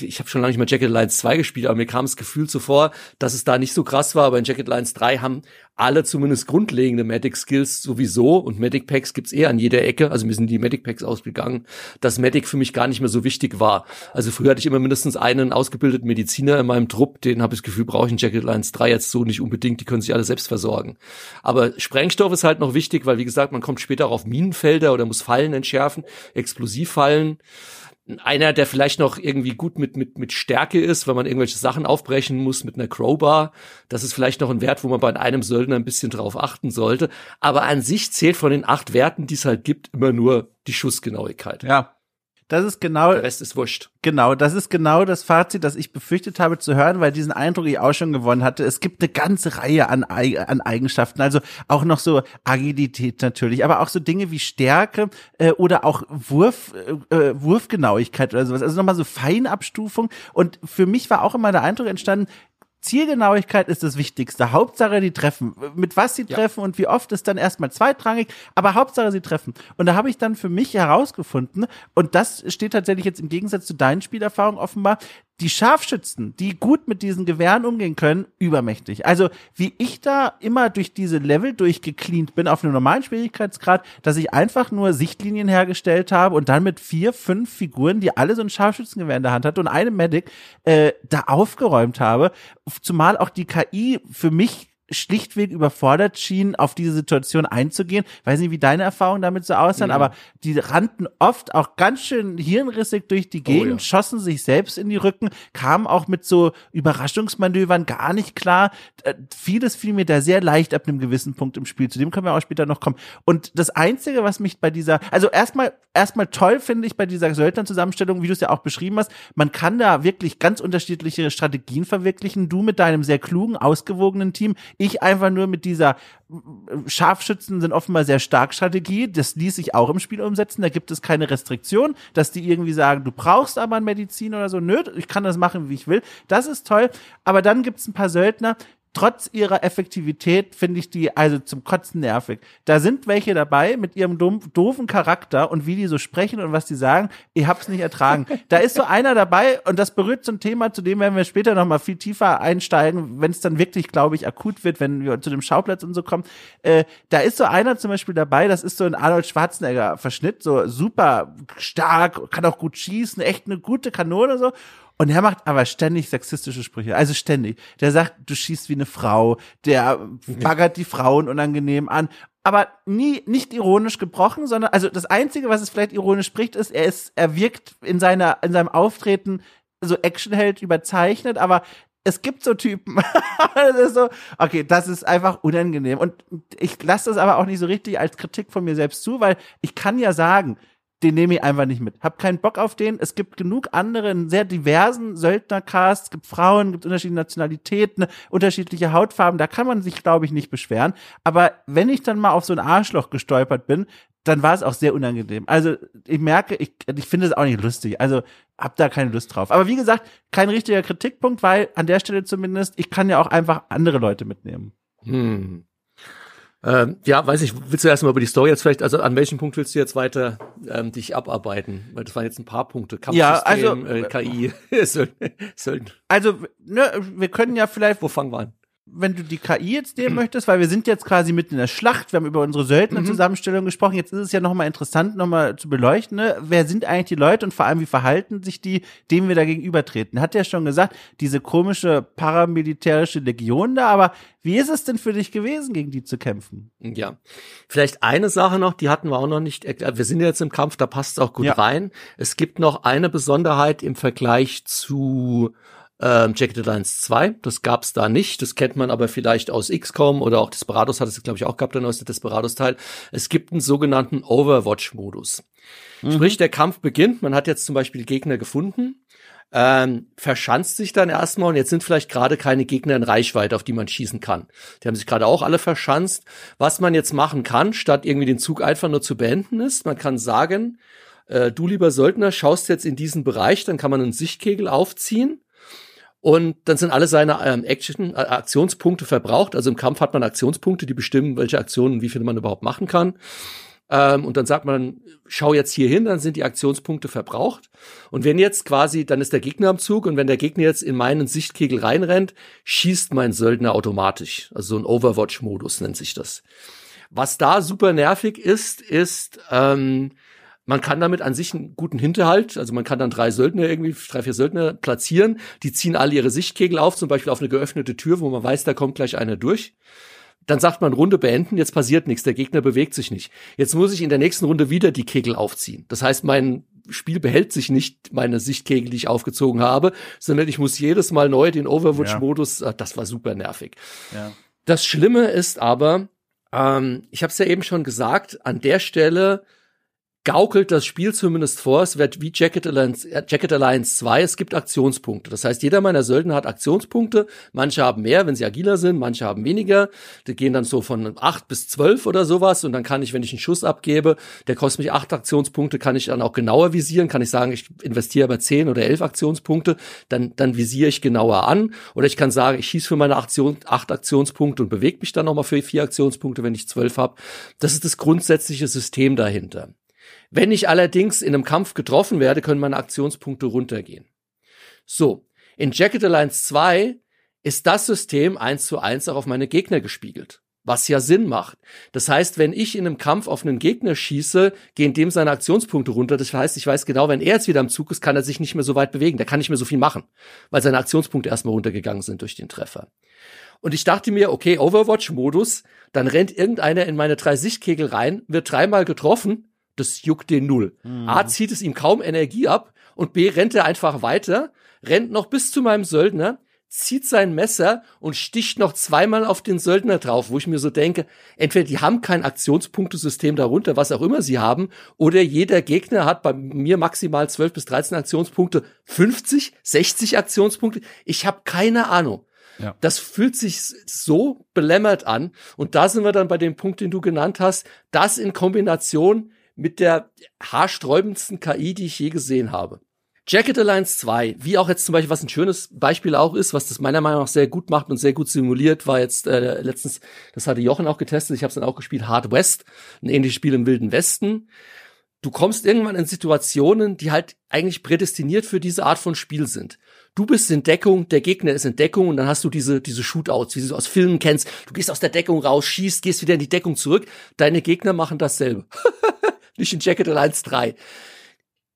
ich habe schon lange nicht mehr Jacket Lines 2 gespielt, aber mir kam das Gefühl zuvor, dass es da nicht so krass war, aber in Jacket Lines 3 haben alle zumindest grundlegende Medic Skills sowieso und Medic Packs gibt's eher an jeder Ecke, also mir sind die Medic Packs ausgegangen, dass Medic für mich gar nicht mehr so wichtig war. Also früher hatte ich immer mindestens einen ausgebildeten Mediziner in meinem Trupp, den habe ich das Gefühl, brauche ich in Jacket Lines 3 jetzt so nicht unbedingt, die können sich alle selbst versorgen. Aber Sprengstoff ist halt noch wichtig, weil wie gesagt, man kommt später auch auf Minenfelder oder muss Fallen entschärfen, Explosivfallen einer, der vielleicht noch irgendwie gut mit, mit, mit Stärke ist, wenn man irgendwelche Sachen aufbrechen muss mit einer Crowbar. Das ist vielleicht noch ein Wert, wo man bei einem Söldner ein bisschen drauf achten sollte. Aber an sich zählt von den acht Werten, die es halt gibt, immer nur die Schussgenauigkeit. Ja, das ist genau. Der Rest ist wurscht. Genau, das ist genau das Fazit, das ich befürchtet habe zu hören, weil diesen Eindruck ich auch schon gewonnen hatte. Es gibt eine ganze Reihe an, an Eigenschaften, also auch noch so Agilität natürlich, aber auch so Dinge wie Stärke äh, oder auch Wurf, äh, äh Wurfgenauigkeit oder sowas. Also nochmal so Feinabstufung. Und für mich war auch immer der Eindruck entstanden, Zielgenauigkeit ist das Wichtigste. Hauptsache, die treffen. Mit was sie ja. treffen und wie oft ist dann erstmal zweitrangig, aber Hauptsache, sie treffen. Und da habe ich dann für mich herausgefunden, und das steht tatsächlich jetzt im Gegensatz zu deinen Spielerfahrungen offenbar, die Scharfschützen, die gut mit diesen Gewehren umgehen können, übermächtig. Also wie ich da immer durch diese Level durchgecleant bin auf einem normalen Schwierigkeitsgrad, dass ich einfach nur Sichtlinien hergestellt habe und dann mit vier, fünf Figuren, die alle so ein Scharfschützengewehr in der Hand hatten und eine Medic, äh, da aufgeräumt habe. Zumal auch die KI für mich schlichtweg überfordert schienen, auf diese Situation einzugehen. Weiß nicht, wie deine Erfahrungen damit so aussahen, mhm. aber die rannten oft auch ganz schön hirnrissig durch die Gegend, oh, ja. schossen sich selbst in die Rücken, kamen auch mit so Überraschungsmanövern gar nicht klar. Äh, vieles fiel mir da sehr leicht ab einem gewissen Punkt im Spiel. Zu dem können wir auch später noch kommen. Und das Einzige, was mich bei dieser, also erstmal, erstmal toll finde ich bei dieser Söldner-Zusammenstellung, wie du es ja auch beschrieben hast, man kann da wirklich ganz unterschiedliche Strategien verwirklichen. Du mit deinem sehr klugen, ausgewogenen Team, ich einfach nur mit dieser Scharfschützen sind offenbar sehr stark Strategie. Das ließ sich auch im Spiel umsetzen. Da gibt es keine Restriktion, dass die irgendwie sagen, du brauchst aber ein Medizin oder so. Nö, ich kann das machen, wie ich will. Das ist toll. Aber dann gibt es ein paar Söldner, trotz ihrer Effektivität finde ich die also zum Kotzen nervig. Da sind welche dabei mit ihrem doofen Charakter und wie die so sprechen und was die sagen, ich hab's nicht ertragen. da ist so einer dabei und das berührt so ein Thema, zu dem werden wir später noch mal viel tiefer einsteigen, wenn es dann wirklich, glaube ich, akut wird, wenn wir zu dem Schauplatz und so kommen. Äh, da ist so einer zum Beispiel dabei, das ist so ein Arnold Schwarzenegger Verschnitt, so super stark, kann auch gut schießen, echt eine gute Kanone so und er macht aber ständig sexistische Sprüche. Also ständig. Der sagt, du schießt wie eine Frau. Der baggert die Frauen unangenehm an. Aber nie, nicht ironisch gebrochen, sondern, also das Einzige, was es vielleicht ironisch spricht, ist, er ist, er wirkt in seiner, in seinem Auftreten so Actionheld überzeichnet, aber es gibt so Typen. das ist so, okay, das ist einfach unangenehm. Und ich lasse das aber auch nicht so richtig als Kritik von mir selbst zu, weil ich kann ja sagen, den nehme ich einfach nicht mit. Hab keinen Bock auf den. Es gibt genug andere, einen sehr diversen Söldnercast. Es gibt Frauen, gibt unterschiedliche Nationalitäten, unterschiedliche Hautfarben. Da kann man sich, glaube ich, nicht beschweren. Aber wenn ich dann mal auf so ein Arschloch gestolpert bin, dann war es auch sehr unangenehm. Also ich merke, ich, ich finde es auch nicht lustig. Also hab da keine Lust drauf. Aber wie gesagt, kein richtiger Kritikpunkt, weil an der Stelle zumindest, ich kann ja auch einfach andere Leute mitnehmen. Hm. Ähm, ja, weiß ich, willst du erstmal über die Story jetzt vielleicht, also an welchem Punkt willst du jetzt weiter ähm, dich abarbeiten? Weil das waren jetzt ein paar Punkte. Kampfsystem, ja, also, äh, KI, Söldner. Also, ne, wir können ja vielleicht. Wo fangen wir an? Wenn du die KI jetzt nehmen möchtest, weil wir sind jetzt quasi mitten in der Schlacht, wir haben über unsere Söldnerzusammenstellung mhm. gesprochen, jetzt ist es ja nochmal interessant, nochmal zu beleuchten, ne? wer sind eigentlich die Leute und vor allem, wie verhalten sich die, denen wir da gegenübertreten. Hat ja schon gesagt, diese komische paramilitärische Legion da, aber wie ist es denn für dich gewesen, gegen die zu kämpfen? Ja, vielleicht eine Sache noch, die hatten wir auch noch nicht erklärt. Wir sind jetzt im Kampf, da passt es auch gut ja. rein. Es gibt noch eine Besonderheit im Vergleich zu ähm, Jagged Alliance 2. Das gab's da nicht. Das kennt man aber vielleicht aus XCOM oder auch Desperados hat es, glaube ich, auch gehabt, der neueste Desperados-Teil. Es gibt einen sogenannten Overwatch-Modus. Mhm. Sprich, der Kampf beginnt, man hat jetzt zum Beispiel Gegner gefunden, ähm, verschanzt sich dann erstmal und jetzt sind vielleicht gerade keine Gegner in Reichweite, auf die man schießen kann. Die haben sich gerade auch alle verschanzt. Was man jetzt machen kann, statt irgendwie den Zug einfach nur zu beenden ist, man kann sagen, äh, du lieber Söldner schaust jetzt in diesen Bereich, dann kann man einen Sichtkegel aufziehen und dann sind alle seine ähm, Action, äh, Aktionspunkte verbraucht. Also im Kampf hat man Aktionspunkte, die bestimmen, welche Aktionen, wie viele man überhaupt machen kann. Ähm, und dann sagt man, schau jetzt hier hin, dann sind die Aktionspunkte verbraucht. Und wenn jetzt quasi, dann ist der Gegner am Zug und wenn der Gegner jetzt in meinen Sichtkegel reinrennt, schießt mein Söldner automatisch. Also so ein Overwatch-Modus nennt sich das. Was da super nervig ist, ist, ähm, man kann damit an sich einen guten Hinterhalt, also man kann dann drei Söldner irgendwie, drei, vier Söldner platzieren, die ziehen alle ihre Sichtkegel auf, zum Beispiel auf eine geöffnete Tür, wo man weiß, da kommt gleich einer durch. Dann sagt man Runde beenden, jetzt passiert nichts, der Gegner bewegt sich nicht. Jetzt muss ich in der nächsten Runde wieder die Kegel aufziehen. Das heißt, mein Spiel behält sich nicht meine Sichtkegel, die ich aufgezogen habe, sondern ich muss jedes Mal neu den Overwatch-Modus, ja. das war super nervig. Ja. Das Schlimme ist aber, ähm, ich habe es ja eben schon gesagt, an der Stelle gaukelt das Spiel zumindest vor, es wird wie Jacket Alliance, äh, Jacket Alliance 2, es gibt Aktionspunkte. Das heißt, jeder meiner Söldner hat Aktionspunkte. Manche haben mehr, wenn sie agiler sind, manche haben weniger. Die gehen dann so von acht bis zwölf oder sowas und dann kann ich, wenn ich einen Schuss abgebe, der kostet mich acht Aktionspunkte, kann ich dann auch genauer visieren, kann ich sagen, ich investiere aber zehn oder elf Aktionspunkte, dann, dann visiere ich genauer an. Oder ich kann sagen, ich schieße für meine Aktion acht Aktionspunkte und bewege mich dann nochmal für vier Aktionspunkte, wenn ich zwölf habe. Das ist das grundsätzliche System dahinter. Wenn ich allerdings in einem Kampf getroffen werde, können meine Aktionspunkte runtergehen. So, in Jacket Alliance 2 ist das System eins zu eins auch auf meine Gegner gespiegelt. was ja Sinn macht. Das heißt, wenn ich in einem Kampf auf einen Gegner schieße, gehen dem seine Aktionspunkte runter. Das heißt, ich weiß genau, wenn er jetzt wieder am Zug ist, kann er sich nicht mehr so weit bewegen. Der kann nicht mehr so viel machen, weil seine Aktionspunkte erstmal runtergegangen sind durch den Treffer. Und ich dachte mir, okay, Overwatch-Modus, dann rennt irgendeiner in meine drei Sichtkegel rein, wird dreimal getroffen, das juckt den null. Mhm. A, zieht es ihm kaum Energie ab und B, rennt er einfach weiter, rennt noch bis zu meinem Söldner, zieht sein Messer und sticht noch zweimal auf den Söldner drauf, wo ich mir so denke, entweder die haben kein Aktionspunktesystem darunter, was auch immer sie haben, oder jeder Gegner hat bei mir maximal 12 bis 13 Aktionspunkte, 50, 60 Aktionspunkte. Ich habe keine Ahnung. Ja. Das fühlt sich so belämmert an. Und da sind wir dann bei dem Punkt, den du genannt hast. Das in Kombination mit der haarsträubendsten KI, die ich je gesehen habe. Jacket Alliance 2, wie auch jetzt zum Beispiel, was ein schönes Beispiel auch ist, was das meiner Meinung nach sehr gut macht und sehr gut simuliert, war jetzt äh, letztens, das hatte Jochen auch getestet, ich habe es dann auch gespielt, Hard West, ein ähnliches Spiel im Wilden Westen. Du kommst irgendwann in Situationen, die halt eigentlich prädestiniert für diese Art von Spiel sind. Du bist in Deckung, der Gegner ist in Deckung und dann hast du diese, diese Shootouts, wie du aus Filmen kennst. Du gehst aus der Deckung raus, schießt, gehst wieder in die Deckung zurück. Deine Gegner machen dasselbe. Nicht in Jacket Alliance 3.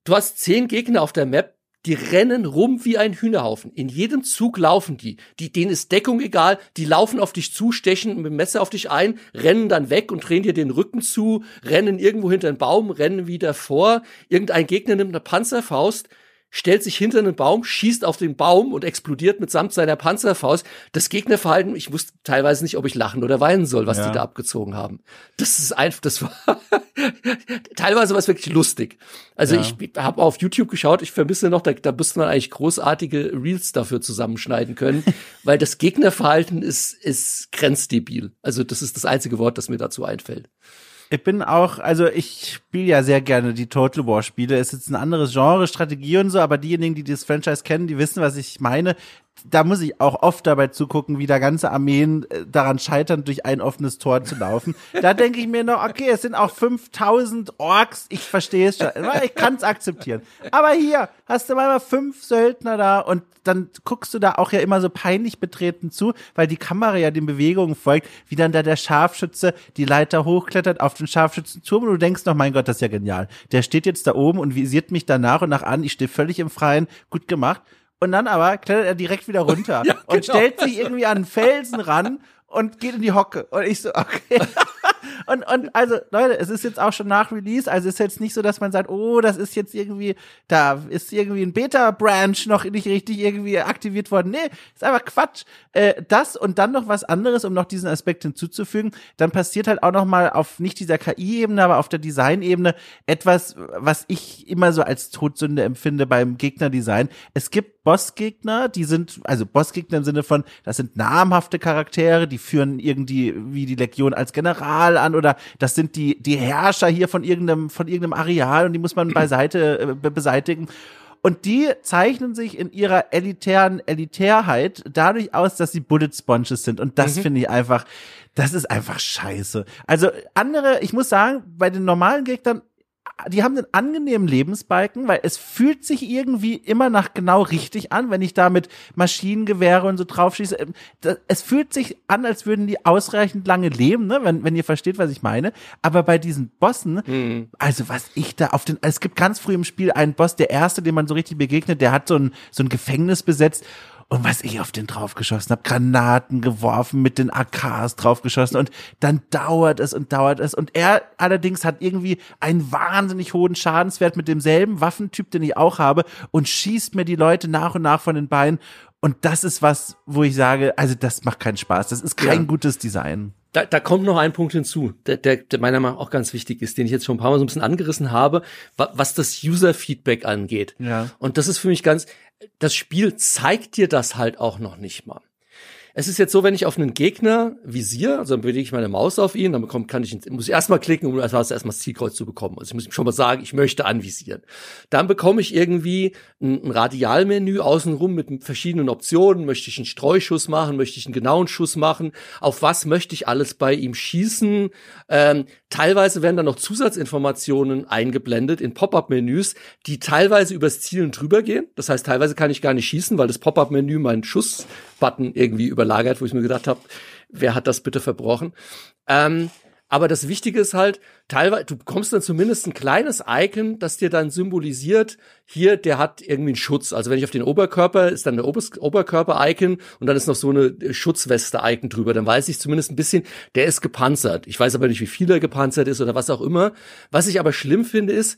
Du hast zehn Gegner auf der Map, die rennen rum wie ein Hühnerhaufen. In jedem Zug laufen die. die. Denen ist Deckung egal. Die laufen auf dich zu, stechen mit dem Messer auf dich ein, rennen dann weg und drehen dir den Rücken zu, rennen irgendwo hinter einen Baum, rennen wieder vor. Irgendein Gegner nimmt eine Panzerfaust, stellt sich hinter einen Baum, schießt auf den Baum und explodiert mitsamt seiner Panzerfaust. Das Gegnerverhalten, ich wusste teilweise nicht, ob ich lachen oder weinen soll, was ja. die da abgezogen haben. Das ist einfach, das war teilweise war es wirklich lustig. Also ja. ich habe auf YouTube geschaut, ich vermisse noch, da, da müsste man eigentlich großartige Reels dafür zusammenschneiden können, weil das Gegnerverhalten ist, ist grenzdebil. Also das ist das einzige Wort, das mir dazu einfällt. Ich bin auch, also ich spiele ja sehr gerne die Total War Spiele. Es ist ein anderes Genre, Strategie und so, aber diejenigen, die das Franchise kennen, die wissen, was ich meine da muss ich auch oft dabei zugucken, wie da ganze Armeen äh, daran scheitern, durch ein offenes Tor zu laufen. Da denke ich mir noch, okay, es sind auch 5000 Orks, ich verstehe es schon, ich kann es akzeptieren. Aber hier hast du mal fünf Söldner da und dann guckst du da auch ja immer so peinlich betreten zu, weil die Kamera ja den Bewegungen folgt, wie dann da der Scharfschütze die Leiter hochklettert auf den Scharfschützenturm und du denkst noch, mein Gott, das ist ja genial. Der steht jetzt da oben und visiert mich da nach und nach an, ich stehe völlig im Freien, gut gemacht. Und dann aber klettert er direkt wieder runter ja, und genau. stellt sich irgendwie an einen Felsen ran und geht in die Hocke. Und ich so, okay. und, und also, Leute, es ist jetzt auch schon nach Release, also ist jetzt nicht so, dass man sagt, oh, das ist jetzt irgendwie, da ist irgendwie ein Beta-Branch noch nicht richtig irgendwie aktiviert worden. Nee, ist einfach Quatsch. Äh, das und dann noch was anderes, um noch diesen Aspekt hinzuzufügen, dann passiert halt auch noch mal auf nicht dieser KI-Ebene, aber auf der Design-Ebene etwas, was ich immer so als Todsünde empfinde beim Gegnerdesign. Es gibt Bossgegner, die sind, also Bossgegner im Sinne von, das sind namhafte Charaktere, die führen irgendwie wie die Legion als General an oder das sind die, die Herrscher hier von irgendeinem, von irgendeinem Areal und die muss man beiseite äh, beseitigen. Und die zeichnen sich in ihrer elitären Elitärheit dadurch aus, dass sie Bullet Sponges sind. Und das mhm. finde ich einfach, das ist einfach scheiße. Also andere, ich muss sagen, bei den normalen Gegnern die haben einen angenehmen Lebensbalken, weil es fühlt sich irgendwie immer nach genau richtig an, wenn ich da mit Maschinengewehre und so drauf schieße. Ähm, es fühlt sich an, als würden die ausreichend lange leben, ne? wenn, wenn ihr versteht, was ich meine. Aber bei diesen Bossen, mhm. also was ich da auf den, es gibt ganz früh im Spiel einen Boss, der erste, dem man so richtig begegnet, der hat so ein, so ein Gefängnis besetzt und was ich auf den draufgeschossen habe, Granaten geworfen, mit den AKs draufgeschossen und dann dauert es und dauert es. Und er allerdings hat irgendwie einen wahnsinnig hohen Schadenswert mit demselben Waffentyp, den ich auch habe, und schießt mir die Leute nach und nach von den Beinen. Und das ist was, wo ich sage, also das macht keinen Spaß. Das ist kein ja. gutes Design. Da, da kommt noch ein Punkt hinzu, der, der, der meiner Meinung nach auch ganz wichtig ist, den ich jetzt schon ein paar Mal so ein bisschen angerissen habe, was das User-Feedback angeht. Ja. Und das ist für mich ganz, das Spiel zeigt dir das halt auch noch nicht mal. Es ist jetzt so, wenn ich auf einen Gegner visiere, also dann bewege ich meine Maus auf ihn, dann bekomme, kann ich, muss ich erstmal klicken, um erstmal das Zielkreuz zu bekommen. Also ich muss schon mal sagen, ich möchte anvisieren. Dann bekomme ich irgendwie ein, ein Radialmenü außenrum mit verschiedenen Optionen. Möchte ich einen Streuschuss machen? Möchte ich einen genauen Schuss machen? Auf was möchte ich alles bei ihm schießen? Ähm, Teilweise werden dann noch Zusatzinformationen eingeblendet in Pop-up-Menüs, die teilweise übers Zielen drüber gehen. Das heißt, teilweise kann ich gar nicht schießen, weil das Pop-up-Menü meinen Schussbutton irgendwie überlagert, wo ich mir gedacht habe, wer hat das bitte verbrochen? Ähm, aber das Wichtige ist halt, teilweise, du bekommst dann zumindest ein kleines Icon, das dir dann symbolisiert, hier, der hat irgendwie einen Schutz. Also wenn ich auf den Oberkörper, ist dann der Oberkörper-Icon und dann ist noch so eine Schutzweste-Icon drüber. Dann weiß ich zumindest ein bisschen, der ist gepanzert. Ich weiß aber nicht, wie viel er gepanzert ist oder was auch immer. Was ich aber schlimm finde, ist,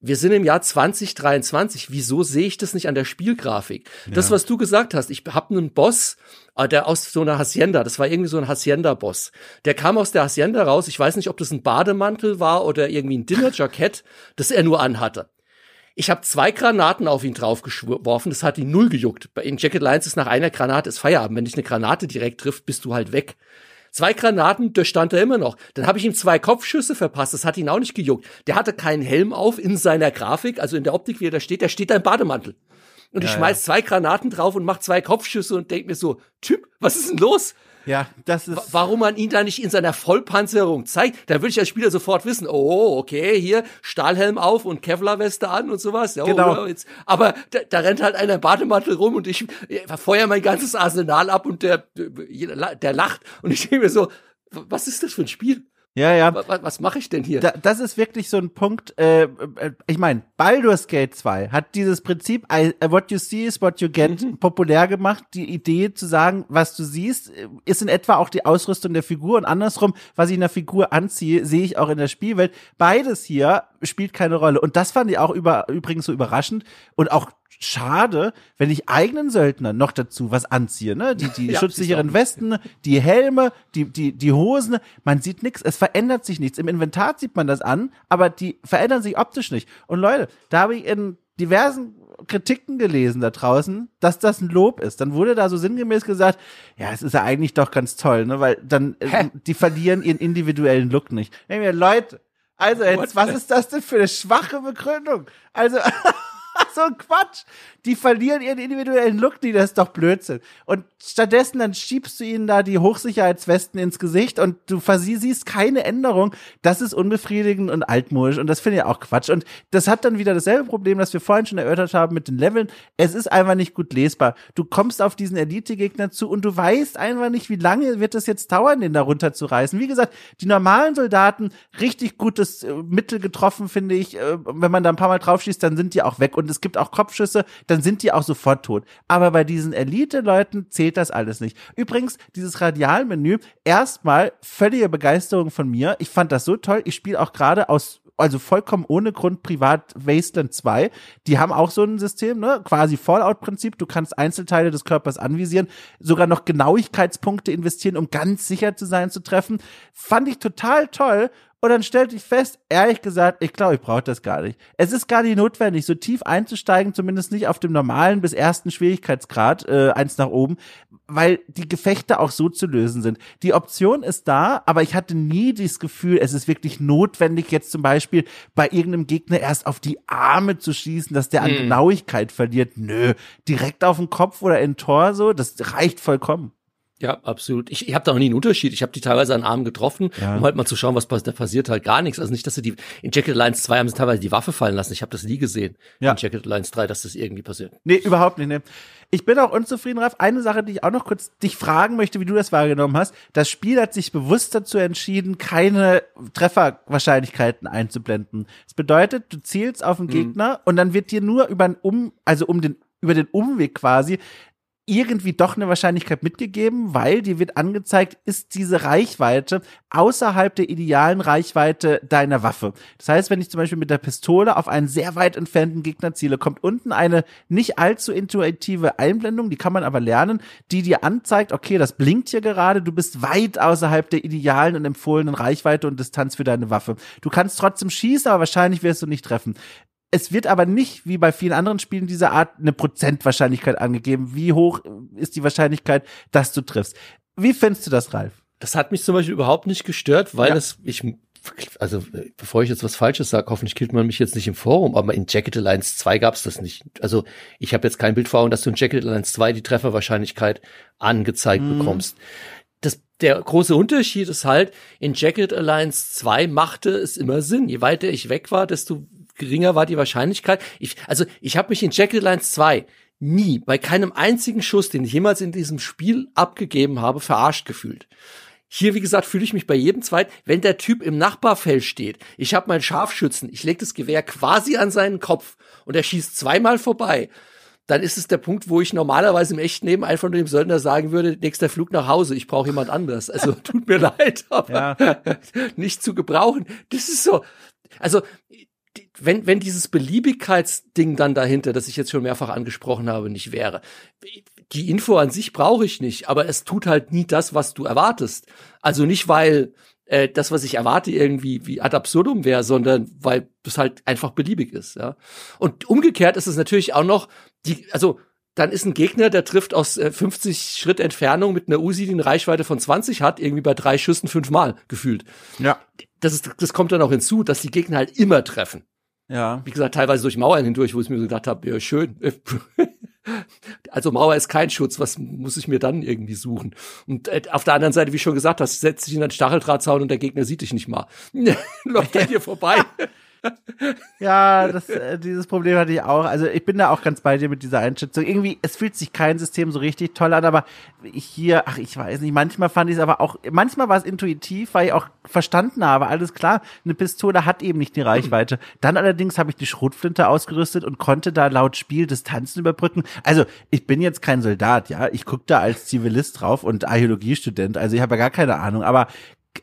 wir sind im Jahr 2023. Wieso sehe ich das nicht an der Spielgrafik? Ja. Das, was du gesagt hast, ich habe einen Boss, äh, der aus so einer Hacienda, das war irgendwie so ein Hacienda-Boss. Der kam aus der Hacienda raus. Ich weiß nicht, ob das ein Bademantel war oder irgendwie ein Dinnerjackett, das er nur anhatte. Ich habe zwei Granaten auf ihn draufgeworfen, das hat ihn null gejuckt. In Jacket Lines ist nach einer Granate ist Feierabend. Wenn dich eine Granate direkt trifft, bist du halt weg. Zwei Granaten, da stand er immer noch. Dann habe ich ihm zwei Kopfschüsse verpasst, das hat ihn auch nicht gejuckt. Der hatte keinen Helm auf in seiner Grafik, also in der Optik, wie er da steht, der steht da im Bademantel. Und ja, ich schmeiß ja. zwei Granaten drauf und mach zwei Kopfschüsse und denk mir so, Typ, was ist denn los? Ja, das ist. Warum man ihn da nicht in seiner Vollpanzerung zeigt, da würde ich als Spieler sofort wissen, oh, okay, hier Stahlhelm auf und Kevlarweste an und sowas. Ja, genau. Oh, jetzt, aber da, da rennt halt einer Bademantel rum und ich feuer mein ganzes Arsenal ab und der, der lacht und ich denke mir so, was ist das für ein Spiel? Ja, ja. Was, was mache ich denn hier? Da, das ist wirklich so ein Punkt, äh, äh ich meine, Baldur's Gate 2 hat dieses Prinzip, I, what you see is what you get, mhm. populär gemacht. Die Idee zu sagen, was du siehst, ist in etwa auch die Ausrüstung der Figur und andersrum, was ich in der Figur anziehe, sehe ich auch in der Spielwelt. Beides hier spielt keine Rolle. Und das fand ich auch über, übrigens so überraschend und auch schade, wenn ich eigenen Söldner noch dazu was anziehe, ne? Die, die ja, schutzsicheren Westen, die Helme, die, die, die Hosen, man sieht nichts, es verändert sich nichts. Im Inventar sieht man das an, aber die verändern sich optisch nicht. Und Leute, da habe ich in diversen Kritiken gelesen da draußen, dass das ein Lob ist. Dann wurde da so sinngemäß gesagt, ja, es ist ja eigentlich doch ganz toll, ne? Weil dann, äh, die verlieren ihren individuellen Look nicht. Leute, also jetzt, was ist das denn für eine schwache Begründung? Also, so ein Quatsch. Die verlieren ihren individuellen Look, die das ist doch Blödsinn. Und stattdessen dann schiebst du ihnen da die Hochsicherheitswesten ins Gesicht und du siehst keine Änderung. Das ist unbefriedigend und altmodisch und das finde ich auch Quatsch. Und das hat dann wieder dasselbe Problem, das wir vorhin schon erörtert haben mit den Leveln. Es ist einfach nicht gut lesbar. Du kommst auf diesen Elite-Gegner zu und du weißt einfach nicht, wie lange wird es jetzt dauern, den da runterzureißen. Wie gesagt, die normalen Soldaten, richtig gutes äh, Mittel getroffen, finde ich. Äh, wenn man da ein paar Mal draufschießt, dann sind die auch weg. Und es gibt auch Kopfschüsse, dann sind die auch sofort tot. Aber bei diesen Elite-Leuten zählt das alles nicht. Übrigens, dieses Radialmenü, erstmal völlige Begeisterung von mir. Ich fand das so toll. Ich spiele auch gerade aus also vollkommen ohne Grund privat Wasteland 2. Die haben auch so ein System, ne? Quasi Fallout-Prinzip. Du kannst Einzelteile des Körpers anvisieren, sogar noch Genauigkeitspunkte investieren, um ganz sicher zu sein zu treffen. Fand ich total toll und dann stellte ich fest, ehrlich gesagt, ich glaube, ich brauche das gar nicht. Es ist gar nicht notwendig, so tief einzusteigen, zumindest nicht auf dem normalen bis ersten Schwierigkeitsgrad, äh, eins nach oben, weil die Gefechte auch so zu lösen sind. Die Option ist da, aber ich hatte nie das Gefühl, es ist wirklich notwendig, jetzt zum Beispiel bei irgendeinem Gegner erst auf die Arme zu schießen, dass der an hm. Genauigkeit verliert. Nö, direkt auf den Kopf oder in Tor so, das reicht vollkommen. Ja, absolut. Ich, ich habe da noch nie einen Unterschied. Ich habe die teilweise an Armen getroffen, ja. um halt mal zu schauen, was passiert. Da passiert halt gar nichts. Also nicht, dass sie die in Jacket Lines 2 haben sie teilweise die Waffe fallen lassen. Ich habe das nie gesehen ja. in Jacket Lines 3, dass das irgendwie passiert. Nee, überhaupt nicht. Nee. Ich bin auch unzufrieden, Ralf. Eine Sache, die ich auch noch kurz dich fragen möchte, wie du das wahrgenommen hast. Das Spiel hat sich bewusst dazu entschieden, keine Trefferwahrscheinlichkeiten einzublenden. Das bedeutet, du zielst auf den mhm. Gegner und dann wird dir nur über Um, also um den über den Umweg quasi irgendwie doch eine Wahrscheinlichkeit mitgegeben, weil dir wird angezeigt, ist diese Reichweite außerhalb der idealen Reichweite deiner Waffe. Das heißt, wenn ich zum Beispiel mit der Pistole auf einen sehr weit entfernten Gegner ziele, kommt unten eine nicht allzu intuitive Einblendung, die kann man aber lernen, die dir anzeigt, okay, das blinkt hier gerade, du bist weit außerhalb der idealen und empfohlenen Reichweite und Distanz für deine Waffe. Du kannst trotzdem schießen, aber wahrscheinlich wirst du nicht treffen. Es wird aber nicht, wie bei vielen anderen Spielen dieser Art, eine Prozentwahrscheinlichkeit angegeben. Wie hoch ist die Wahrscheinlichkeit, dass du triffst? Wie findest du das, Ralf? Das hat mich zum Beispiel überhaupt nicht gestört, weil ja. es, ich, also bevor ich jetzt was Falsches sage, hoffentlich killt man mich jetzt nicht im Forum, aber in Jacket Alliance 2 gab's das nicht. Also ich habe jetzt kein Bild vor Augen, dass du in Jacket Alliance 2 die Trefferwahrscheinlichkeit angezeigt mhm. bekommst. Das der große Unterschied ist halt, in Jacket Alliance 2 machte es immer Sinn. Je weiter ich weg war, desto geringer war die Wahrscheinlichkeit. Ich, also ich habe mich in Jacket Alliance 2 nie bei keinem einzigen Schuss, den ich jemals in diesem Spiel abgegeben habe, verarscht gefühlt. Hier, wie gesagt, fühle ich mich bei jedem zweiten, wenn der Typ im Nachbarfeld steht. Ich habe meinen Scharfschützen, ich lege das Gewehr quasi an seinen Kopf und er schießt zweimal vorbei. Dann ist es der Punkt, wo ich normalerweise im echten Leben einfach nur dem Söldner sagen würde, nächster Flug nach Hause, ich brauche jemand anders. Also tut mir leid, aber ja. nicht zu gebrauchen. Das ist so, also wenn, wenn dieses Beliebigkeitsding dann dahinter, das ich jetzt schon mehrfach angesprochen habe, nicht wäre, die Info an sich brauche ich nicht, aber es tut halt nie das, was du erwartest. Also nicht, weil äh, das, was ich erwarte, irgendwie wie ad absurdum wäre, sondern weil es halt einfach beliebig ist. Ja. Und umgekehrt ist es natürlich auch noch die, also dann ist ein Gegner, der trifft aus äh, 50 Schritt Entfernung mit einer Uzi, die eine Reichweite von 20 hat, irgendwie bei drei Schüssen fünfmal gefühlt. Ja. Das, ist, das kommt dann auch hinzu, dass die Gegner halt immer treffen. Ja. Wie gesagt, teilweise durch Mauern hindurch, wo ich mir so gedacht habe, ja, schön. Also Mauer ist kein Schutz, was muss ich mir dann irgendwie suchen? Und äh, auf der anderen Seite, wie schon gesagt hast, setzt dich in einen Stacheldrahtzaun und der Gegner sieht dich nicht mal. Läuft an dir vorbei. Ja, das, äh, dieses Problem hatte ich auch. Also ich bin da auch ganz bei dir mit dieser Einschätzung. Irgendwie, es fühlt sich kein System so richtig toll an, aber hier, ach, ich weiß nicht, manchmal fand ich es aber auch, manchmal war es intuitiv, weil ich auch verstanden habe, alles klar, eine Pistole hat eben nicht die Reichweite. Dann allerdings habe ich die Schrotflinte ausgerüstet und konnte da laut Spiel Distanzen überbrücken. Also ich bin jetzt kein Soldat, ja, ich gucke da als Zivilist drauf und Archäologiestudent, also ich habe ja gar keine Ahnung, aber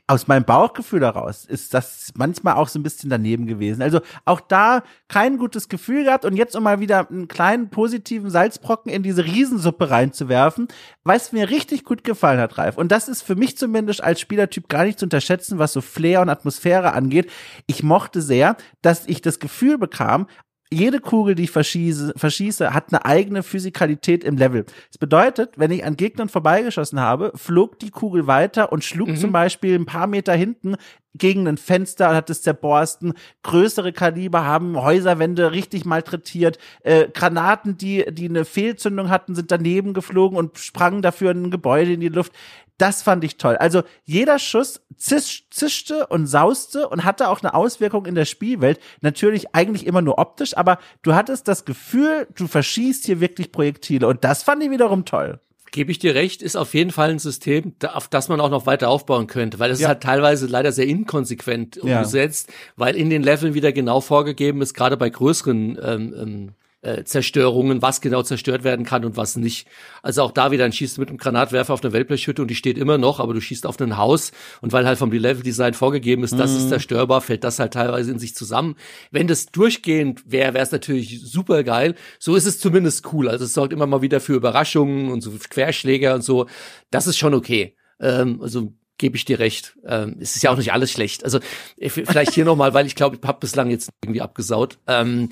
aus meinem Bauchgefühl daraus ist das manchmal auch so ein bisschen daneben gewesen. Also auch da kein gutes Gefühl gehabt und jetzt um mal wieder einen kleinen positiven Salzbrocken in diese Riesensuppe reinzuwerfen, es mir richtig gut gefallen hat, Ralf. Und das ist für mich zumindest als Spielertyp gar nicht zu unterschätzen, was so Flair und Atmosphäre angeht. Ich mochte sehr, dass ich das Gefühl bekam, jede Kugel, die ich verschieße, verschieße, hat eine eigene Physikalität im Level. Das bedeutet, wenn ich an Gegnern vorbeigeschossen habe, flog die Kugel weiter und schlug mhm. zum Beispiel ein paar Meter hinten gegen ein Fenster und hat es zerborsten. Größere Kaliber haben Häuserwände richtig malträtiert. Äh, Granaten, die, die eine Fehlzündung hatten, sind daneben geflogen und sprangen dafür in ein Gebäude in die Luft. Das fand ich toll. Also jeder Schuss zisch, zischte und sauste und hatte auch eine Auswirkung in der Spielwelt. Natürlich eigentlich immer nur optisch, aber du hattest das Gefühl, du verschießt hier wirklich Projektile und das fand ich wiederum toll. Gebe ich dir recht, ist auf jeden Fall ein System, auf das man auch noch weiter aufbauen könnte, weil es ja. ist halt teilweise leider sehr inkonsequent umgesetzt, ja. weil in den Leveln wieder genau vorgegeben ist, gerade bei größeren ähm, ähm, äh, Zerstörungen, was genau zerstört werden kann und was nicht. Also auch da wieder ein Schießt mit einem Granatwerfer auf eine Wellblechhütte und die steht immer noch, aber du schießt auf ein Haus und weil halt vom Level-Design vorgegeben ist, das ist mhm. zerstörbar, fällt das halt teilweise in sich zusammen. Wenn das durchgehend wäre, wäre es natürlich super geil. So ist es zumindest cool. Also es sorgt immer mal wieder für Überraschungen und so Querschläger und so. Das ist schon okay. Ähm, also gebe ich dir recht. Ähm, es ist ja auch nicht alles schlecht. Also vielleicht hier nochmal, weil ich glaube, ich habe bislang jetzt irgendwie abgesaut. Ähm,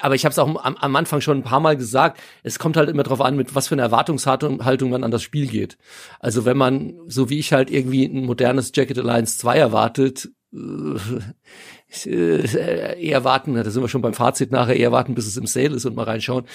aber ich habe es auch am, am, Anfang schon ein paar Mal gesagt, es kommt halt immer darauf an, mit was für eine Erwartungshaltung man an das Spiel geht. Also wenn man, so wie ich halt irgendwie ein modernes Jacket Alliance 2 erwartet, äh, äh, eher warten, da sind wir schon beim Fazit nachher, eher warten, bis es im Sale ist und mal reinschauen.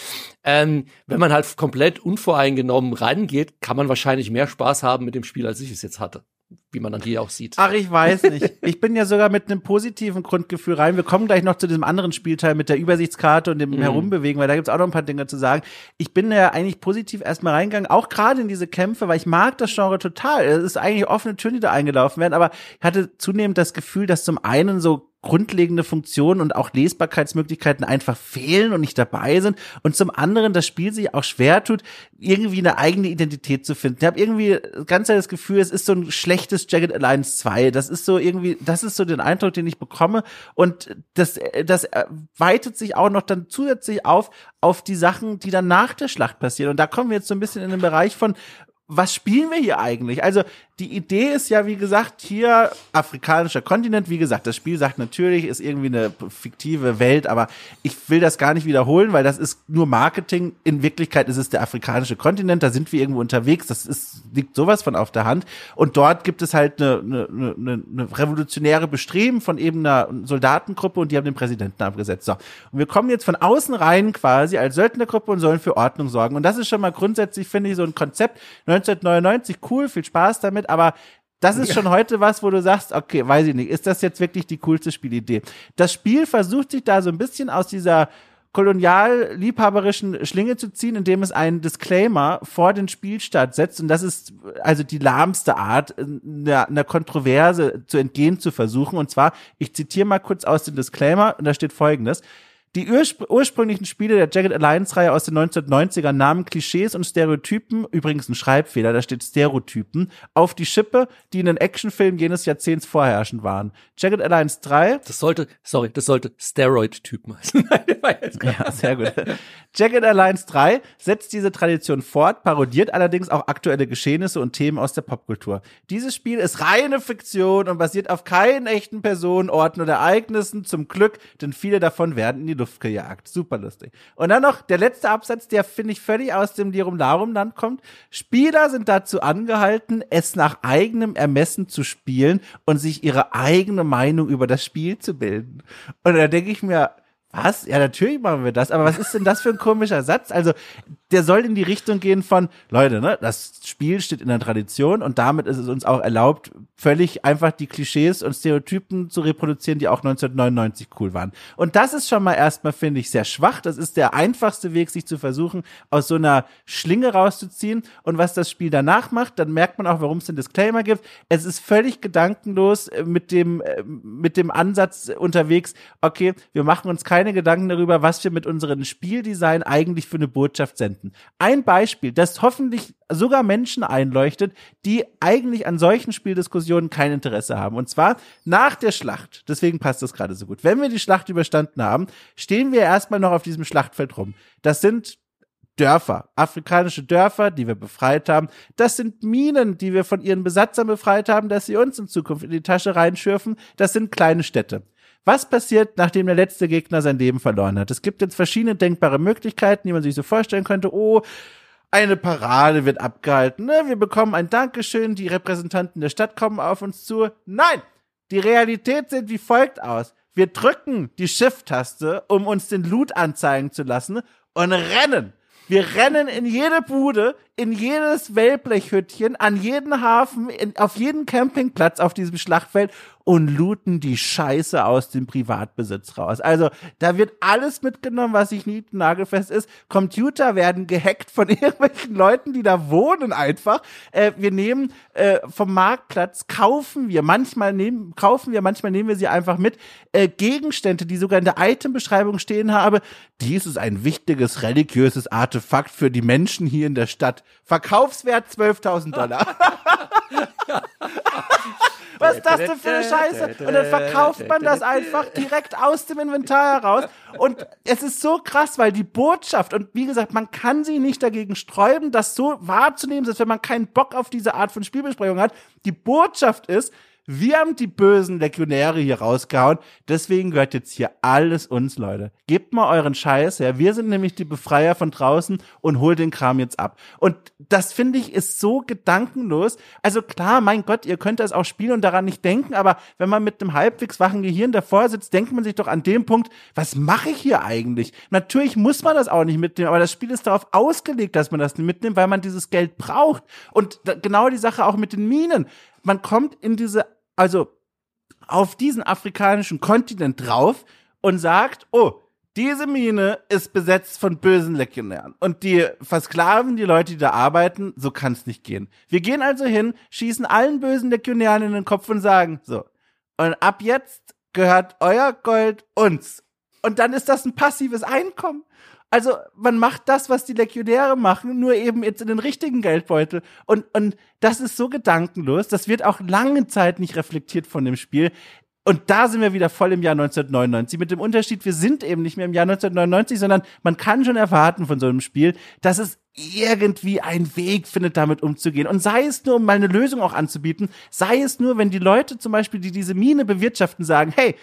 Ähm, wenn man halt komplett unvoreingenommen reingeht, kann man wahrscheinlich mehr Spaß haben mit dem Spiel, als ich es jetzt hatte wie man dann hier auch sieht. Ach, ich weiß nicht. Ich bin ja sogar mit einem positiven Grundgefühl rein. Wir kommen gleich noch zu diesem anderen Spielteil mit der Übersichtskarte und dem mhm. Herumbewegen, weil da gibt's auch noch ein paar Dinge zu sagen. Ich bin ja eigentlich positiv erstmal reingegangen, auch gerade in diese Kämpfe, weil ich mag das Genre total. Es ist eigentlich offene Türen, die da eingelaufen werden, aber ich hatte zunehmend das Gefühl, dass zum einen so grundlegende Funktionen und auch Lesbarkeitsmöglichkeiten einfach fehlen und nicht dabei sind und zum anderen das Spiel sich auch schwer tut, irgendwie eine eigene Identität zu finden. Ich habe irgendwie ganz das Gefühl, es ist so ein schlechtes Jagged Alliance 2. Das ist so irgendwie, das ist so den Eindruck, den ich bekomme und das, das weitet sich auch noch dann zusätzlich auf auf die Sachen, die dann nach der Schlacht passieren und da kommen wir jetzt so ein bisschen in den Bereich von was spielen wir hier eigentlich? Also die Idee ist ja, wie gesagt, hier afrikanischer Kontinent. Wie gesagt, das Spiel sagt natürlich, ist irgendwie eine fiktive Welt, aber ich will das gar nicht wiederholen, weil das ist nur Marketing. In Wirklichkeit ist es der afrikanische Kontinent. Da sind wir irgendwo unterwegs. Das ist, liegt sowas von auf der Hand. Und dort gibt es halt eine, eine, eine, eine revolutionäre Bestreben von eben einer Soldatengruppe und die haben den Präsidenten abgesetzt. So. Und wir kommen jetzt von außen rein quasi als Söldnergruppe und sollen für Ordnung sorgen. Und das ist schon mal grundsätzlich, finde ich, so ein Konzept. 1999, cool, viel Spaß damit aber das ist schon heute was, wo du sagst, okay, weiß ich nicht, ist das jetzt wirklich die coolste Spielidee? Das Spiel versucht sich da so ein bisschen aus dieser kolonial-liebhaberischen Schlinge zu ziehen, indem es einen Disclaimer vor den Spielstart setzt. Und das ist also die lahmste Art, einer, einer Kontroverse zu entgehen zu versuchen. Und zwar, ich zitiere mal kurz aus dem Disclaimer, und da steht folgendes. Die urspr ursprünglichen Spiele der Jagged Alliance-Reihe aus den 1990ern nahmen Klischees und Stereotypen, übrigens ein Schreibfehler, da steht Stereotypen, auf die Schippe, die in den Actionfilmen jenes Jahrzehnts vorherrschend waren. Jagged Alliance 3. Das sollte, sorry, das sollte Steroid-Typen heißen. ja, sehr gut. Jagged Alliance 3 setzt diese Tradition fort, parodiert allerdings auch aktuelle Geschehnisse und Themen aus der Popkultur. Dieses Spiel ist reine Fiktion und basiert auf keinen echten Personen, Orten oder Ereignissen, zum Glück, denn viele davon werden in die Luft gejagt. Super lustig. Und dann noch der letzte Absatz, der finde ich völlig aus dem Lirum Larum Land kommt. Spieler sind dazu angehalten, es nach eigenem Ermessen zu spielen und sich ihre eigene Meinung über das Spiel zu bilden. Und da denke ich mir, was? Ja, natürlich machen wir das. Aber was ist denn das für ein komischer Satz? Also, der soll in die Richtung gehen von, Leute, ne, das Spiel steht in der Tradition und damit ist es uns auch erlaubt, völlig einfach die Klischees und Stereotypen zu reproduzieren, die auch 1999 cool waren. Und das ist schon mal erstmal, finde ich, sehr schwach. Das ist der einfachste Weg, sich zu versuchen, aus so einer Schlinge rauszuziehen. Und was das Spiel danach macht, dann merkt man auch, warum es den Disclaimer gibt. Es ist völlig gedankenlos äh, mit dem, äh, mit dem Ansatz unterwegs, okay, wir machen uns keine keine Gedanken darüber, was wir mit unserem Spieldesign eigentlich für eine Botschaft senden. Ein Beispiel, das hoffentlich sogar Menschen einleuchtet, die eigentlich an solchen Spieldiskussionen kein Interesse haben. Und zwar nach der Schlacht. Deswegen passt das gerade so gut. Wenn wir die Schlacht überstanden haben, stehen wir erstmal noch auf diesem Schlachtfeld rum. Das sind Dörfer, afrikanische Dörfer, die wir befreit haben. Das sind Minen, die wir von ihren Besatzern befreit haben, dass sie uns in Zukunft in die Tasche reinschürfen. Das sind kleine Städte. Was passiert, nachdem der letzte Gegner sein Leben verloren hat? Es gibt jetzt verschiedene denkbare Möglichkeiten, die man sich so vorstellen könnte. Oh, eine Parade wird abgehalten. Ne? Wir bekommen ein Dankeschön. Die Repräsentanten der Stadt kommen auf uns zu. Nein, die Realität sieht wie folgt aus. Wir drücken die Shift-Taste, um uns den Loot anzeigen zu lassen und rennen. Wir rennen in jede Bude, in jedes Wellblechhüttchen, an jeden Hafen, in, auf jeden Campingplatz auf diesem Schlachtfeld und looten die Scheiße aus dem Privatbesitz raus. Also da wird alles mitgenommen, was nicht nagelfest ist. Computer werden gehackt von irgendwelchen Leuten, die da wohnen einfach. Äh, wir nehmen äh, vom Marktplatz, kaufen wir, manchmal nehmen, kaufen wir, manchmal nehmen wir sie einfach mit. Äh, Gegenstände, die sogar in der Itembeschreibung stehen habe. Dies ist ein wichtiges religiöses Artefakt für die Menschen hier in der Stadt. Verkaufswert 12.000 Dollar. Was ist das denn für eine Scheiße? Und dann verkauft man das einfach direkt aus dem Inventar heraus. Und es ist so krass, weil die Botschaft, und wie gesagt, man kann sie nicht dagegen sträuben, das so wahrzunehmen, dass wenn man keinen Bock auf diese Art von Spielbesprechung hat, die Botschaft ist, wir haben die bösen Legionäre hier rausgehauen. Deswegen gehört jetzt hier alles uns, Leute. Gebt mal euren Scheiß her. Wir sind nämlich die Befreier von draußen und holt den Kram jetzt ab. Und das finde ich ist so gedankenlos. Also klar, mein Gott, ihr könnt das auch spielen und daran nicht denken, aber wenn man mit einem halbwegs wachen Gehirn davor sitzt, denkt man sich doch an dem Punkt, was mache ich hier eigentlich? Natürlich muss man das auch nicht mitnehmen, aber das Spiel ist darauf ausgelegt, dass man das nicht mitnimmt, weil man dieses Geld braucht. Und genau die Sache auch mit den Minen man kommt in diese, also auf diesen afrikanischen Kontinent drauf und sagt, oh, diese Mine ist besetzt von bösen Legionären und die versklaven die Leute, die da arbeiten, so kann es nicht gehen. Wir gehen also hin, schießen allen bösen Legionären in den Kopf und sagen, so, und ab jetzt gehört euer Gold uns. Und dann ist das ein passives Einkommen. Also man macht das, was die Legionäre machen, nur eben jetzt in den richtigen Geldbeutel. Und, und das ist so gedankenlos. Das wird auch lange Zeit nicht reflektiert von dem Spiel. Und da sind wir wieder voll im Jahr 1999. Mit dem Unterschied, wir sind eben nicht mehr im Jahr 1999, sondern man kann schon erwarten von so einem Spiel, dass es irgendwie einen Weg findet, damit umzugehen. Und sei es nur, um mal eine Lösung auch anzubieten, sei es nur, wenn die Leute zum Beispiel, die diese Mine bewirtschaften, sagen, hey,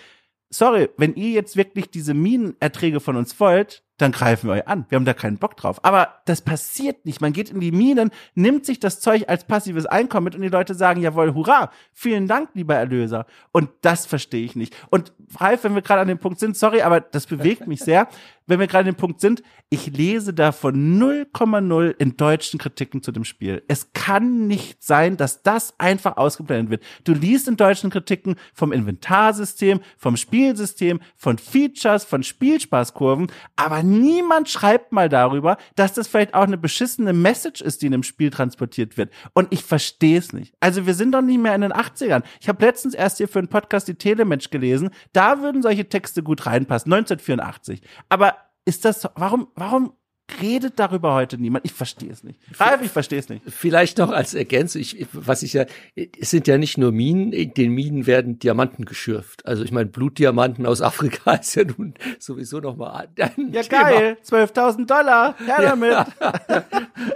sorry, wenn ihr jetzt wirklich diese Minenerträge von uns wollt, dann greifen wir euch an. Wir haben da keinen Bock drauf. Aber das passiert nicht. Man geht in die Minen, nimmt sich das Zeug als passives Einkommen mit und die Leute sagen, jawohl, hurra, vielen Dank, lieber Erlöser. Und das verstehe ich nicht. Und Ralf, wenn wir gerade an dem Punkt sind, sorry, aber das bewegt mich sehr. Wenn wir gerade an dem Punkt sind, ich lese davon 0,0 in deutschen Kritiken zu dem Spiel. Es kann nicht sein, dass das einfach ausgeblendet wird. Du liest in deutschen Kritiken vom Inventarsystem, vom Spielsystem, von Features, von Spielspaßkurven, aber niemand schreibt mal darüber, dass das vielleicht auch eine beschissene Message ist, die in dem Spiel transportiert wird. Und ich verstehe es nicht. Also wir sind doch nicht mehr in den 80ern. Ich habe letztens erst hier für einen Podcast die Telematch gelesen. Da würden solche Texte gut reinpassen. 1984. Aber ist das, warum, warum redet darüber heute niemand? Ich verstehe es nicht. Ralf, ich verstehe es nicht. Vielleicht noch als Ergänzung, ich, was ich ja, es sind ja nicht nur Minen, in den Minen werden Diamanten geschürft. Also ich meine, Blutdiamanten aus Afrika ist ja nun sowieso nochmal ein Ja Thema. geil, 12.000 Dollar, her damit. Ja,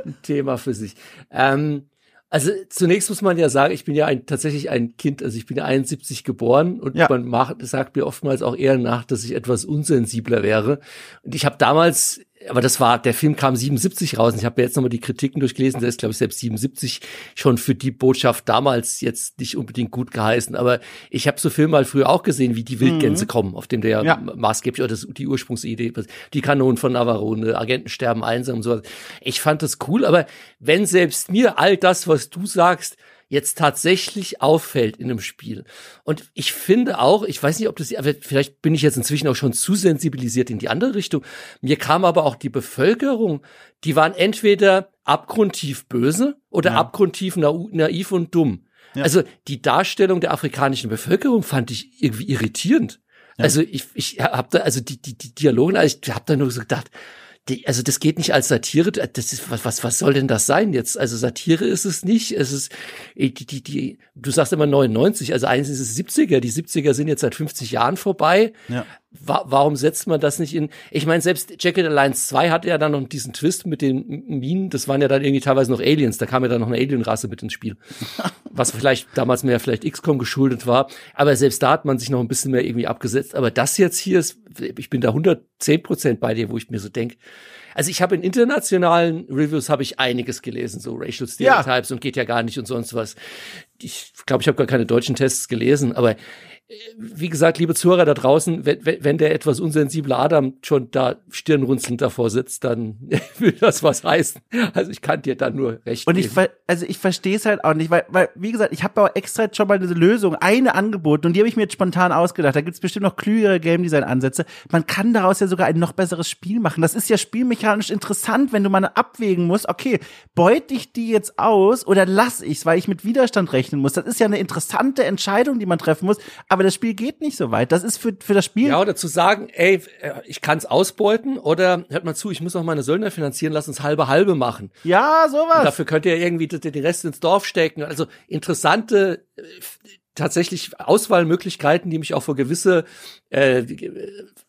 ein Thema für sich. Ähm, also zunächst muss man ja sagen, ich bin ja ein, tatsächlich ein Kind, also ich bin ja 71 geboren und ja. man macht, sagt mir oftmals auch eher nach, dass ich etwas unsensibler wäre. Und ich habe damals aber das war, der Film kam 77 raus. Und ich habe jetzt nochmal die Kritiken durchgelesen. Der ist, glaube ich, selbst 77 schon für die Botschaft damals jetzt nicht unbedingt gut geheißen. Aber ich habe so Filme halt früher auch gesehen, wie die Wildgänse mhm. kommen, auf dem der ja. maßgeblich, oder das, die Ursprungsidee, die Kanonen von Navarone, Agenten sterben einsam und sowas. Ich fand das cool, aber wenn selbst mir all das, was du sagst, jetzt tatsächlich auffällt in einem Spiel. Und ich finde auch, ich weiß nicht, ob das, aber vielleicht bin ich jetzt inzwischen auch schon zu sensibilisiert in die andere Richtung. Mir kam aber auch die Bevölkerung, die waren entweder abgrundtief böse oder ja. abgrundtief naiv und dumm. Ja. Also die Darstellung der afrikanischen Bevölkerung fand ich irgendwie irritierend. Ja. Also ich, ich habe da, also die, die, die Dialoge, also ich habe da nur so gedacht, die, also das geht nicht als Satire. Das ist was, was, was soll denn das sein jetzt? Also Satire ist es nicht. Es ist äh, die, die, die. Du sagst immer 99, also eigentlich ist es 70er. Die 70er sind jetzt seit 50 Jahren vorbei. Ja wa warum setzt man das nicht in? Ich meine, selbst Jacket Alliance 2 hatte ja dann noch diesen Twist mit den Minen. Das waren ja dann irgendwie teilweise noch Aliens. Da kam ja dann noch eine Alien-Rasse mit ins Spiel. Was vielleicht damals mehr vielleicht XCOM geschuldet war. Aber selbst da hat man sich noch ein bisschen mehr irgendwie abgesetzt. Aber das jetzt hier ist, ich bin da 110 Prozent bei dir, wo ich mir so denke, also ich habe in internationalen Reviews habe ich einiges gelesen, so Racial Stereotypes ja. und geht ja gar nicht und sonst was. Ich glaube, ich habe gar keine deutschen Tests gelesen, aber wie gesagt, liebe Zuhörer da draußen, wenn, wenn der etwas unsensible Adam schon da stirnrunzelnd davor sitzt, dann will das was heißen. Also ich kann dir da nur recht Und ich, also ich verstehe es halt auch nicht, weil, weil wie gesagt, ich habe auch extra jetzt schon mal diese Lösung, eine angeboten und die habe ich mir jetzt spontan ausgedacht. Da gibt es bestimmt noch klügere Game Design Ansätze. Man kann daraus ja sogar ein noch besseres Spiel machen. Das ist ja spielmechanisch interessant, wenn du mal abwägen musst, okay, beute ich die jetzt aus oder lass ich's, weil ich mit Widerstand rechnen muss. Das ist ja eine interessante Entscheidung, die man treffen muss, aber das Spiel geht nicht so weit. Das ist für, für das Spiel. Ja, oder zu sagen, ey, ich kann es ausbeuten oder hört mal zu, ich muss auch meine Söldner finanzieren, lass uns halbe halbe machen. Ja, sowas. Und dafür könnt ihr irgendwie den Rest ins Dorf stecken. Also interessante äh, tatsächlich Auswahlmöglichkeiten, die mich auch vor gewisse äh,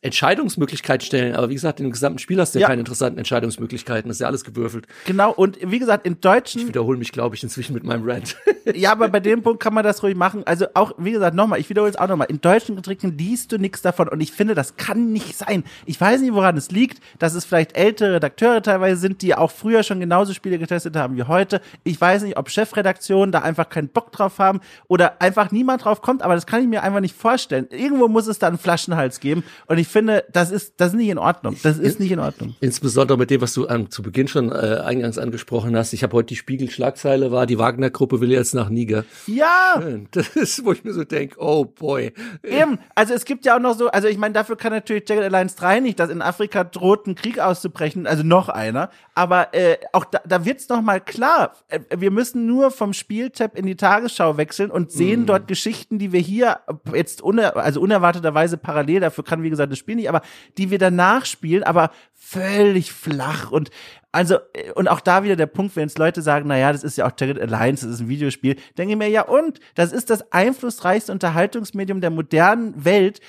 Entscheidungsmöglichkeiten stellen. Aber wie gesagt, in dem gesamten Spiel hast du ja, ja keine interessanten Entscheidungsmöglichkeiten. Das ist ja alles gewürfelt. Genau, und wie gesagt, in deutschen. Ich wiederhole mich, glaube ich, inzwischen mit meinem Rant. ja, aber bei dem Punkt kann man das ruhig machen. Also auch, wie gesagt, nochmal, ich wiederhole es auch nochmal. In deutschen Getränken liest du nichts davon. Und ich finde, das kann nicht sein. Ich weiß nicht, woran es liegt, dass es vielleicht ältere Redakteure teilweise sind, die auch früher schon genauso Spiele getestet haben wie heute. Ich weiß nicht, ob Chefredaktionen da einfach keinen Bock drauf haben oder einfach niemand drauf kommt, aber das kann ich mir einfach nicht vorstellen. Irgendwo muss es da einen Flaschenhals geben. Und ich finde, das ist, das ist nicht in Ordnung. Das ist nicht in Ordnung. Insbesondere mit dem, was du ähm, zu Beginn schon äh, eingangs angesprochen hast. Ich habe heute die Spiegel-Schlagzeile war, die Wagner-Gruppe will jetzt nach Niger. Ja! Das ist, wo ich mir so denke, oh boy. Eben, also es gibt ja auch noch so, also ich meine, dafür kann natürlich Jagged Alliance 3 nicht, dass in Afrika droht ein Krieg auszubrechen, also noch einer. Aber äh, auch da, da wird's noch mal klar, äh, wir müssen nur vom Spieltab in die Tagesschau wechseln und sehen mm. dort Geschichten, die wir hier jetzt uner also unerwarteterweise parallel, dafür kann wie gesagt das Spiel nicht, aber die wir danach spielen, aber völlig flach und also, und auch da wieder der Punkt, wenn jetzt Leute sagen, na ja, das ist ja auch Jagged Alliance, das ist ein Videospiel, denke ich mir, ja und? Das ist das einflussreichste Unterhaltungsmedium der modernen Welt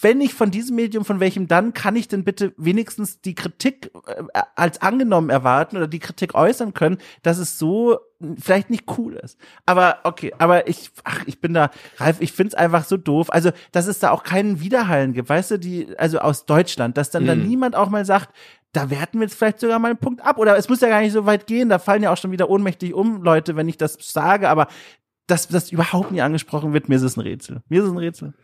wenn nicht von diesem Medium, von welchem dann kann ich denn bitte wenigstens die Kritik äh, als angenommen erwarten oder die Kritik äußern können, dass es so vielleicht nicht cool ist. Aber okay, aber ich, ach, ich bin da, Ralf, ich find's einfach so doof. Also, dass es da auch keinen Widerhallen gibt, weißt du, die, also aus Deutschland, dass dann mhm. da niemand auch mal sagt, da werten wir jetzt vielleicht sogar mal einen Punkt ab. Oder es muss ja gar nicht so weit gehen, da fallen ja auch schon wieder ohnmächtig um, Leute, wenn ich das sage, aber dass das überhaupt nie angesprochen wird, mir ist es ein Rätsel. Mir ist es ein Rätsel.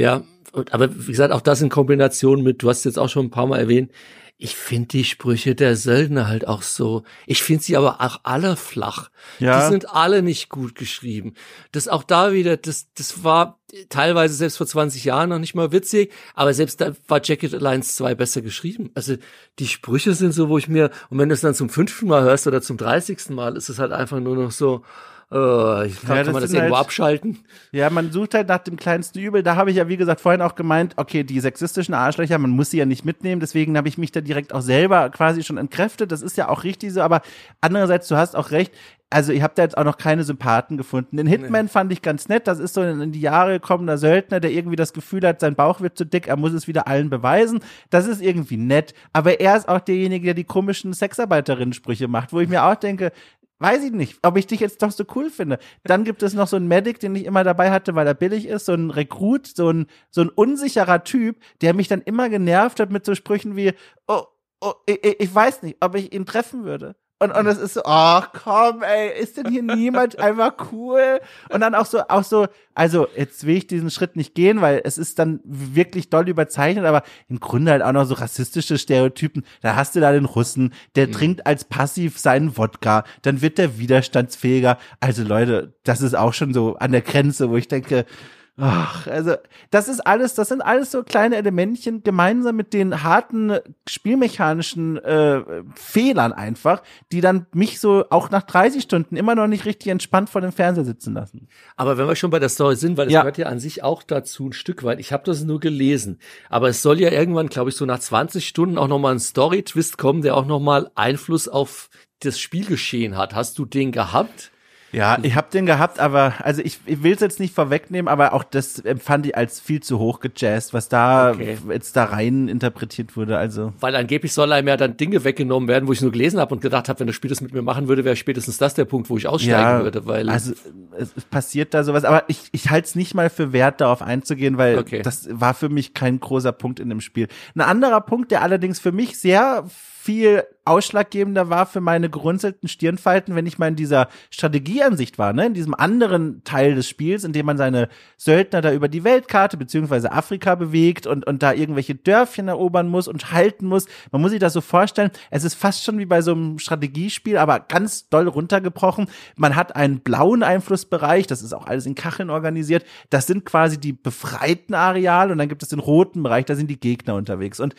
Ja, aber wie gesagt, auch das in Kombination mit, du hast jetzt auch schon ein paar Mal erwähnt, ich finde die Sprüche der Söldner halt auch so. Ich finde sie aber auch alle flach. Ja. Die sind alle nicht gut geschrieben. Das auch da wieder, das, das war teilweise selbst vor 20 Jahren noch nicht mal witzig, aber selbst da war Jacket Alliance 2 besser geschrieben. Also die Sprüche sind so, wo ich mir, und wenn du es dann zum fünften Mal hörst oder zum dreißigsten Mal, ist es halt einfach nur noch so, Ich kann, ja, kann man das irgendwo halt, abschalten? Ja, man sucht halt nach dem kleinsten Übel. Da habe ich ja, wie gesagt, vorhin auch gemeint, okay, die sexistischen Arschlöcher, man muss sie ja nicht mitnehmen. Deswegen habe ich mich da direkt auch selber quasi schon entkräftet. Das ist ja auch richtig so. Aber andererseits, du hast auch recht. Also, ich habe da jetzt auch noch keine Sympathen gefunden. Den Hitman nee. fand ich ganz nett. Das ist so ein in die Jahre gekommener Söldner, der irgendwie das Gefühl hat, sein Bauch wird zu dick, er muss es wieder allen beweisen. Das ist irgendwie nett. Aber er ist auch derjenige, der die komischen Sexarbeiterinnen-Sprüche macht, wo ich mir auch denke, Weiß ich nicht, ob ich dich jetzt doch so cool finde. Dann gibt es noch so einen Medic, den ich immer dabei hatte, weil er billig ist, so ein Rekrut, so ein, so ein unsicherer Typ, der mich dann immer genervt hat mit so Sprüchen wie, oh, oh ich, ich weiß nicht, ob ich ihn treffen würde. Und, und es ist so, ach komm, ey, ist denn hier niemand einfach cool? Und dann auch so, auch so, also jetzt will ich diesen Schritt nicht gehen, weil es ist dann wirklich doll überzeichnet, aber im Grunde halt auch noch so rassistische Stereotypen. Da hast du da den Russen, der mhm. trinkt als passiv seinen Wodka, dann wird der widerstandsfähiger. Also Leute, das ist auch schon so an der Grenze, wo ich denke, Ach, also das ist alles, das sind alles so kleine Elementchen gemeinsam mit den harten spielmechanischen äh, Fehlern einfach, die dann mich so auch nach 30 Stunden immer noch nicht richtig entspannt vor dem Fernseher sitzen lassen. Aber wenn wir schon bei der Story sind, weil es ja. gehört ja an sich auch dazu ein Stück weit. Ich habe das nur gelesen, aber es soll ja irgendwann, glaube ich, so nach 20 Stunden auch noch mal ein Story-Twist kommen, der auch noch mal Einfluss auf das Spielgeschehen hat. Hast du den gehabt? Ja, ich habe den gehabt, aber also ich, ich will es jetzt nicht vorwegnehmen, aber auch das empfand ich als viel zu hoch gejazzt, was da okay. jetzt da rein interpretiert wurde. Also weil angeblich soll einem ja dann Dinge weggenommen werden, wo ich nur gelesen habe und gedacht habe, wenn das Spiel das mit mir machen würde, wäre spätestens das der Punkt, wo ich aussteigen ja, würde. Weil also es passiert da sowas, aber ich ich halte es nicht mal für wert, darauf einzugehen, weil okay. das war für mich kein großer Punkt in dem Spiel. Ein anderer Punkt, der allerdings für mich sehr viel ausschlaggebender war für meine gerunzelten Stirnfalten, wenn ich mal in dieser Strategieansicht war, ne, in diesem anderen Teil des Spiels, in dem man seine Söldner da über die Weltkarte beziehungsweise Afrika bewegt und, und da irgendwelche Dörfchen erobern muss und halten muss. Man muss sich das so vorstellen, es ist fast schon wie bei so einem Strategiespiel, aber ganz doll runtergebrochen. Man hat einen blauen Einflussbereich, das ist auch alles in Kacheln organisiert. Das sind quasi die befreiten Areale und dann gibt es den roten Bereich, da sind die Gegner unterwegs. Und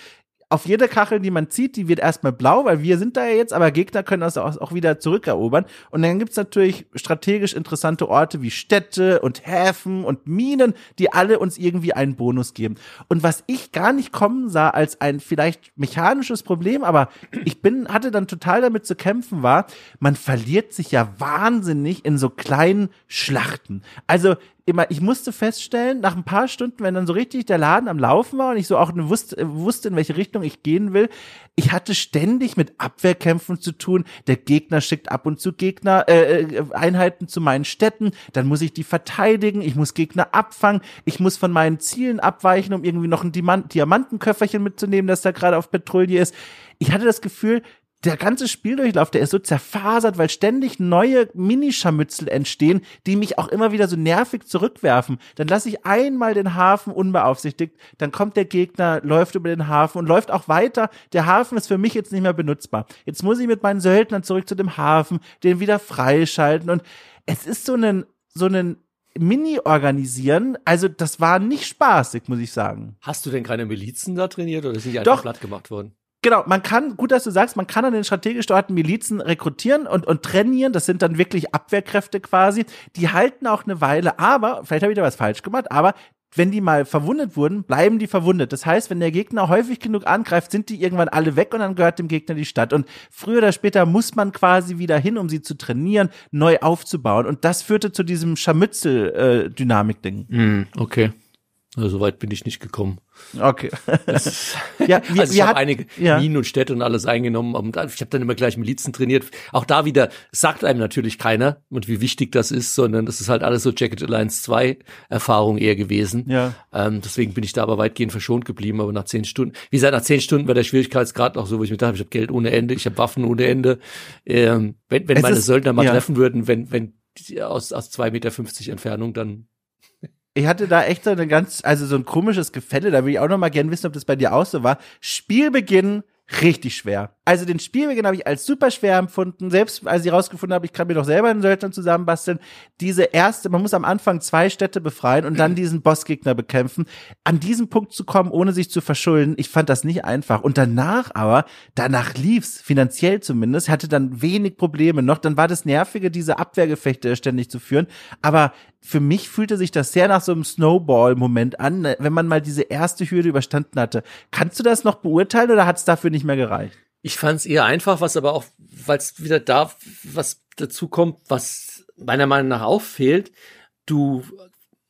auf jede Kachel, die man zieht, die wird erstmal blau, weil wir sind da ja jetzt, aber Gegner können das auch wieder zurückerobern. Und dann gibt's natürlich strategisch interessante Orte wie Städte und Häfen und Minen, die alle uns irgendwie einen Bonus geben. Und was ich gar nicht kommen sah als ein vielleicht mechanisches Problem, aber ich bin, hatte dann total damit zu kämpfen war, man verliert sich ja wahnsinnig in so kleinen Schlachten. Also immer, ich musste feststellen, nach ein paar Stunden, wenn dann so richtig der Laden am Laufen war und ich so auch wusste, wusste, in welche Richtung ich gehen will, ich hatte ständig mit Abwehrkämpfen zu tun. Der Gegner schickt ab und zu Gegner, äh, äh, Einheiten zu meinen Städten, dann muss ich die verteidigen, ich muss Gegner abfangen, ich muss von meinen Zielen abweichen, um irgendwie noch ein Diamantenköfferchen mitzunehmen, das da gerade auf Patrouille ist. Ich hatte das Gefühl, der ganze Spieldurchlauf, der ist so zerfasert, weil ständig neue Minischarmützel entstehen, die mich auch immer wieder so nervig zurückwerfen. Dann lasse ich einmal den Hafen unbeaufsichtigt, dann kommt der Gegner, läuft über den Hafen und läuft auch weiter. Der Hafen ist für mich jetzt nicht mehr benutzbar. Jetzt muss ich mit meinen Söldnern zurück zu dem Hafen, den wieder freischalten und es ist so ein, so ein Mini organisieren, also das war nicht spaßig, muss ich sagen. Hast du denn keine Milizen da trainiert oder sind die einfach Doch, platt gemacht worden? Genau, man kann, gut, dass du sagst, man kann an den strategisch dort Milizen rekrutieren und, und trainieren. Das sind dann wirklich Abwehrkräfte quasi. Die halten auch eine Weile, aber, vielleicht habe ich da was falsch gemacht, aber wenn die mal verwundet wurden, bleiben die verwundet. Das heißt, wenn der Gegner häufig genug angreift, sind die irgendwann alle weg und dann gehört dem Gegner die Stadt. Und früher oder später muss man quasi wieder hin, um sie zu trainieren, neu aufzubauen. Und das führte zu diesem Scharmützel-Dynamik-Ding. Äh, mm, okay. Also so weit bin ich nicht gekommen. Okay. Das, ja, wir, also ich habe einige ja. Minen und Städte und alles eingenommen und ich habe dann immer gleich Milizen trainiert. Auch da wieder sagt einem natürlich keiner und wie wichtig das ist, sondern das ist halt alles so Jacket Alliance 2 Erfahrung eher gewesen. Ja. Ähm, deswegen bin ich da aber weitgehend verschont geblieben, aber nach zehn Stunden, wie gesagt, nach zehn Stunden war der Schwierigkeitsgrad auch so, wo ich mir dachte, ich habe Geld ohne Ende, ich habe Waffen ohne Ende. Ähm, wenn wenn meine ist, Söldner mal ja. treffen würden, wenn wenn aus aus zwei Meter fünfzig Entfernung, dann Ich hatte da echt so eine ganz, also so ein komisches Gefälle. Da will ich auch noch mal gerne wissen, ob das bei dir auch so war. Spielbeginn richtig schwer. Also den Spielbeginn habe ich als super schwer empfunden. Selbst als ich rausgefunden habe, ich kann mir doch selber einen Söldner zusammenbasteln. Diese erste, man muss am Anfang zwei Städte befreien und dann diesen Bossgegner bekämpfen. An diesen Punkt zu kommen, ohne sich zu verschulden, ich fand das nicht einfach. Und danach aber, danach lief's, finanziell zumindest, hatte dann wenig Probleme noch. Dann war das Nervige, diese Abwehrgefechte ständig zu führen. Aber für mich fühlte sich das sehr nach so einem Snowball-Moment an, ne, wenn man mal diese erste Hürde überstanden hatte. Kannst du das noch beurteilen oder hat es dafür nicht mehr gereicht? Ich fand es eher einfach, was aber auch, weil es wieder da was dazu kommt, was meiner Meinung nach auffehlt. Du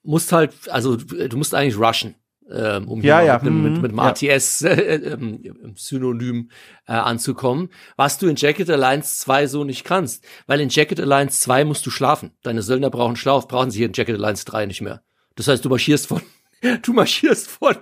musst halt, also du musst eigentlich rushen ähm, um ja, hier ja. mit, einem, mit, Mhm. mit dem ATS äh, ähm, Synonym äh, anzukommen, was du in Jacket Alliance 2 so nicht kannst. Weil in Jacket Alliance 2 musst du schlafen. Deine Söldner brauchen Schlaf, brauchen sie hier in Jacket Alliance 3 nicht mehr. Das heißt, du marschierst von Du marschierst von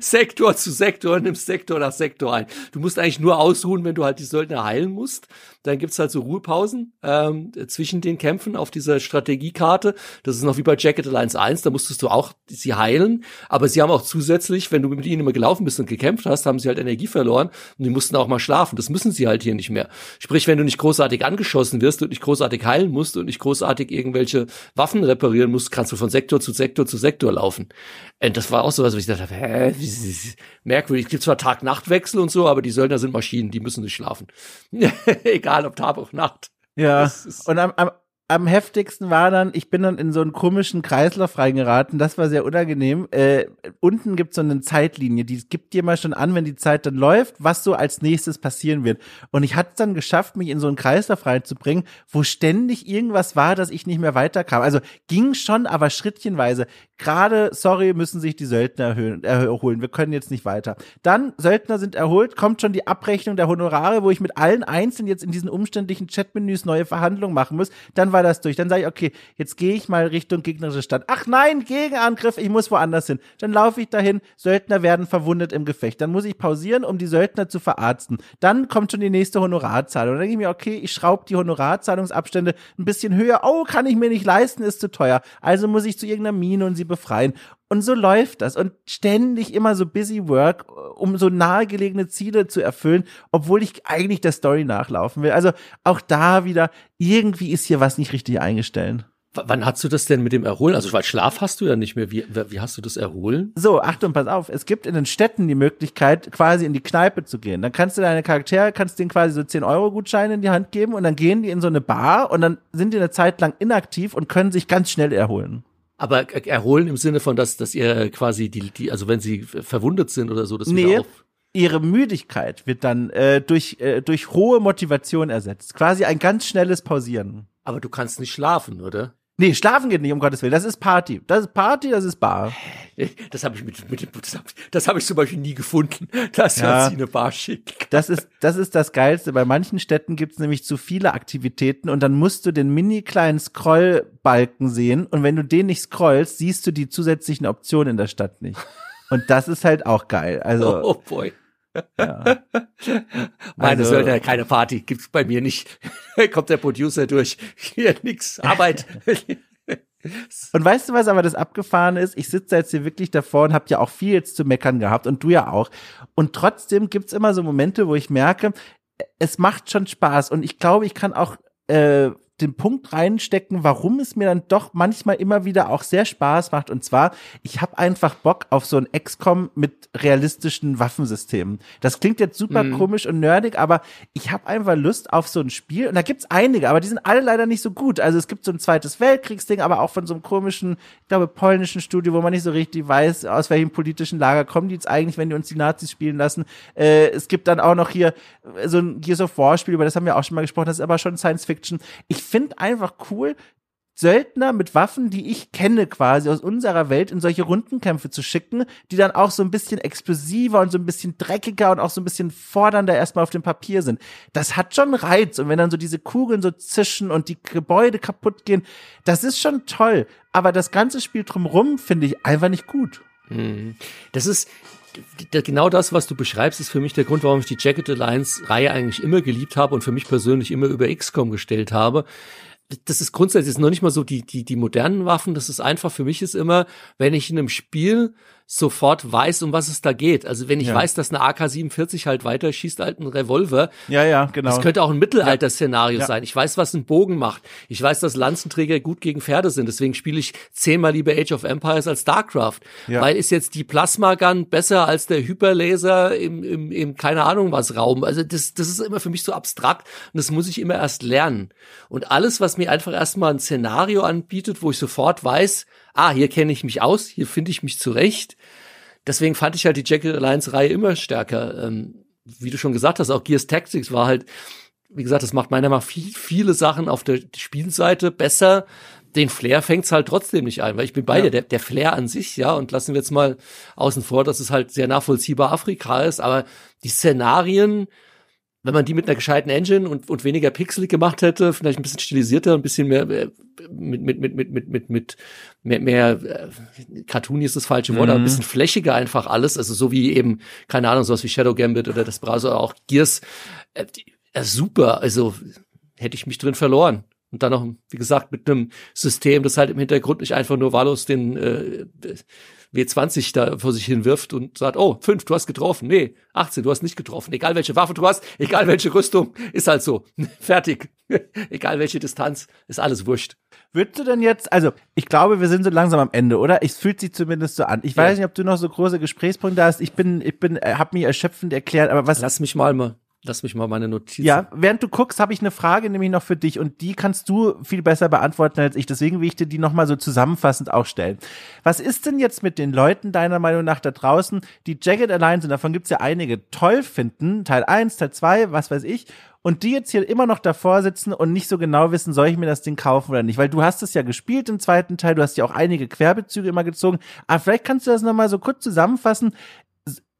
Sektor zu Sektor und nimmst Sektor nach Sektor ein. Du musst eigentlich nur ausruhen, wenn du halt die Söldner heilen musst. Dann gibt's halt so Ruhepausen ähm, zwischen den Kämpfen auf dieser Strategiekarte. Das ist noch wie bei Jacket Alliance 1, da musstest du auch sie heilen. Aber sie haben auch zusätzlich, wenn du mit ihnen immer gelaufen bist und gekämpft hast, haben sie halt Energie verloren und die mussten auch mal schlafen. Das müssen sie halt hier nicht mehr. Sprich, wenn du nicht großartig angeschossen wirst und nicht großartig heilen musst und nicht großartig irgendwelche Waffen reparieren musst, kannst du von Sektor zu Sektor zu Sektor laufen. Und das war auch so was, wo ich dachte, hä, merkwürdig. Es gibt zwar Tag-Nacht-Wechsel und so, aber die Söldner sind Maschinen, die müssen nicht schlafen. Egal ob Tag oder Nacht. Ja. Und am, am, am heftigsten war dann, ich bin dann in so einen komischen Kreislauf reingeraten. Das war sehr unangenehm. Äh, unten gibt es so eine Zeitlinie, die gibt dir mal schon an, wenn die Zeit dann läuft, was so als nächstes passieren wird. Und ich hatte es dann geschafft, mich in so einen Kreislauf reinzubringen, wo ständig irgendwas war, dass ich nicht mehr weiterkam. Also ging schon, aber schrittchenweise. Gerade, sorry, müssen sich die Söldner erhöhen, erholen. Wir können jetzt nicht weiter. Dann, Söldner sind erholt, kommt schon die Abrechnung der Honorare, wo ich mit allen einzeln jetzt in diesen umständlichen Chatmenüs neue Verhandlungen machen muss. Dann war das durch. Dann sage ich, okay, jetzt gehe ich mal Richtung gegnerische Stadt. Ach nein, Gegenangriff, ich muss woanders hin. Dann laufe ich dahin, Söldner werden verwundet im Gefecht. Dann muss ich pausieren, um die Söldner zu verarzten. Dann kommt schon die nächste Honorarzahlung. Dann denke ich mir, okay, ich schraube die Honorarzahlungsabstände ein bisschen höher. Oh, kann ich mir nicht leisten, ist zu teuer. Also muss ich zu irgendeiner Mine und sie befreien. Und so läuft das. Und ständig immer so busy work, um so nahegelegene Ziele zu erfüllen, obwohl ich eigentlich der Story nachlaufen will. Also auch da wieder, irgendwie ist hier was nicht richtig eingestellt. W wann hast du das denn mit dem Erholen? Also, weil Schlaf hast du ja nicht mehr. Wie, wie hast du das Erholen? So, Achtung, pass auf. Es gibt in den Städten die Möglichkeit, quasi in die Kneipe zu gehen. Dann kannst du deine Charaktere, kannst denen quasi so 10-Euro-Gutscheine in die Hand geben und dann gehen die in so eine Bar und dann sind die eine Zeit lang inaktiv und können sich ganz schnell erholen. Aber er- erholen im Sinne von, dass, dass ihr quasi die, die, also wenn sie verwundet sind oder so, das Nee. wieder auf. Ihre Müdigkeit wird dann äh, durch, äh, durch hohe Motivation ersetzt. Quasi ein ganz schnelles Pausieren. Aber du kannst nicht schlafen, oder? Nee, schlafen geht nicht, um Gottes Willen. Das ist Party. Das ist Party, das ist Bar. Das habe ich mit, mit dem, das habe das hab ich zum Beispiel nie gefunden, dass Ja. sie eine Bar schicken. Das ist, das ist das Geilste. Bei manchen Städten gibt es nämlich zu viele Aktivitäten und dann musst du den mini kleinen Scrollbalken sehen und wenn du den nicht scrollst, siehst du die zusätzlichen Optionen in der Stadt nicht. Und das ist halt auch geil. Also, Oh boy. Ja. Meine Also- Söldner, keine Party, gibt's bei mir nicht. Kommt der Producer durch. Hier nix, Arbeit. Und weißt du, was aber das abgefahren ist? Ich sitze jetzt hier wirklich davor und habe ja auch viel jetzt zu meckern gehabt und du ja auch. Und trotzdem gibt's immer so Momente, wo ich merke, es macht schon Spaß und ich glaube, ich kann auch äh, den Punkt reinstecken, warum es mir dann doch manchmal immer wieder auch sehr Spaß macht. Und zwar, ich habe einfach Bock auf so ein XCOM mit realistischen Waffensystemen. Das klingt jetzt super Mhm. komisch und nerdig, aber ich habe einfach Lust auf so ein Spiel. Und da gibt's einige, aber die sind alle leider nicht so gut. Also es gibt so ein zweites Weltkriegsding, aber auch von so einem komischen, ich glaube, polnischen Studio, wo man nicht so richtig weiß, aus welchem politischen Lager kommen die jetzt eigentlich, wenn die uns die Nazis spielen lassen. Äh, es gibt dann auch noch hier äh, so ein Gears of War Spiel, über das haben wir auch schon mal gesprochen, das ist aber schon Science Fiction. Ich finde einfach cool, Söldner mit Waffen, die ich kenne quasi aus unserer Welt, in solche Rundenkämpfe zu schicken, die dann auch so ein bisschen explosiver und so ein bisschen dreckiger und auch so ein bisschen fordernder erstmal auf dem Papier sind. Das hat schon Reiz. Und wenn dann so diese Kugeln so zischen und die Gebäude kaputt gehen, das ist schon toll. Aber das ganze Spiel drumrum finde ich einfach nicht gut. Mhm. Das ist genau das, was du beschreibst, ist für mich der Grund, warum ich die Jacket Alliance Reihe eigentlich immer geliebt habe und für mich persönlich immer über XCOM gestellt habe. das ist grundsätzlich noch nicht mal so die, die, die modernen Waffen. Das ist einfach, für mich ist immer, wenn ich in einem Spiel sofort weiß, um was es da geht. Also wenn ich ja. weiß, dass eine AK-47 halt weiter schießt halt ein Revolver. Ja, ja, genau. Das könnte auch ein Mittelalter-Szenario ja. sein. Ich weiß, was ein Bogen macht. Ich weiß, dass Lanzenträger gut gegen Pferde sind. Deswegen spiele ich zehnmal lieber Age of Empires als StarCraft. Ja. Weil ist jetzt die Plasma-Gun besser als der Hyperlaser im, im, im keine Ahnung was Raum. Also das, das ist immer für mich so abstrakt und das muss ich immer erst lernen. Und alles, was mir einfach erstmal ein Szenario anbietet, wo ich sofort weiß, ah, hier kenne ich mich aus, hier finde ich mich zurecht. Deswegen fand ich halt die Jacket Alliance Reihe immer stärker. Ähm, wie du schon gesagt hast, auch Gears Tactics war halt, wie gesagt, das macht meiner Meinung nach viel, viele Sachen auf der Spielseite besser. Den Flair fängt's halt trotzdem nicht ein, weil ich bin bei ja. dir, der, der Flair an sich, ja, und lassen wir jetzt mal außen vor, dass es halt sehr nachvollziehbar Afrika ist, aber die Szenarien, wenn man die mit einer gescheiten Engine und, und weniger pixelig gemacht hätte, vielleicht ein bisschen stilisierter, ein bisschen mehr äh, mit mit mit mit mit mit mit mehr, mehr äh, Cartoony ist das falsche Wort, mhm. aber ein mhm. bisschen flächiger einfach alles, also so wie eben keine Ahnung sowas wie Shadow Gambit oder das Browser auch Gears, äh, äh, super, also hätte ich mich drin verloren. Und dann noch, wie gesagt, mit einem System, das halt im Hintergrund nicht einfach nur wahllos den äh, W20 da vor sich hin wirft und sagt, oh, fünf, du hast getroffen. Nee, 18, du hast nicht getroffen. Egal welche Waffe du hast, egal welche Rüstung, ist halt so. Fertig. egal welche Distanz, ist alles wurscht. Würdest du denn jetzt, also ich glaube, wir sind so langsam am Ende, oder? Ich fühlt sich zumindest so an. Ich weiß nicht, ob du noch so große Gesprächspunkte hast. Ich bin, ich bin, äh, hab mich erschöpfend erklärt, aber was. Lass mich mal mal. Lass mich mal meine Notizen. Ja, während du guckst, habe ich eine Frage nämlich noch für dich und die kannst du viel besser beantworten als ich. Deswegen will ich dir die nochmal so zusammenfassend auch stellen. Was ist denn jetzt mit den Leuten deiner Meinung nach da draußen, die Jagged Alliance, und davon gibt's ja einige, toll finden, Teil 1, Teil 2, was weiß ich, und die jetzt hier immer noch davor sitzen und nicht so genau wissen, soll ich mir das Ding kaufen oder nicht? Weil du hast es ja gespielt im zweiten Teil, du hast ja auch einige Querbezüge immer gezogen. Aber vielleicht kannst du das nochmal so kurz zusammenfassen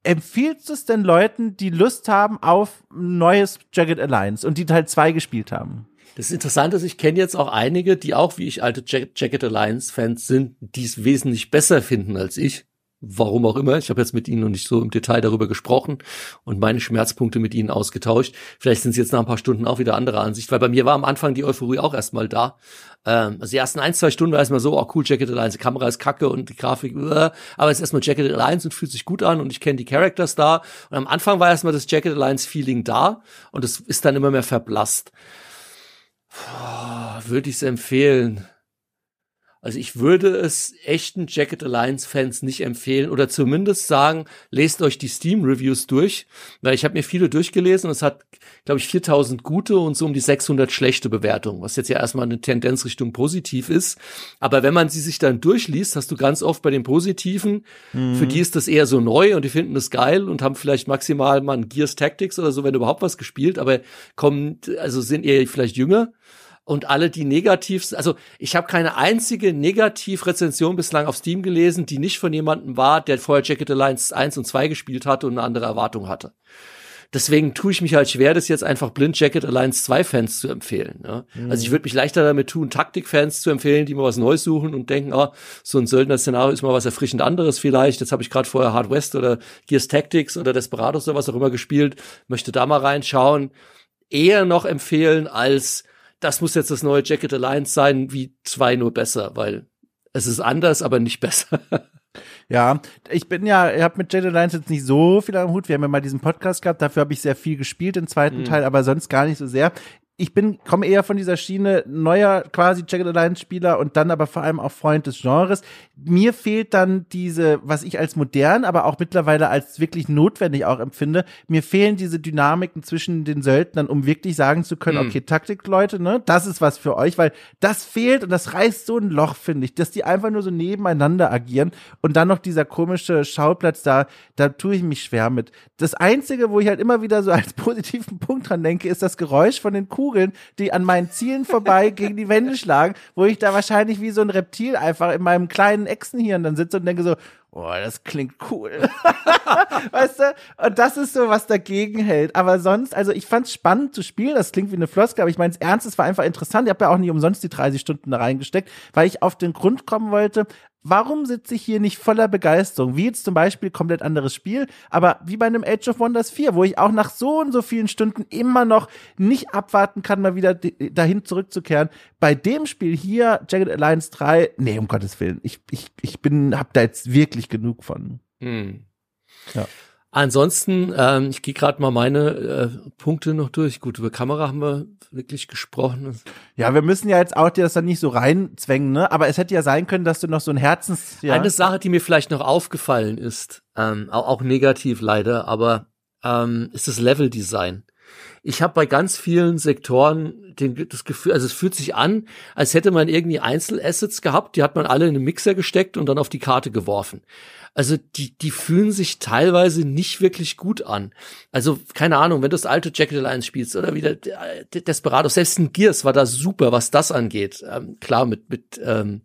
empfiehlst du es denn Leuten, die Lust haben auf neues Jagged Alliance und die Teil 2 gespielt haben? Das ist interessant, dass ich kenne jetzt auch einige, die auch wie ich alte Jagged Alliance Fans sind, die es wesentlich besser finden als ich warum auch immer. Ich habe jetzt mit ihnen noch nicht so im Detail darüber gesprochen und meine Schmerzpunkte mit ihnen ausgetauscht. Vielleicht sind sie jetzt nach ein paar Stunden auch wieder anderer Ansicht, weil bei mir war am Anfang die Euphorie auch erstmal da. Ähm, also die ersten ein, zwei Stunden war erstmal so, oh cool, Jacket Alliance, die Kamera ist kacke und die Grafik, uh, aber es ist erstmal Jacket Alliance und fühlt sich gut an und ich kenne die Characters da. Und am Anfang war erstmal das Jacket Alliance Feeling da und es ist dann immer mehr verblasst. Würde ich es empfehlen? Also ich würde es echten Jacket Alliance Fans nicht empfehlen oder zumindest sagen, lest euch die Steam Reviews durch, weil ich habe mir viele durchgelesen und es hat, glaube ich, 4000 gute und so um die 600 schlechte Bewertungen, was jetzt ja erstmal eine Tendenz Richtung positiv ist. Aber wenn man sie sich dann durchliest, hast du ganz oft bei den Positiven, mhm. für die ist das eher so neu und die finden das geil und haben vielleicht maximal mal ein Gears Tactics oder so, wenn überhaupt was gespielt, aber kommen, also sind eher vielleicht jünger und alle, die negativ, also ich habe keine einzige Negativrezension bislang auf Steam gelesen, die nicht von jemandem war, der vorher Jacket Alliance 1 und 2 gespielt hatte und eine andere Erwartung hatte. Deswegen tue ich mich halt schwer, das jetzt einfach blind Jacket Alliance 2 Fans zu empfehlen. Ja? Mhm. Also ich würde mich leichter damit tun, Taktik-Fans zu empfehlen, die mal was Neues suchen und denken, ah, so ein Söldner-Szenario ist mal was erfrischend anderes vielleicht. Jetzt habe ich gerade vorher Hard West oder Gears Tactics oder Desperados oder was auch immer gespielt, möchte da mal reinschauen. Eher noch empfehlen als das muss jetzt das neue Jacket Alliance sein, wie zwei nur besser, weil es ist anders, aber nicht besser. Ja, ich bin ja, ich habe mit Jacket Alliance jetzt nicht so viel am Hut. Wir haben ja mal diesen Podcast gehabt, dafür habe ich sehr viel gespielt im zweiten mhm. Teil, aber sonst gar nicht so sehr ich bin, komme eher von dieser Schiene neuer quasi Jagged Alliance Spieler und dann aber vor allem auch Freund des Genres. Mir fehlt dann diese, was ich als modern, aber auch mittlerweile als wirklich notwendig auch empfinde. Mir fehlen diese Dynamiken zwischen den Söldnern, um wirklich sagen zu können, mhm. okay, Taktik, Leute, ne, das ist was für euch, weil das fehlt und das reißt so ein Loch, finde ich, dass die einfach nur so nebeneinander agieren und dann noch dieser komische Schauplatz da, da tue ich mich schwer mit. Das einzige, wo ich halt immer wieder so als positiven Punkt dran denke, ist das Geräusch von den Kuh Kugeln, die an meinen Zielen vorbei gegen die Wände schlagen, wo ich da wahrscheinlich wie so ein Reptil einfach in meinem kleinen Echsenhirn dann sitze und denke so, oh, das klingt cool. weißt du? Und das ist so, was dagegen hält. Aber sonst, also ich fand's spannend zu spielen. Das klingt wie eine Floskel, aber ich meine, ernst, es war einfach interessant. Ich habe ja auch nicht umsonst die 30 Stunden da reingesteckt, weil ich auf den Grund kommen wollte, warum sitze ich hier nicht voller Begeisterung? Wie jetzt zum Beispiel komplett anderes Spiel, aber wie bei einem Age of Wonders 4, wo ich auch nach so und so vielen Stunden immer noch nicht abwarten kann, mal wieder dahin zurückzukehren. Bei dem Spiel hier, Jagged Alliance 3, nee, um Gottes Willen, ich, ich, ich bin, hab da jetzt wirklich genug von. Hm. Ja. Ansonsten, ähm, ich gehe gerade mal meine äh, Punkte noch durch. Gut, über Kamera haben wir wirklich gesprochen. Ja, wir müssen ja jetzt auch dir das dann nicht so reinzwängen, ne? Aber es hätte ja sein können, dass du noch so ein Herzens. Ja. Eine Sache, die mir vielleicht noch aufgefallen ist, ähm, auch, auch negativ leider, aber ähm, ist das Leveldesign. Ich habe bei ganz vielen Sektoren den, das Gefühl, also es fühlt sich an, als hätte man irgendwie Einzelassets gehabt, die hat man alle in einen Mixer gesteckt und dann auf die Karte geworfen. Also die, die fühlen sich teilweise nicht wirklich gut an. Also keine Ahnung, wenn du das alte Jacket Alliance spielst oder wieder Desperados, selbst ein Gears war da super, was das angeht. Ähm, klar, mit, mit ähm,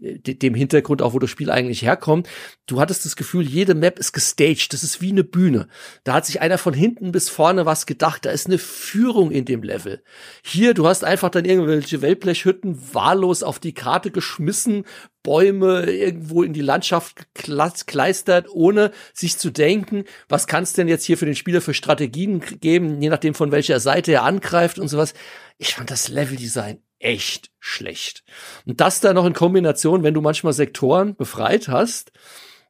dem Hintergrund auch, wo das Spiel eigentlich herkommt. Du hattest das Gefühl, jede Map ist gestaged. Das ist wie eine Bühne. Da hat sich einer von hinten bis vorne was gedacht. Da ist eine Führung in dem Level. Hier, du hast einfach dann irgendwelche Wellblechhütten wahllos auf die Karte geschmissen, Bäume irgendwo in die Landschaft kleistert, ohne sich zu denken, was kann es denn jetzt hier für den Spieler für Strategien geben, je nachdem von welcher Seite er angreift und sowas. Ich fand das Leveldesign echt schlecht. Und das dann noch in Kombination, wenn du manchmal Sektoren befreit hast,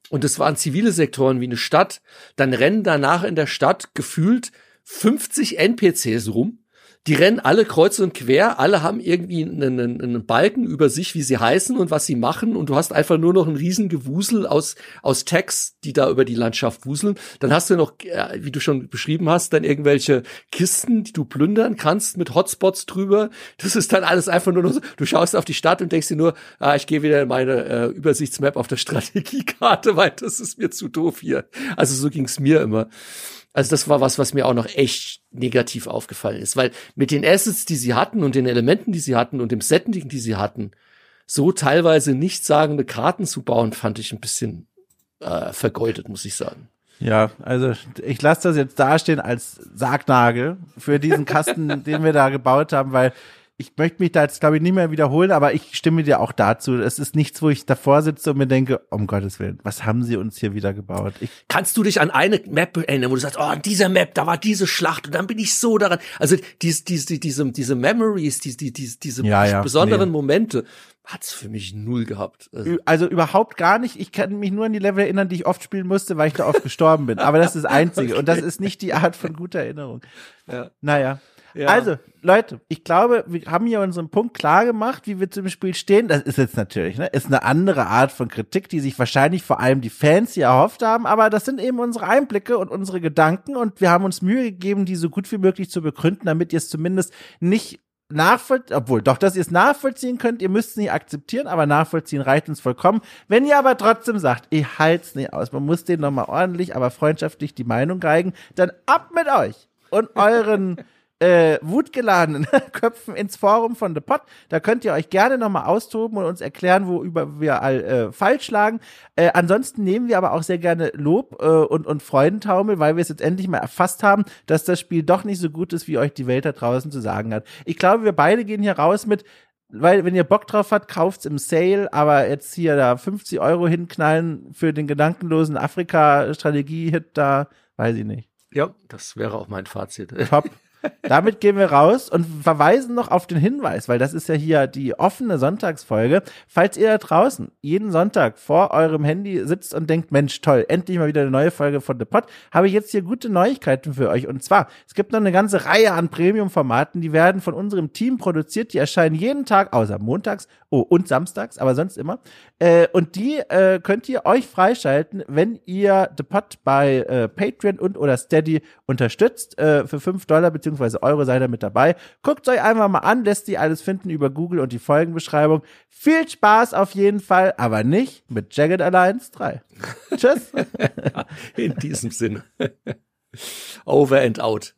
und es waren zivile Sektoren wie eine Stadt, dann rennen danach in der Stadt gefühlt 50 NPCs rum, die rennen alle kreuz und quer, alle haben irgendwie einen, einen, Balken über sich, wie sie heißen und was sie machen und du hast einfach nur noch ein riesen Gewusel aus, aus Tags, die da über die Landschaft wuseln. Dann hast du noch, äh, wie du schon beschrieben hast, dann irgendwelche Kisten, die du plündern kannst mit Hotspots drüber. Das ist dann alles einfach nur noch so, du schaust auf die Stadt und denkst dir nur, ah, ich gehe wieder in meine äh, Übersichtsmap auf der Strategiekarte, weil das ist mir zu doof hier. Also so ging's mir immer. Also das war was, was mir auch noch echt negativ aufgefallen ist, weil mit den Assets, die sie hatten und den Elementen, die sie hatten und dem Setting, die sie hatten, so teilweise nichtssagende Karten zu bauen, fand ich ein bisschen äh, vergeudet, muss ich sagen. Ja, also ich lasse das jetzt dastehen als Sargnagel für diesen Kasten, den wir da gebaut haben, weil ich möchte mich da jetzt, glaube ich, nicht mehr wiederholen, aber ich stimme dir auch dazu. Es ist nichts, wo ich davor sitze und mir denke, um Gottes Willen, was haben sie uns hier wieder gebaut? Ich Kannst du dich an eine Map erinnern, wo du sagst, oh, an dieser Map, da war diese Schlacht und dann bin ich so daran. Also diese, diese, diese, diese Memories, diese, diese, diese ja, ja, besonderen nee. Momente, hat's für mich null gehabt. Also, also, überhaupt gar nicht. Ich kann mich nur an die Level erinnern, die ich oft spielen musste, weil ich da oft gestorben bin. Aber das ist das Einzige. okay. Und das ist nicht die Art von guter Erinnerung. Ja. Naja. Ja. Also, Leute, ich glaube, wir haben hier unseren Punkt klar gemacht, wie wir zum Spiel stehen. Das ist jetzt natürlich, ne, ist eine andere Art von Kritik, die sich wahrscheinlich vor allem die Fans hier erhofft haben, aber das sind eben unsere Einblicke und unsere Gedanken und wir haben uns Mühe gegeben, die so gut wie möglich zu begründen, damit ihr es zumindest nicht nachvollziehen, obwohl doch, dass ihr es nachvollziehen könnt, ihr müsst es nicht akzeptieren, aber nachvollziehen reicht uns vollkommen. Wenn ihr aber trotzdem sagt, ich halt's nicht aus, man muss denen nochmal ordentlich, aber freundschaftlich die Meinung geigen, dann ab mit euch und euren äh, wutgeladenen Köpfen ins Forum von The Pot. Da könnt ihr euch gerne nochmal austoben und uns erklären, worüber wir all äh, falsch lagen. Äh, ansonsten nehmen wir aber auch sehr gerne Lob äh, und, und Freudentaumel, weil wir es jetzt endlich mal erfasst haben, dass das Spiel doch nicht so gut ist, wie euch die Welt da draußen zu sagen hat. Ich glaube, wir beide gehen hier raus mit, weil wenn ihr Bock drauf habt, kauft's im Sale, aber jetzt hier da 50 Euro hinknallen für den gedankenlosen Afrika-Strategie-Hit da, weiß ich nicht. Ja, das wäre auch mein Fazit. Top. Damit gehen wir raus und verweisen noch auf den Hinweis, weil das ist ja hier die offene Sonntagsfolge. Falls ihr da draußen jeden Sonntag vor eurem Handy sitzt und denkt, Mensch, toll, endlich mal wieder eine neue Folge von The Pod, habe ich jetzt hier gute Neuigkeiten für euch. Und zwar, es gibt noch eine ganze Reihe an Premium-Formaten, die werden von unserem Team produziert, die erscheinen jeden Tag, außer montags, oh, und samstags, aber sonst immer. Äh, und die äh, könnt ihr euch freischalten, wenn ihr The Pod bei äh, Patreon und oder Steady unterstützt, äh, für fünf Dollar bzw beziehungsweise eure Seite mit dabei. Guckt euch einfach mal an, lässt die alles finden über Google und die Folgenbeschreibung. Viel Spaß auf jeden Fall, aber nicht mit Jagged Alliance 3. Tschüss. In diesem Sinne. Over and out.